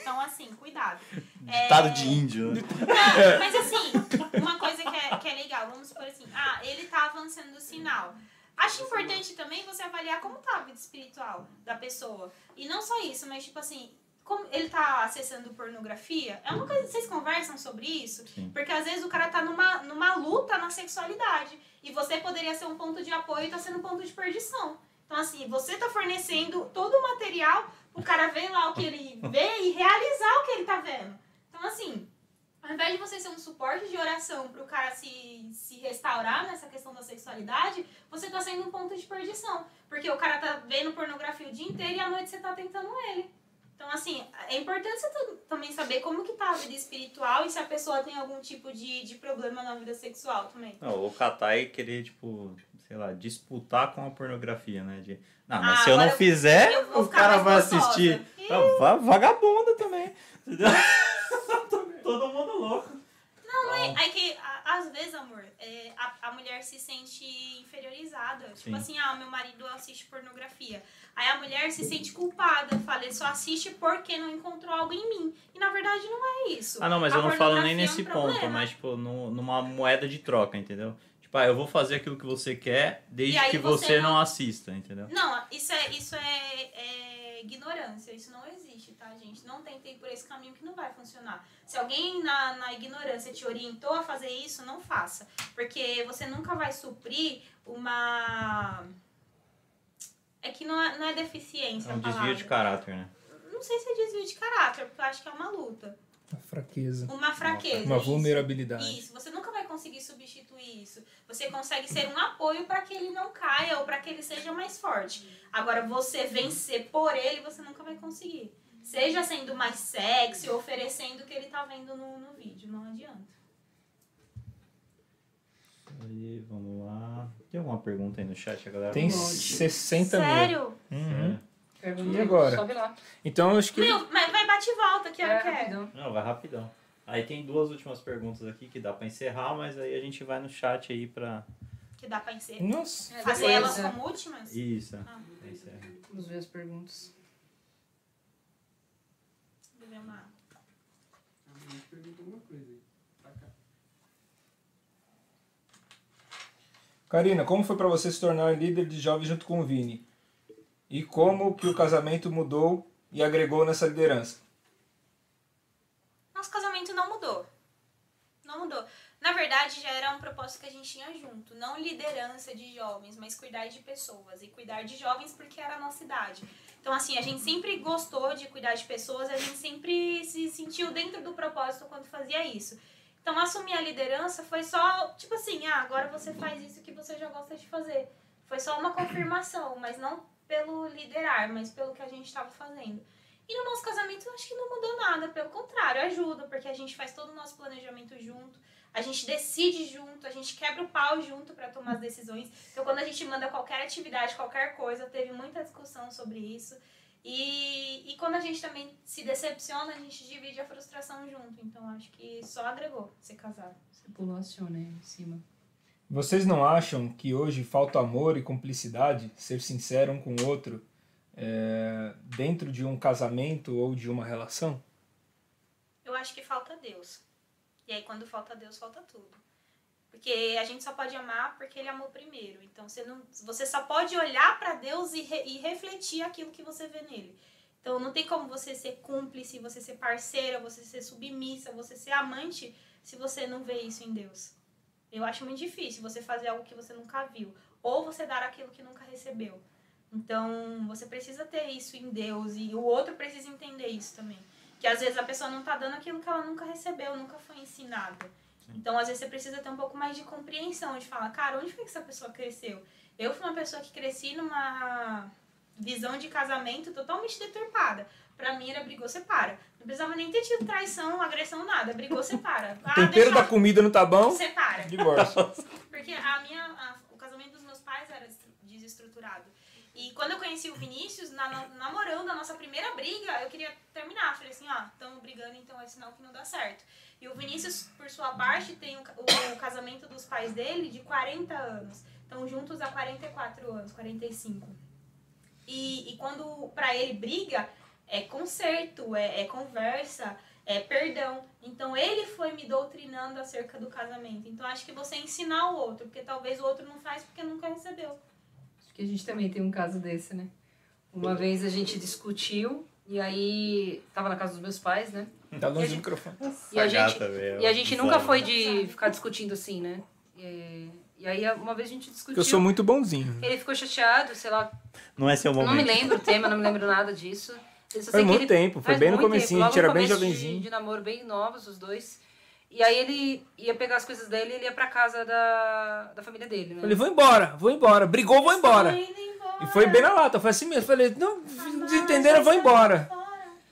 Então, assim, cuidado. É, Ditado de índio, né? Não, mas assim, uma coisa que é, que é legal, vamos supor assim, ah, ele tá avançando o sinal. Acho importante também você avaliar como tá a vida espiritual da pessoa. E não só isso, mas tipo assim, como ele tá acessando pornografia, é uma coisa, vocês conversam sobre isso? Sim. Porque às vezes o cara tá numa, numa luta na sexualidade. E você poderia ser um ponto de apoio e tá sendo um ponto de perdição. Então, assim, você tá fornecendo todo o material o cara ver lá o que ele vê e realizar o que ele tá vendo. Então, assim, ao invés de você ser um suporte de oração pro cara se, se restaurar nessa questão da sexualidade, você tá sendo um ponto de perdição. Porque o cara tá vendo pornografia o dia inteiro e à noite você tá tentando ele. Então, assim, é importante você tam- também saber como que tá a vida espiritual e se a pessoa tem algum tipo de, de problema na vida sexual também. Não, ou catar e querer, tipo, sei lá, disputar com a pornografia, né? De, não, mas Ah, se eu não fizer, eu o cara vai assistir. Va- vagabunda também. Entendeu? Todo mundo louco. Não, é, é que, a- às vezes, amor, é, a, a mulher se sente inferiorizada. Sim. Tipo assim, ah, meu marido assiste pornografia. Aí a mulher se sente culpada, fala, ele só assiste porque não encontrou algo em mim. E na verdade não é isso. Ah, não, mas A eu não falo nem pornografia é um nesse ponto, problema. mas, tipo, no- numa moeda de troca, entendeu? Tipo, ah, eu vou fazer aquilo que você quer, desde aí que você você não... não- assista, entendeu? Não, isso é, isso é, é ignorância. Isso não existe, tá, gente? Não tentem ir por esse caminho que não vai funcionar. Se alguém na, na ignorância te orientou a fazer isso, não faça. Porque você nunca vai suprir uma. É que não é, não é deficiência. É um desvio palavra. de caráter, né? Não sei se é desvio de caráter, porque eu acho que é uma luta. Uma fraqueza. Uma fraqueza. Uma isso. vulnerabilidade. Isso, você nunca vai conseguir substituir isso. Você consegue ser um apoio para que ele não caia ou para que ele seja mais forte. Agora, você vencer por ele, você nunca vai conseguir. Seja sendo mais sexy, oferecendo o que ele tá vendo no, no vídeo, não adianta. Aí, vamos lá. Tem alguma pergunta aí no chat, a galera? Tem Vamos- 60 mil. Sério? Uhum. Pergunta E agora? Sobe lá. Então eu acho que. Meu, mas vai bate e volta, que É, que é? rapidão. Não, vai rapidão. Aí tem duas últimas perguntas aqui que dá pra encerrar, mas aí a gente vai no chat aí pra... Que dá pra encerrar. Nossa. Fazer elas como últimas? Isso, Ah. Vamos ver as perguntas. Uma água. A gente pergunta alguma coisa aí. Pra cá. Karina, como foi pra você se tornar líder de jovens junto com o Vini? E como que o casamento mudou e agregou nessa liderança? Nosso casamento não mudou. Não mudou. Na verdade, já era um propósito que a gente tinha junto. Não liderança de jovens, mas cuidar de pessoas. E cuidar de jovens porque era a nossa idade. Então, assim, a gente sempre gostou de cuidar de pessoas, a gente sempre se sentiu dentro do propósito quando fazia isso. Então, assumir a liderança foi só, tipo assim, ah, agora você faz isso que você já gosta de fazer. Foi só uma confirmação, mas não pelo liderar, mas pelo que a gente estava fazendo. E no nosso casamento, acho que não mudou nada, pelo contrário, ajuda, porque a gente faz todo o nosso planejamento junto, a gente decide junto, a gente quebra o pau junto para tomar as decisões. Então, quando a gente manda qualquer atividade, qualquer coisa, teve muita discussão sobre isso. E, e quando a gente também se decepciona, a gente divide a frustração junto. Então, acho que só agregou ser casado. Você pulou a aí em cima. Vocês não acham que hoje falta amor e cumplicidade, ser sincero um com o outro, é, dentro de um casamento ou de uma relação? Eu acho que falta Deus. E aí, quando falta Deus, falta tudo. Porque a gente só pode amar porque ele amou primeiro. Então, você, não, você só pode olhar para Deus e, re- e refletir aquilo que você vê nele. Então, não tem como você ser cúmplice, você ser parceira, você ser submissa, você ser amante, se você não vê isso em Deus. Eu acho muito difícil você fazer algo que você nunca viu. Ou você dar aquilo que nunca recebeu. Então, você precisa ter isso em Deus e o outro precisa entender isso também. Que às vezes a pessoa não tá dando aquilo que ela nunca recebeu, nunca foi ensinada. Então, às vezes, você precisa ter um pouco mais de compreensão, de falar, cara, onde foi que essa pessoa cresceu? Eu fui uma pessoa que cresci numa visão de casamento totalmente deturpada. Pra mim era brigou, separa. Não precisava nem ter tido traição, agressão, nada. Brigou, separa. Ah, Tempero deixa- da comida não tá bom? Separa. Divórcio. Porque a minha, a- o casamento dos meus pais era desestruturado. E quando eu conheci o Vinícius, na, na- namorando a nossa primeira briga, eu queria terminar. Falei assim, ó, estamos brigando, então é sinal que não dá certo. E o Vinícius, por sua parte, tem o, ca- o casamento dos pais dele de 40 anos. Estão juntos há 44 anos, 45. E, e quando pra ele briga, é conserto, é, é conversa, é perdão. Então ele foi me doutrinando acerca do casamento. Então acho que você ensinar o outro, porque talvez o outro não faz porque nunca recebeu. Que a gente também tem um caso desse, né? Uma vez a gente discutiu e aí tava na casa dos meus pais, né? Tá longe do microfone. E a gente, e a gente nunca foi de ficar discutindo assim, né? É, E aí uma vez a gente discutiu. Eu sou muito bonzinho. Ele ficou chateado, sei lá, Não é seu não momento. me lembro o tema, não me lembro nada disso. Eu que muito ele- tempo, foi faz bem no comecinho, tempo, a gente era bem jovenzinho. De, de namoro, bem novos, os dois. E aí ele ia pegar as coisas dele e ele ia pra casa da, da família dele, né? Falei, vou embora, vou embora. Brigou, vou embora. Embora. E foi bem na lata, foi assim mesmo. Falei, não, desentenderam, eu vou embora.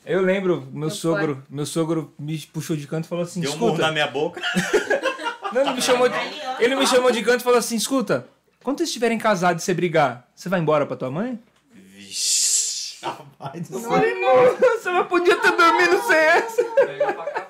Eu lembro, meu Meu sogro, meu sogro me puxou de canto e falou assim, Deu um murro escuta. na minha boca. Não, ele me chamou de, ele me chamou de canto e falou assim, escuta, quando vocês estiverem casados e você brigar, você vai embora pra tua mãe? Vixe. Rapaz do Eu céu. falei, nossa, mas podia ter dormido sem essa. Pega pra capaz.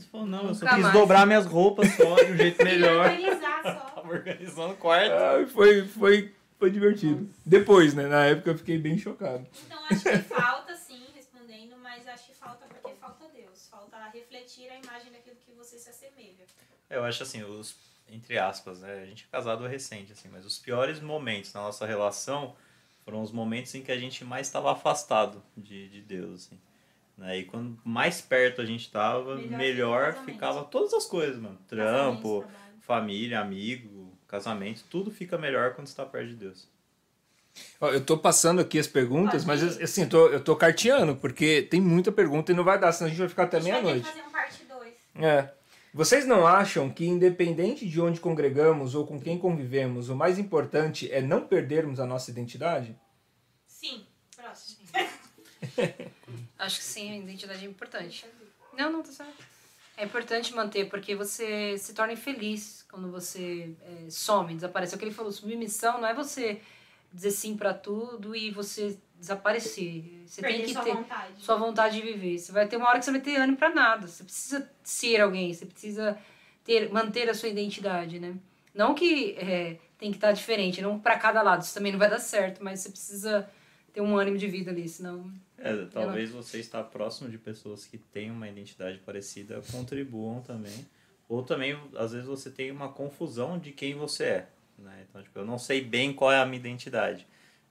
Você falou, não, eu só Nunca quis mais. dobrar minhas roupas só de um jeito melhor. organizar só. Tava organizando o quarto. Ai, foi, foi, foi divertido. Depois, né, na época eu fiquei bem chocado. Então acho que falta sim, respondendo, mas acho que falta porque falta Deus. Falta refletir a imagem daquilo que você se assemelha. Eu acho assim, os entre aspas, né? A gente é casado recente, assim, mas os piores momentos na nossa relação foram os momentos em que a gente mais estava afastado de, de Deus, assim. Né? E quando mais perto a gente estava, Melhor melhor, ficava todas as coisas, mano. Trampo, Casamento, família, amigo, casamento, tudo fica melhor quando está perto de Deus. Eu tô passando aqui as perguntas, Pode mas assim, eu tô, eu tô carteando, porque tem muita pergunta e não vai dar, senão a gente vai ficar até meia-noite. fazer um parte 2. É. Vocês não acham que, independente de onde congregamos ou com quem convivemos, o mais importante é não perdermos a nossa identidade? Sim. Próximo. Acho que sim, a identidade é importante. Não, não, tá certo. É importante manter, porque você se torna infeliz quando você é, some, desaparece. É o que ele falou, submissão não é você dizer sim pra tudo e você desaparecer. Você Perder tem que sua ter vontade. sua vontade de viver. Você vai ter uma hora que você vai ter ânimo pra nada. Você precisa ser alguém, você precisa ter, manter a sua identidade, né? Não que é, tem que estar diferente, não pra cada lado, isso também não vai dar certo, mas você precisa ter um ânimo de vida ali, senão É, talvez você estar próximo de pessoas que têm uma identidade parecida contribuam também. Ou também, às vezes, você tem uma confusão de quem você é. Né? Então, tipo, eu não sei bem qual é a minha identidade.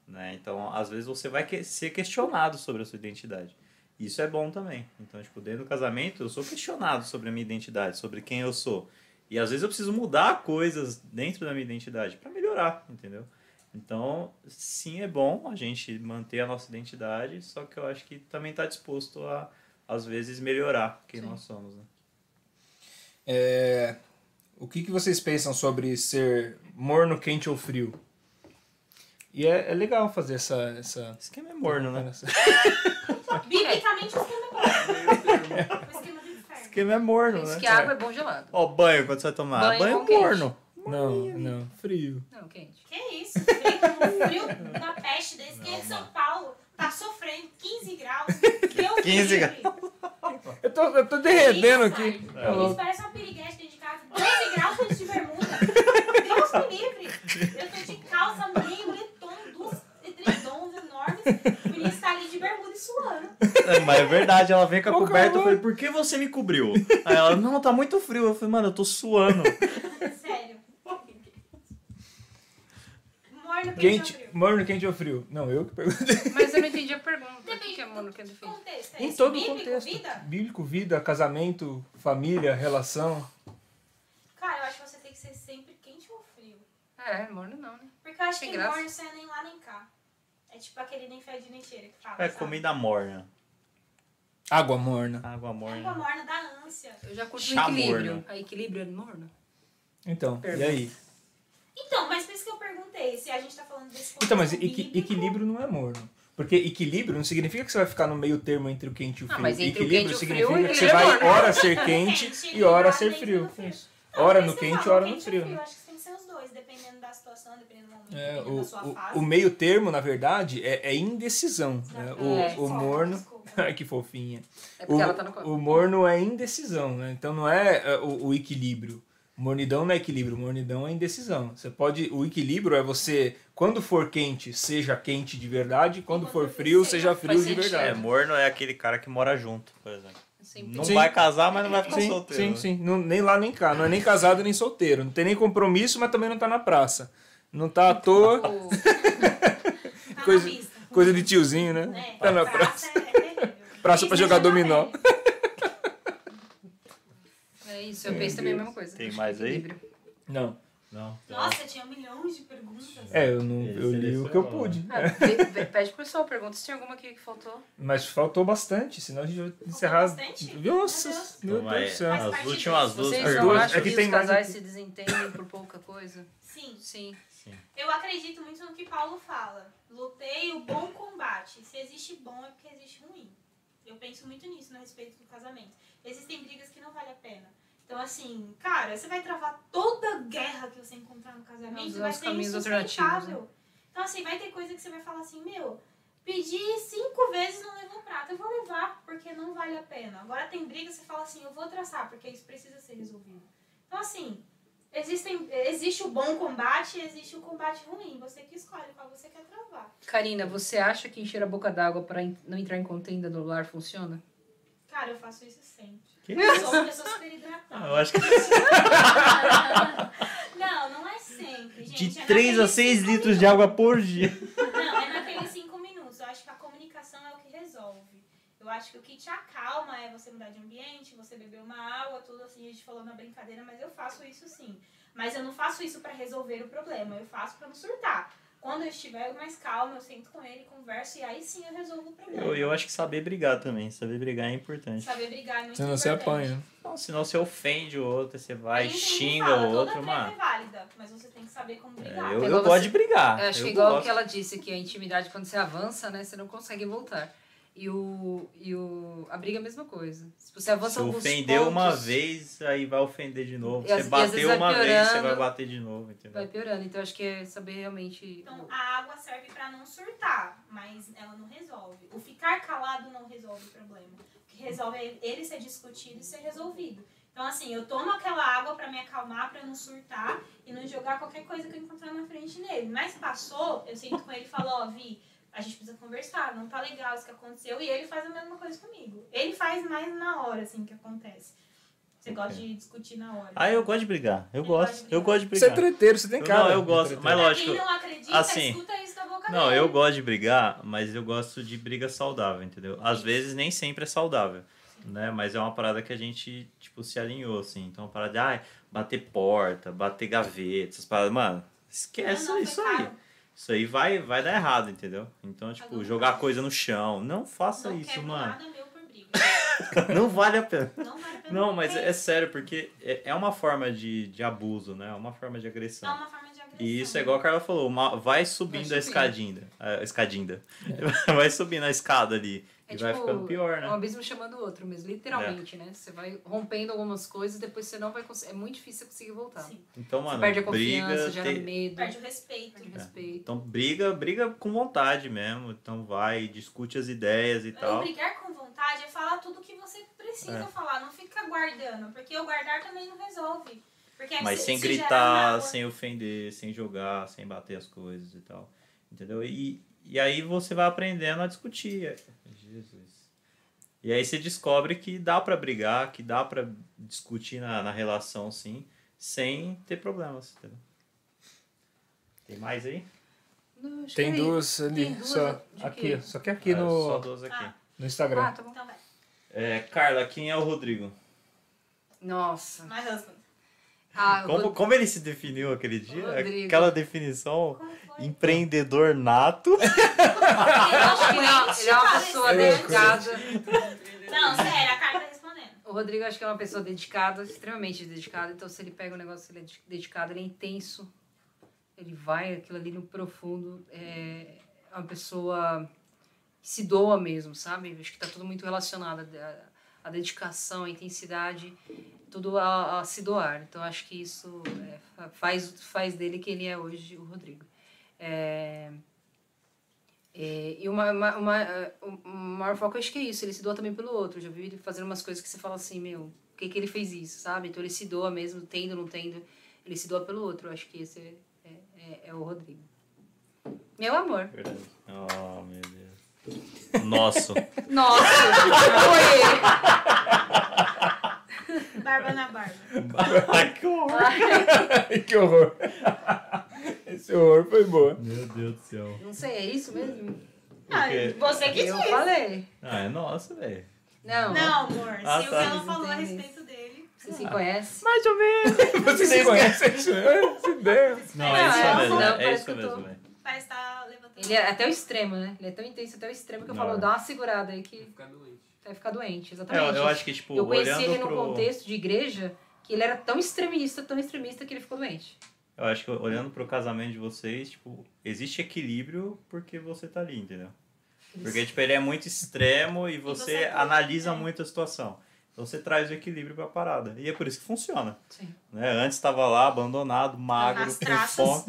Né? Então, às vezes, você vai que- ser questionado sobre a sua identidade. Isso é bom também. Então, tipo, dentro do casamento, eu sou questionado sobre a minha identidade, sobre quem eu sou. E às vezes eu preciso mudar coisas dentro da minha identidade para melhorar, entendeu? Então, sim, é bom a gente manter a nossa identidade, só que eu acho que também está disposto a, às vezes, melhorar quem Sim. nós somos. Né? É, o que, que vocês pensam sobre ser morno, quente ou frio? E é, é legal fazer essa. essa... Esquema é morno, né? Biblicamente, o esquema é bom. O esquema é morno, Por isso né? que a água é bom gelado. Ó, banho quando você vai tomar. Banho Banho, com quente. Não, não, frio. Não, quente. Que isso? Frio, frio da peste desse. Quem é de São Paulo tá sofrendo 15 graus. Deus 15 me livre. Eu tô, eu tô derretendo Isso, aqui. É Eles louco. parecem uma piriguete dentro de casa. 12 graus tô de bermuda. Deus me livre. Eu tô de calça, meio moletom, duas edredons enormes. O Vinícius tá ali de bermuda e suando. É, mas é verdade, ela vem com a coberta. Eu falei, por que você me cobriu? Aí ela, não, tá muito frio. Eu falei, mano, eu tô suando. Sério. Morno Quente, frio. morno, quente ou frio? Não, eu que perguntei. Mas eu não entendi a pergunta. O que Depende que é do mono que é defeito? contexto. É Em todo Bíblico, contexto. vida? Bíblico, vida, casamento, família, relação. Cara, eu acho que você tem que ser sempre quente ou frio. É, morno não, né? Porque eu acho Tem que graça. morno você é nem lá nem cá. É tipo aquele nem fede nem cheira que fala. É sabe? comida morna. Água morna. Água Água morna. morna da ânsia. Eu já curto o Chá equilíbrio. morno. A equilíbrio é morno? Então, e Pergunta. aí? Então, mas por isso que eu perguntei, se a gente tá falando desse Então, mas equi- equilíbrio não é morno. Porque equilíbrio não significa que você vai ficar no meio termo entre o quente e o Ah, frio. mas entre o equilíbrio quente e o significa frio, que você vai é morno. ora ser quente e ora ser frio. frio. Não, Ora no quente, falo, ora no quente ou frio. né? Eu acho que tem que ser os dois, dependendo da situação, dependendo do momento, É, dependendo o, da sua fase. o, o meio termo, na verdade, é, é indecisão. Né? O, É. o morno. Que fofinha. É porque O, ela tá no o morno é indecisão, né? Então não é é, o, o equilíbrio. Mornidão não é equilíbrio, mornidão é indecisão. Você pode. O equilíbrio é você, quando for quente, seja quente de verdade, quando quando for frio, seja frio de sentido. É, verdade. morno é aquele cara que mora junto, por exemplo. Sempre. Não Sim. vai casar, mas não vai ficar Sim, solteiro. sim, né? sim. Não, nem lá nem cá. Não é nem casado nem solteiro. Não tem nem compromisso, mas também não tá na praça. Não tá à toa. Tá Coisa-. Coisa de tiozinho, né? É, Tá na praça praça. é terrível. Praça pra jogar dominó. É isso, eu penso também a mesma coisa. Tem mais aí? Não. Não. Nossa, tinha milhões de perguntas. É, eu, não, eu li o que eu pude. Ah, pe- pe- pede pro pessoal, pergunta se tem alguma aqui que faltou. Mas faltou bastante, senão a gente vai encerrar. bastante? Nossa, Meu meu Deus. Então, Deus do céu. Faz as parte últimas duas Vocês as não duas- perguntas. acham é que que, tem os mais casais aqui. se desentendem por pouca coisa? Sim, Sim. eu acredito muito no que Paulo fala. Lutei o bom combate. Se existe bom é porque existe ruim. Eu penso muito nisso no respeito do casamento. Existem brigas que não vale a pena. Então, assim, cara, você vai travar toda guerra que você encontrar no casamento, vai ser caminhos insustentável. alternativos, Então, assim, vai ter coisa que você vai falar assim, meu, pedi cinco vezes não levou prato, eu vou levar, porque não vale a pena. Agora tem briga, você fala assim, eu vou traçar, porque isso precisa ser resolvido. Então, assim, existem, existe o bom combate e existe o combate ruim. Você que escolhe qual você quer travar. Karina, você acha que encher a boca d'água pra en- não entrar em contenda no lar funciona? Cara, eu faço isso sempre. Que Eu sou uma pessoa super hidratada. Ah, eu acho que Não, não é sempre, gente. de é 3 a naqueles 6 cinco litros de água por dia. Não, é naqueles cinco minutos. Eu acho que a comunicação é o que resolve. Eu acho que o que te acalma é você mudar de ambiente, você beber uma água, tudo assim, a gente falou na brincadeira, mas eu faço isso sim. Mas eu não faço isso pra resolver o problema, eu faço pra não surtar. Quando eu estiver mais calma, eu sento com ele, converso e aí sim eu resolvo o problema. Eu, eu acho que saber brigar também. Saber brigar é importante. Saber brigar é muito Senão você importante. apanha. Não, senão você ofende o outro, você vai, xinga fala, o outro, toda mano. treta é válida, mas você tem que saber como É, brigar. eu Igual eu você- gosto de brigar. Eu acho que eu igual o que ela disse, que a intimidade, quando você avança, né, você não consegue voltar. E o. E o. A briga é a mesma coisa. Se você avança Se ofendeu uma pontos, vez, aí vai ofender de novo. Você vezes bateu uma vez, você vai bater de novo, entendeu? Vai piorando. Então acho que é saber realmente. Então, a água serve pra não surtar, mas ela não resolve. O ficar calado não resolve o problema. O que resolve é ele ser discutido e ser resolvido. Então, assim, eu tomo aquela água pra me acalmar, pra eu não surtar e não jogar qualquer coisa que eu encontrar na frente nele. Mas passou, eu sento com ele e falo, ó, Vi, a gente precisa conversar, não tá legal isso que aconteceu. E ele faz a mesma coisa comigo. Ele faz mais na hora, assim, que acontece. Você gosta de discutir na hora. Ah, eu gosto de brigar. Eu gosto. de Eu brigar. gosto de Você é brigar. treteiro, você tem cara. não, eu gosto, mas Pra lógico. quem não acredita, assim, escuta isso da boca Não, dele. eu gosto de brigar, mas eu gosto de briga saudável, entendeu? Às vezes nem sempre é saudável, né? Mas é uma parada que a gente, tipo, se alinhou, assim. Então, uma parada de, ai, bater porta, bater gaveta, essas paradas. Mano, esquece Não, não, isso aí. caro. Isso aí vai, vai dar errado, entendeu? Então, tipo, Agora- jogar coisa no chão. Não faça não isso, mano. nada meu por briga. Não vale a pena. Não vale a pena. Não, mas porque é sério, porque é é uma forma de, de abuso, né? É uma forma de É agressão. uma forma de agressão. E isso é igual a Carla falou, uma- vai subindo Vai a escadinha. A escadinha. Vai subindo a escada ali. É e vai tipo, ficando pior, Um né? abismo chamando o outro mesmo, literalmente, né? Você vai rompendo algumas coisas e depois você não vai conseguir. É muito difícil você conseguir voltar. Sim. Então, Você mano, perde a confiança, briga. gera te- medo, Perde o respeito. perde o respeito. Então, briga, briga com vontade mesmo. Então, vai, discute as ideias e O tal. brigar com vontade é falar tudo que você precisa É. falar, não fica guardando, porque o guardar também não resolve. Porque Mas se- sem se gritar, sem ofender, sem jogar, sem bater as coisas e tal. Entendeu? E, e aí você vai aprendendo a discutir. Jesus. E aí você descobre que dá pra brigar, que dá pra discutir na, na relação, sim, sem ter problemas. Entendeu? Tem mais aí? Não, Tem que é duas ali, Tem duas só. Aqui, quê? só que aqui Ah, Só no, duas aqui. Ah. no. Instagram. Ah, tá bom. Então vai. É, Carla, quem é o Rodrigo? Nossa. My husband. Ah, Como, Rod- como ele se definiu aquele dia? Rodrigo. Aquela definição empreendedor nato. Eu acho que ele é uma- ele é uma pessoa É louco. dedicada. Não, Não, sério, a Carla tá respondendo. O Rodrigo acho que é uma pessoa dedicada, extremamente dedicada. Então, se ele pega um negócio, ele é de- dedicado, ele é intenso. Ele vai aquilo ali no profundo. É uma pessoa que se doa mesmo, sabe? Acho que tá tudo muito relacionado. A, a dedicação, a intensidade, tudo a, a se doar. Então, acho que isso é, fa- faz, faz dele quem ele é hoje, o Rodrigo. É, é, e uma, uma, uma, eh, o maior foco acho que é isso, ele se doa também pelo outro. Eu já vi ele fazendo umas coisas que você fala assim, meu, por que, que ele fez isso, sabe? Então ele se doa mesmo, tendo, não tendo, ele se doa pelo outro. Eu acho que esse é, é, é, é o Rodrigo. Meu amor. Verdade. Oh, meu Deus. Nosso. Nossa! Oi! Barba na barba. Ai, que horror. que horror. Esse horror foi boa. Meu Deus do céu. Não sei, é isso mesmo? Ah, você que Eu disse. falei. Ah, é nosso, velho. Não, Não, amor. Ah, se o tá. que ela falou a respeito dele. você se conhece. Mais ou menos. Você se conhece isso? É, Se der. Não, é isso é, mesmo. não, é isso eu mesmo, velho. Levantando. Ele é até o extremo, né? Ele é tão intenso até o extremo que eu Não. falo, dá uma segurada aí que Ficar doente. Vai ficar doente. É, Exatamente. eu, eu acho que, tipo, Eu conheci olhando ele num pro... contexto de igreja que ele era tão extremista, tão extremista que ele ficou doente. Eu acho que olhando pro casamento de vocês, tipo, existe equilíbrio porque você tá ali, entendeu? Porque, tipo, ele é muito extremo e você, você é- analisa é. muito a situação. Então você traz o equilíbrio pra parada. E é por isso que funciona. Sim. Né? Antes estava lá, abandonado, magro, com fome.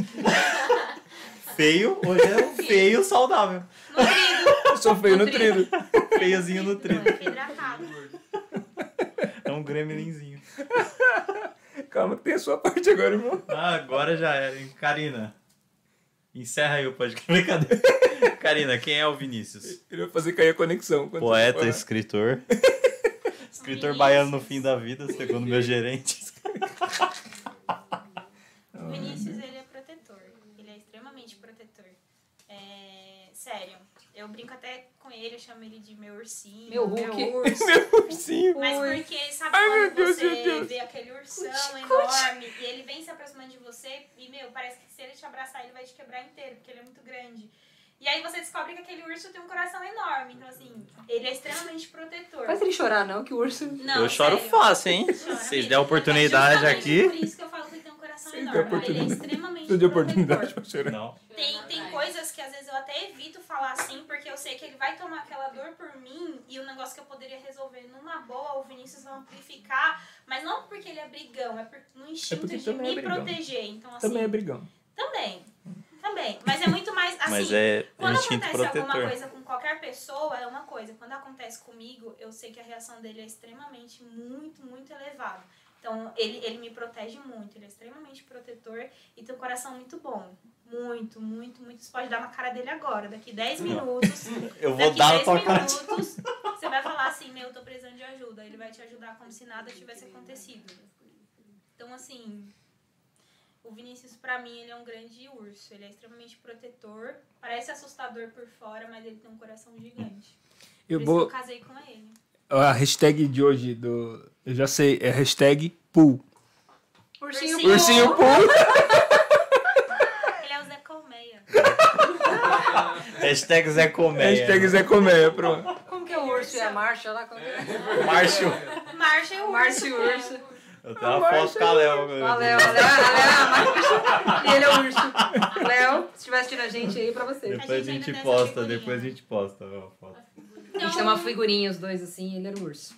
feio, hoje é um feio saudável. Nutrido. Eu sou feio Nutrido. nutrido. Feiozinho nutrido. Hidratado. É um gremlinzinho. Calma, que tem a sua parte agora, irmão. Ah, agora já era. hein? Karina, encerra aí o podcast. Brincadeira. Karina, quem é o Vinícius? Ele vai fazer cair a conexão. Poeta, escritor. escritor Vinícius. baiano no fim da vida, segundo meu gerente. Vinícius, ele é protetor. Ele é extremamente protetor. É, sério, eu brinco até com ele, eu chamo ele de meu ursinho. Meu Hulk. urso. Ursinho. Mas porque, sabe Ai, meu quando Deus, você meu vê aquele ursão enorme e ele vem se aproximando de você e, meu, parece que se ele te abraçar, ele vai te quebrar inteiro, porque ele é muito grande. E aí você descobre que aquele urso tem um coração enorme. Então, assim, ele é extremamente protetor. Faz ele chorar, não, que o urso. Não, eu choro sério. fácil, hein? Chora Se vocês der oportunidade É aqui. Por isso que eu falo que ele tem um coração enorme. Ele é oportunidade. extremamente protetor. oportunidade pra chorar. Não. Tem, tem coisas que às vezes eu até evito falar assim, porque eu sei que ele vai tomar aquela dor por mim e o negócio que eu poderia resolver numa boa, o Vinícius vai amplificar, mas não porque ele é brigão, é por, no instinto porque de é me brigão. proteger. Então, assim, Também é brigão. também. Também. Mas é muito mais assim. Mas é Quando acontece alguma protetor. coisa com qualquer pessoa, é uma coisa. Quando acontece comigo, eu sei que a reação dele é extremamente, muito, muito elevada. Então, ele, ele me protege muito. Ele é extremamente protetor e tem um coração muito bom. Muito, muito, muito. Você pode dar na cara dele agora. Daqui 10 minutos. Eu vou daqui dar 10 tua cara. minutos, você vai falar assim, meu, eu tô precisando de ajuda. Ele vai te ajudar como se nada tivesse acontecido. Então, assim, o Vinícius, pra mim, ele é um grande urso. Ele é extremamente protetor. Parece assustador por fora, mas ele tem um coração gigante. Eu por isso vou. que eu casei com ele. A hashtag de hoje do. Eu já sei, é hashtag pool. Ursinho, Ursinho. Ursinho pool. Ele é o Zé Colmeia. Hashtag Zé Colmeia. Hashtag Zé Colmeia, pronto. Como que é o urso e a marcha lá? Como que é? Márcio. Marcha é o urso. Márcio Urso. Eu tenho uma foto com a Léo. Valeu, Léo, Léo, a Marcha. E ele é o urso. Léo, se estiver assistindo a gente aí, pra você. Depois A a gente gente tem essa posta, depois a gente posta a foto. A gente tem uma figurinha, os dois assim, e ele era o urso.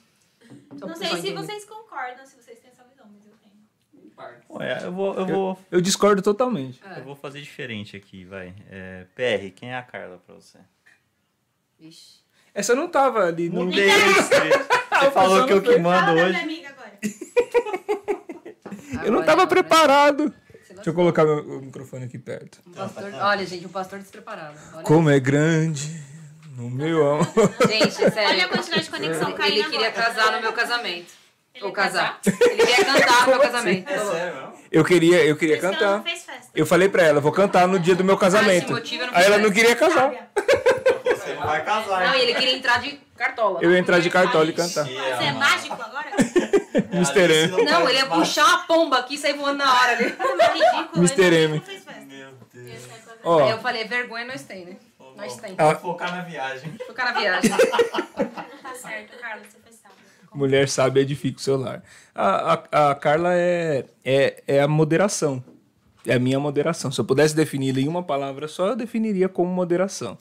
Só Não sei se entender. vocês concordam, se vocês têm essa visão, mas eu tenho. Ué, eu vou, eu vou, Eu discordo totalmente. É. eu vou fazer diferente aqui, vai. É, PR, quem é a Carla pra você? Vixe. Essa não tava ali. Não... Mudei o script. Você falou que eu que mando Fala hoje. Agora. Eu não tava agora. preparado. Deixa eu colocar meu, o microfone aqui perto. Um pastor, olha, gente, um pastor despreparado. Olha Como é grande no meu amor. Gente, é sério. Olha a quantidade de conexão caindo Ele queria agora. casar no meu casamento. Ele Ou ia casar. Ele ia cantar no meu casamento. Falou. sério, não? Eu queria, eu queria isso cantar. fez festa. Eu falei pra ela, vou cantar no dia do meu casamento. Ah, motivo Aí ela não queria casar. Você não vai casar. Não, e ele queria entrar de cartola. Eu ia entrar de cartola e cantar. Você é mágico agora? Mr. M. Não, ele ia puxar uma pomba aqui e sair voando na hora ali. Não, é ridículo. Mr. ele M. Meu Deus. Aí eu falei, vergonha nós tem, né? Nós tem. Ah. Focar na viagem. Focar na viagem. Tá certo, Carlos. Você fez Mulher sabe edifica o seu lar. A, a, a Carla é, é, é a moderação. É a minha moderação. Se eu pudesse definir em uma palavra só, eu definiria como moderação.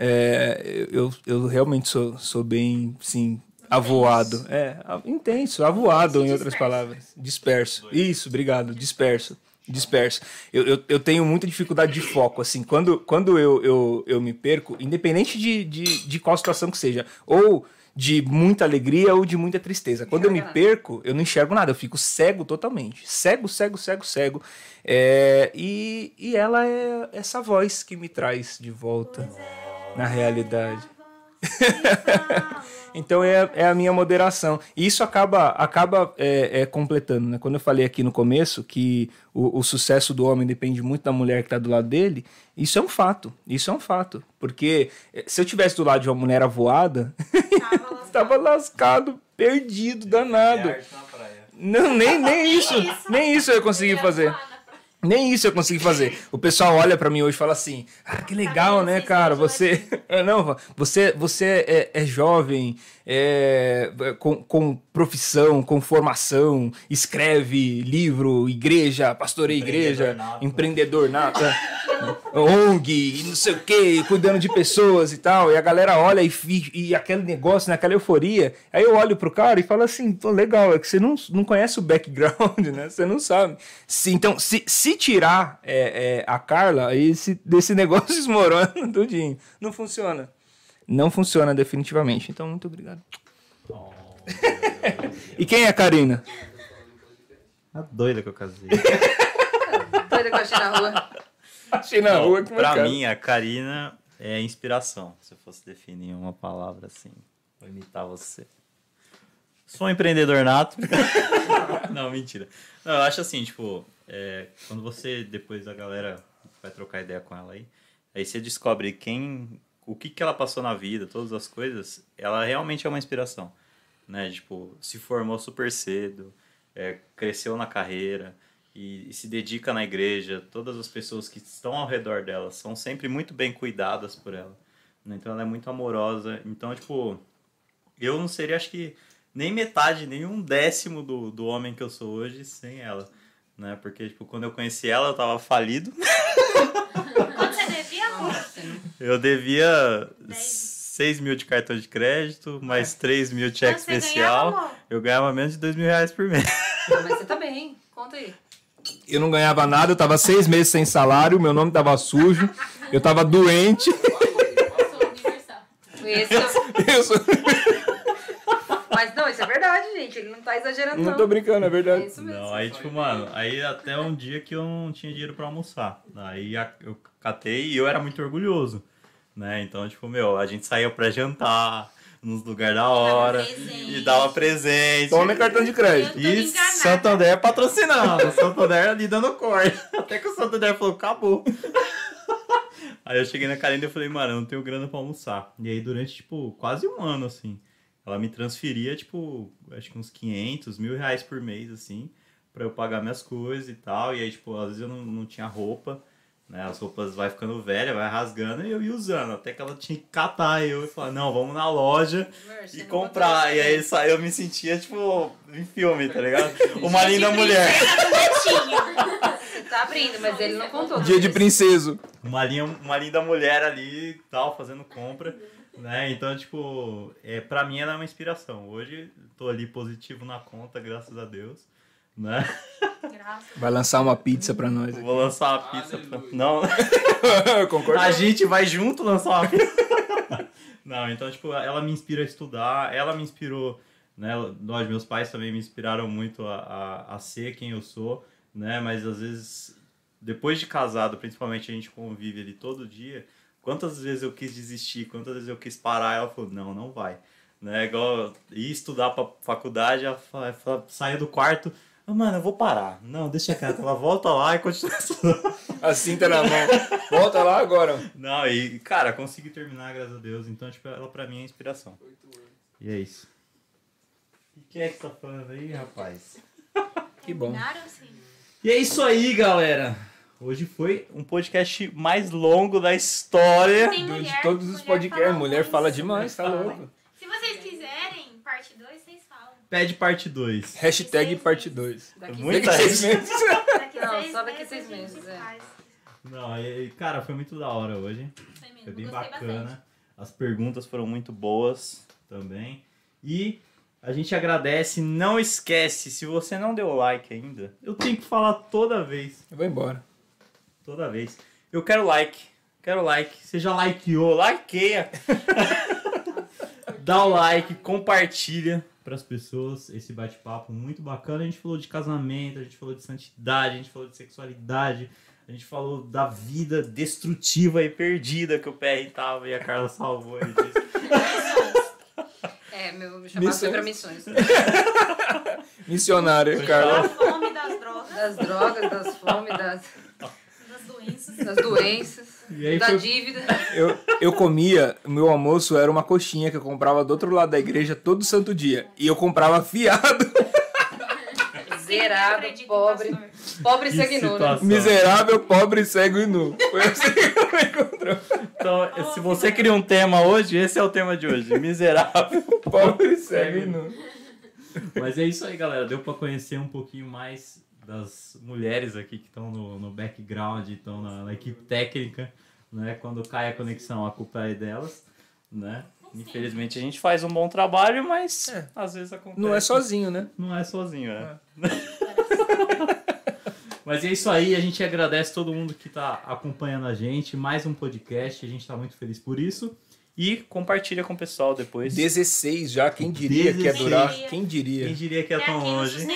É, eu, eu realmente sou, sou bem, sim, avoado. É, intenso, avoado, em outras palavras. Disperso. Isso, obrigado. Disperso. Disperso. Eu, eu, eu tenho muita dificuldade de foco, assim. Quando, quando eu, eu, eu me perco, independente de, de, de qual situação que seja, ou de muita alegria ou de muita tristeza. Quando eu me perco, eu não enxergo nada, eu fico cego totalmente. Cego, cego, cego, cego. É, e, e ela é essa voz que me traz de volta na realidade. Então é, é a minha moderação. E isso acaba, acaba é, é, completando. Né? Quando eu falei aqui no começo que o, o sucesso do homem depende muito da mulher que está do lado dele, isso é um fato. Isso é um fato. Porque eh, se eu tivesse do lado de uma mulher avoada, Tava lascado. estava lascado, perdido, danado. É. Não, nem, nem isso. isso. Nem isso eu consegui fazer. Nem isso eu consegui fazer. O pessoal olha pra mim hoje e fala assim: Ah, que legal, né, cara? Você. É, não, você, você é, é jovem, é, com, com profissão, com formação, escreve livro, igreja, pastoreia igreja, Empreendedor nato. empreendedor nato, é, ONG, e não sei o quê, cuidando de pessoas e tal. E a galera olha e, fi- e aquele negócio, né, aquela euforia. Aí eu olho pro cara e falo assim: Pô, legal, é que você não, não conhece o background, né? Você não sabe. Se, então, se, se tirar é, é, a Carla, aí esse, desse negócio desmorona tudinho. Não funciona. Não funciona definitivamente. Então, muito obrigado. Oh, E quem é a Karina? a doida que eu casei. Doida que eu achei na rua. Achei na rua que pra mim, a Karina é inspiração. Se eu fosse definir uma palavra assim, vou imitar você. Sou um empreendedor nato. Não, mentira. Não, eu acho assim, tipo, é, quando você, depois a galera vai trocar ideia com ela aí, aí você descobre quem, o que, que ela passou na vida, todas as coisas, ela realmente é uma inspiração. Né? Tipo, se formou super cedo, é, cresceu na carreira e, e se dedica na igreja. Todas as pessoas que estão ao redor dela são sempre muito bem cuidadas por ela. né? Então ela é muito amorosa. Então, tipo, eu não seria, acho que, nem metade, nem um décimo do, do homem que eu sou hoje sem ela. Né? Porque, tipo, quando eu conheci ela, eu tava falido. Quanto você devia, amor? Eu devia Dez. 6 mil de cartão de crédito, mais 3 mil de cheque especial. ganhava? Eu ganhava menos de 2 mil reais por mês. Mas você tá bem, conta aí. Eu não ganhava nada, eu tava seis meses sem salário, meu nome tava sujo, eu tava doente. Sou universal. Esse, Eu sou- mas não, isso é verdade, gente. Ele não tá exagerando, Não não. tô brincando, é É verdade. isso mesmo. Não, aí, tipo, mano, aí até um dia que eu não tinha dinheiro pra almoçar. Aí eu catei e eu era muito orgulhoso, né? Então, tipo, meu, a gente saía pra jantar nos lugares da hora e dava presente. Toma cartão de crédito. E enganada. Santander patrocinando, Santander ali dando corte. Até que o Santander falou, acabou. Aí eu cheguei na Karina e eu falei, mano, eu não tenho grana pra almoçar. E aí durante, tipo, quase um ano, assim, ela me transferia, tipo, acho que uns 500, mil reais por mês, assim, pra eu pagar minhas coisas e tal. E aí, tipo, às vezes eu não, não tinha roupa, né? As roupas vai ficando velha, vai rasgando e eu ia usando. Até que ela tinha que catar eu e falar, não, vamos na loja e comprar. E aí isso sa- eu me sentia, tipo, em filme, tá ligado? Uma linda mulher. Você tá abrindo, mas ele não contou. Dia de princeso. Uma, linha, uma linda mulher ali e tal, fazendo compra. Né? Então, tipo, é, pra mim ela é uma inspiração. Hoje tô ali positivo na conta, graças a Deus. Né? Graças. Vai lançar uma pizza pra nós. aqui. Vou lançar uma pizza pra... Aleluia. Não, Concordo. a gente vai junto lançar uma pizza. Não, então, tipo, ela me inspira a estudar, ela me inspirou, né? Nós, meus pais também me inspiraram muito a, a, a ser quem eu sou, né? Mas às vezes, depois de casado, principalmente a gente convive ali todo dia, quantas vezes eu quis desistir, quantas vezes eu quis parar, ela falou, não, não vai. Né? Igual ir estudar pra faculdade, ela saia do quarto, "Ah, mano, eu vou parar. Não, deixa quieto. Ela volta lá e continua estudando. A cinta na mão. Volta lá agora. Não, e, cara, consegui terminar, graças a Deus. Então, tipo, ela pra mim é inspiração. E é isso. E quem é que tá falando aí, rapaz? Que bom. E é isso aí, galera. Hoje foi um podcast mais longo da história. Tem mulher, de todos os mulher podcasts, fala mulher muito. fala demais, tá louco. Se vocês quiserem, parte 2, vocês falam. Pede parte 2. Hashtag parte 2. Daqui Muita seis gente. meses. Daqui Não, seis só daqui meses seis meses, é. Não, e, cara, foi muito da hora hoje. Foi mesmo, Foi bem gostei bacana. bastante. As perguntas foram muito boas também. E a gente agradece. Não esquece, se você não deu like ainda, eu tenho que falar toda vez. Eu vou embora. Toda vez. Eu quero like. Quero like. Você já likeou? Likeia. Dá o like, compartilha para as pessoas esse bate-papo muito bacana. A gente falou de casamento, a gente falou de santidade, a gente falou de sexualidade, a gente falou da vida destrutiva e perdida que o PR tava e a Carla salvou ele disso. É, meu chamado foi pra missões. Missionária, Carla. Da fome, das drogas, Das drogas, das fomes, das, das doenças. das doenças, da foi- dívida. Eu, eu comia, o meu almoço era uma coxinha que eu comprava do outro lado da igreja todo santo dia. E eu comprava fiado. Zerado, em pobre. Pobre Que seguindo, né? Miserável, pobre, cego e nu. Foi assim que eu me encontrou. Então, se você queria um tema hoje, esse é o tema de hoje. Miserável. Pobre, cego e nu. Mas é isso aí, galera. Deu pra conhecer um pouquinho mais das mulheres aqui que estão no, no background, estão na, na equipe técnica, né? Quando cai a conexão, a culpa é delas, né? Infelizmente a gente faz um bom trabalho, mas É. às vezes acontece. Não é sozinho, né? Não é sozinho, é. Mas é isso aí, a gente agradece todo mundo que tá acompanhando a gente. Mais um podcast, a gente tá muito feliz por isso. E compartilha com o pessoal depois. 16 já, quem diria que ia 16. durar? Quem diria? Quem diria que é Até tão longe.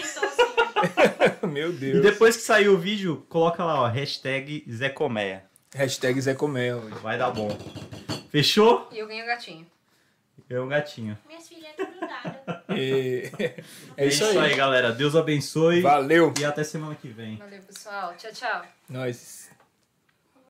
Meu E Deus. depois que sair o vídeo, coloca lá, ó, hashtag Zé Colmeia. Hashtag Zé Comel. Vai dar bom. Fechou? E eu ganhei o gatinho. Eu um gatinho. Minhas filhas estão grudadas. E... É, É isso aí. galera. Deus abençoe. Valeu. E até semana que vem. Valeu, pessoal. Tchau, tchau. Nós.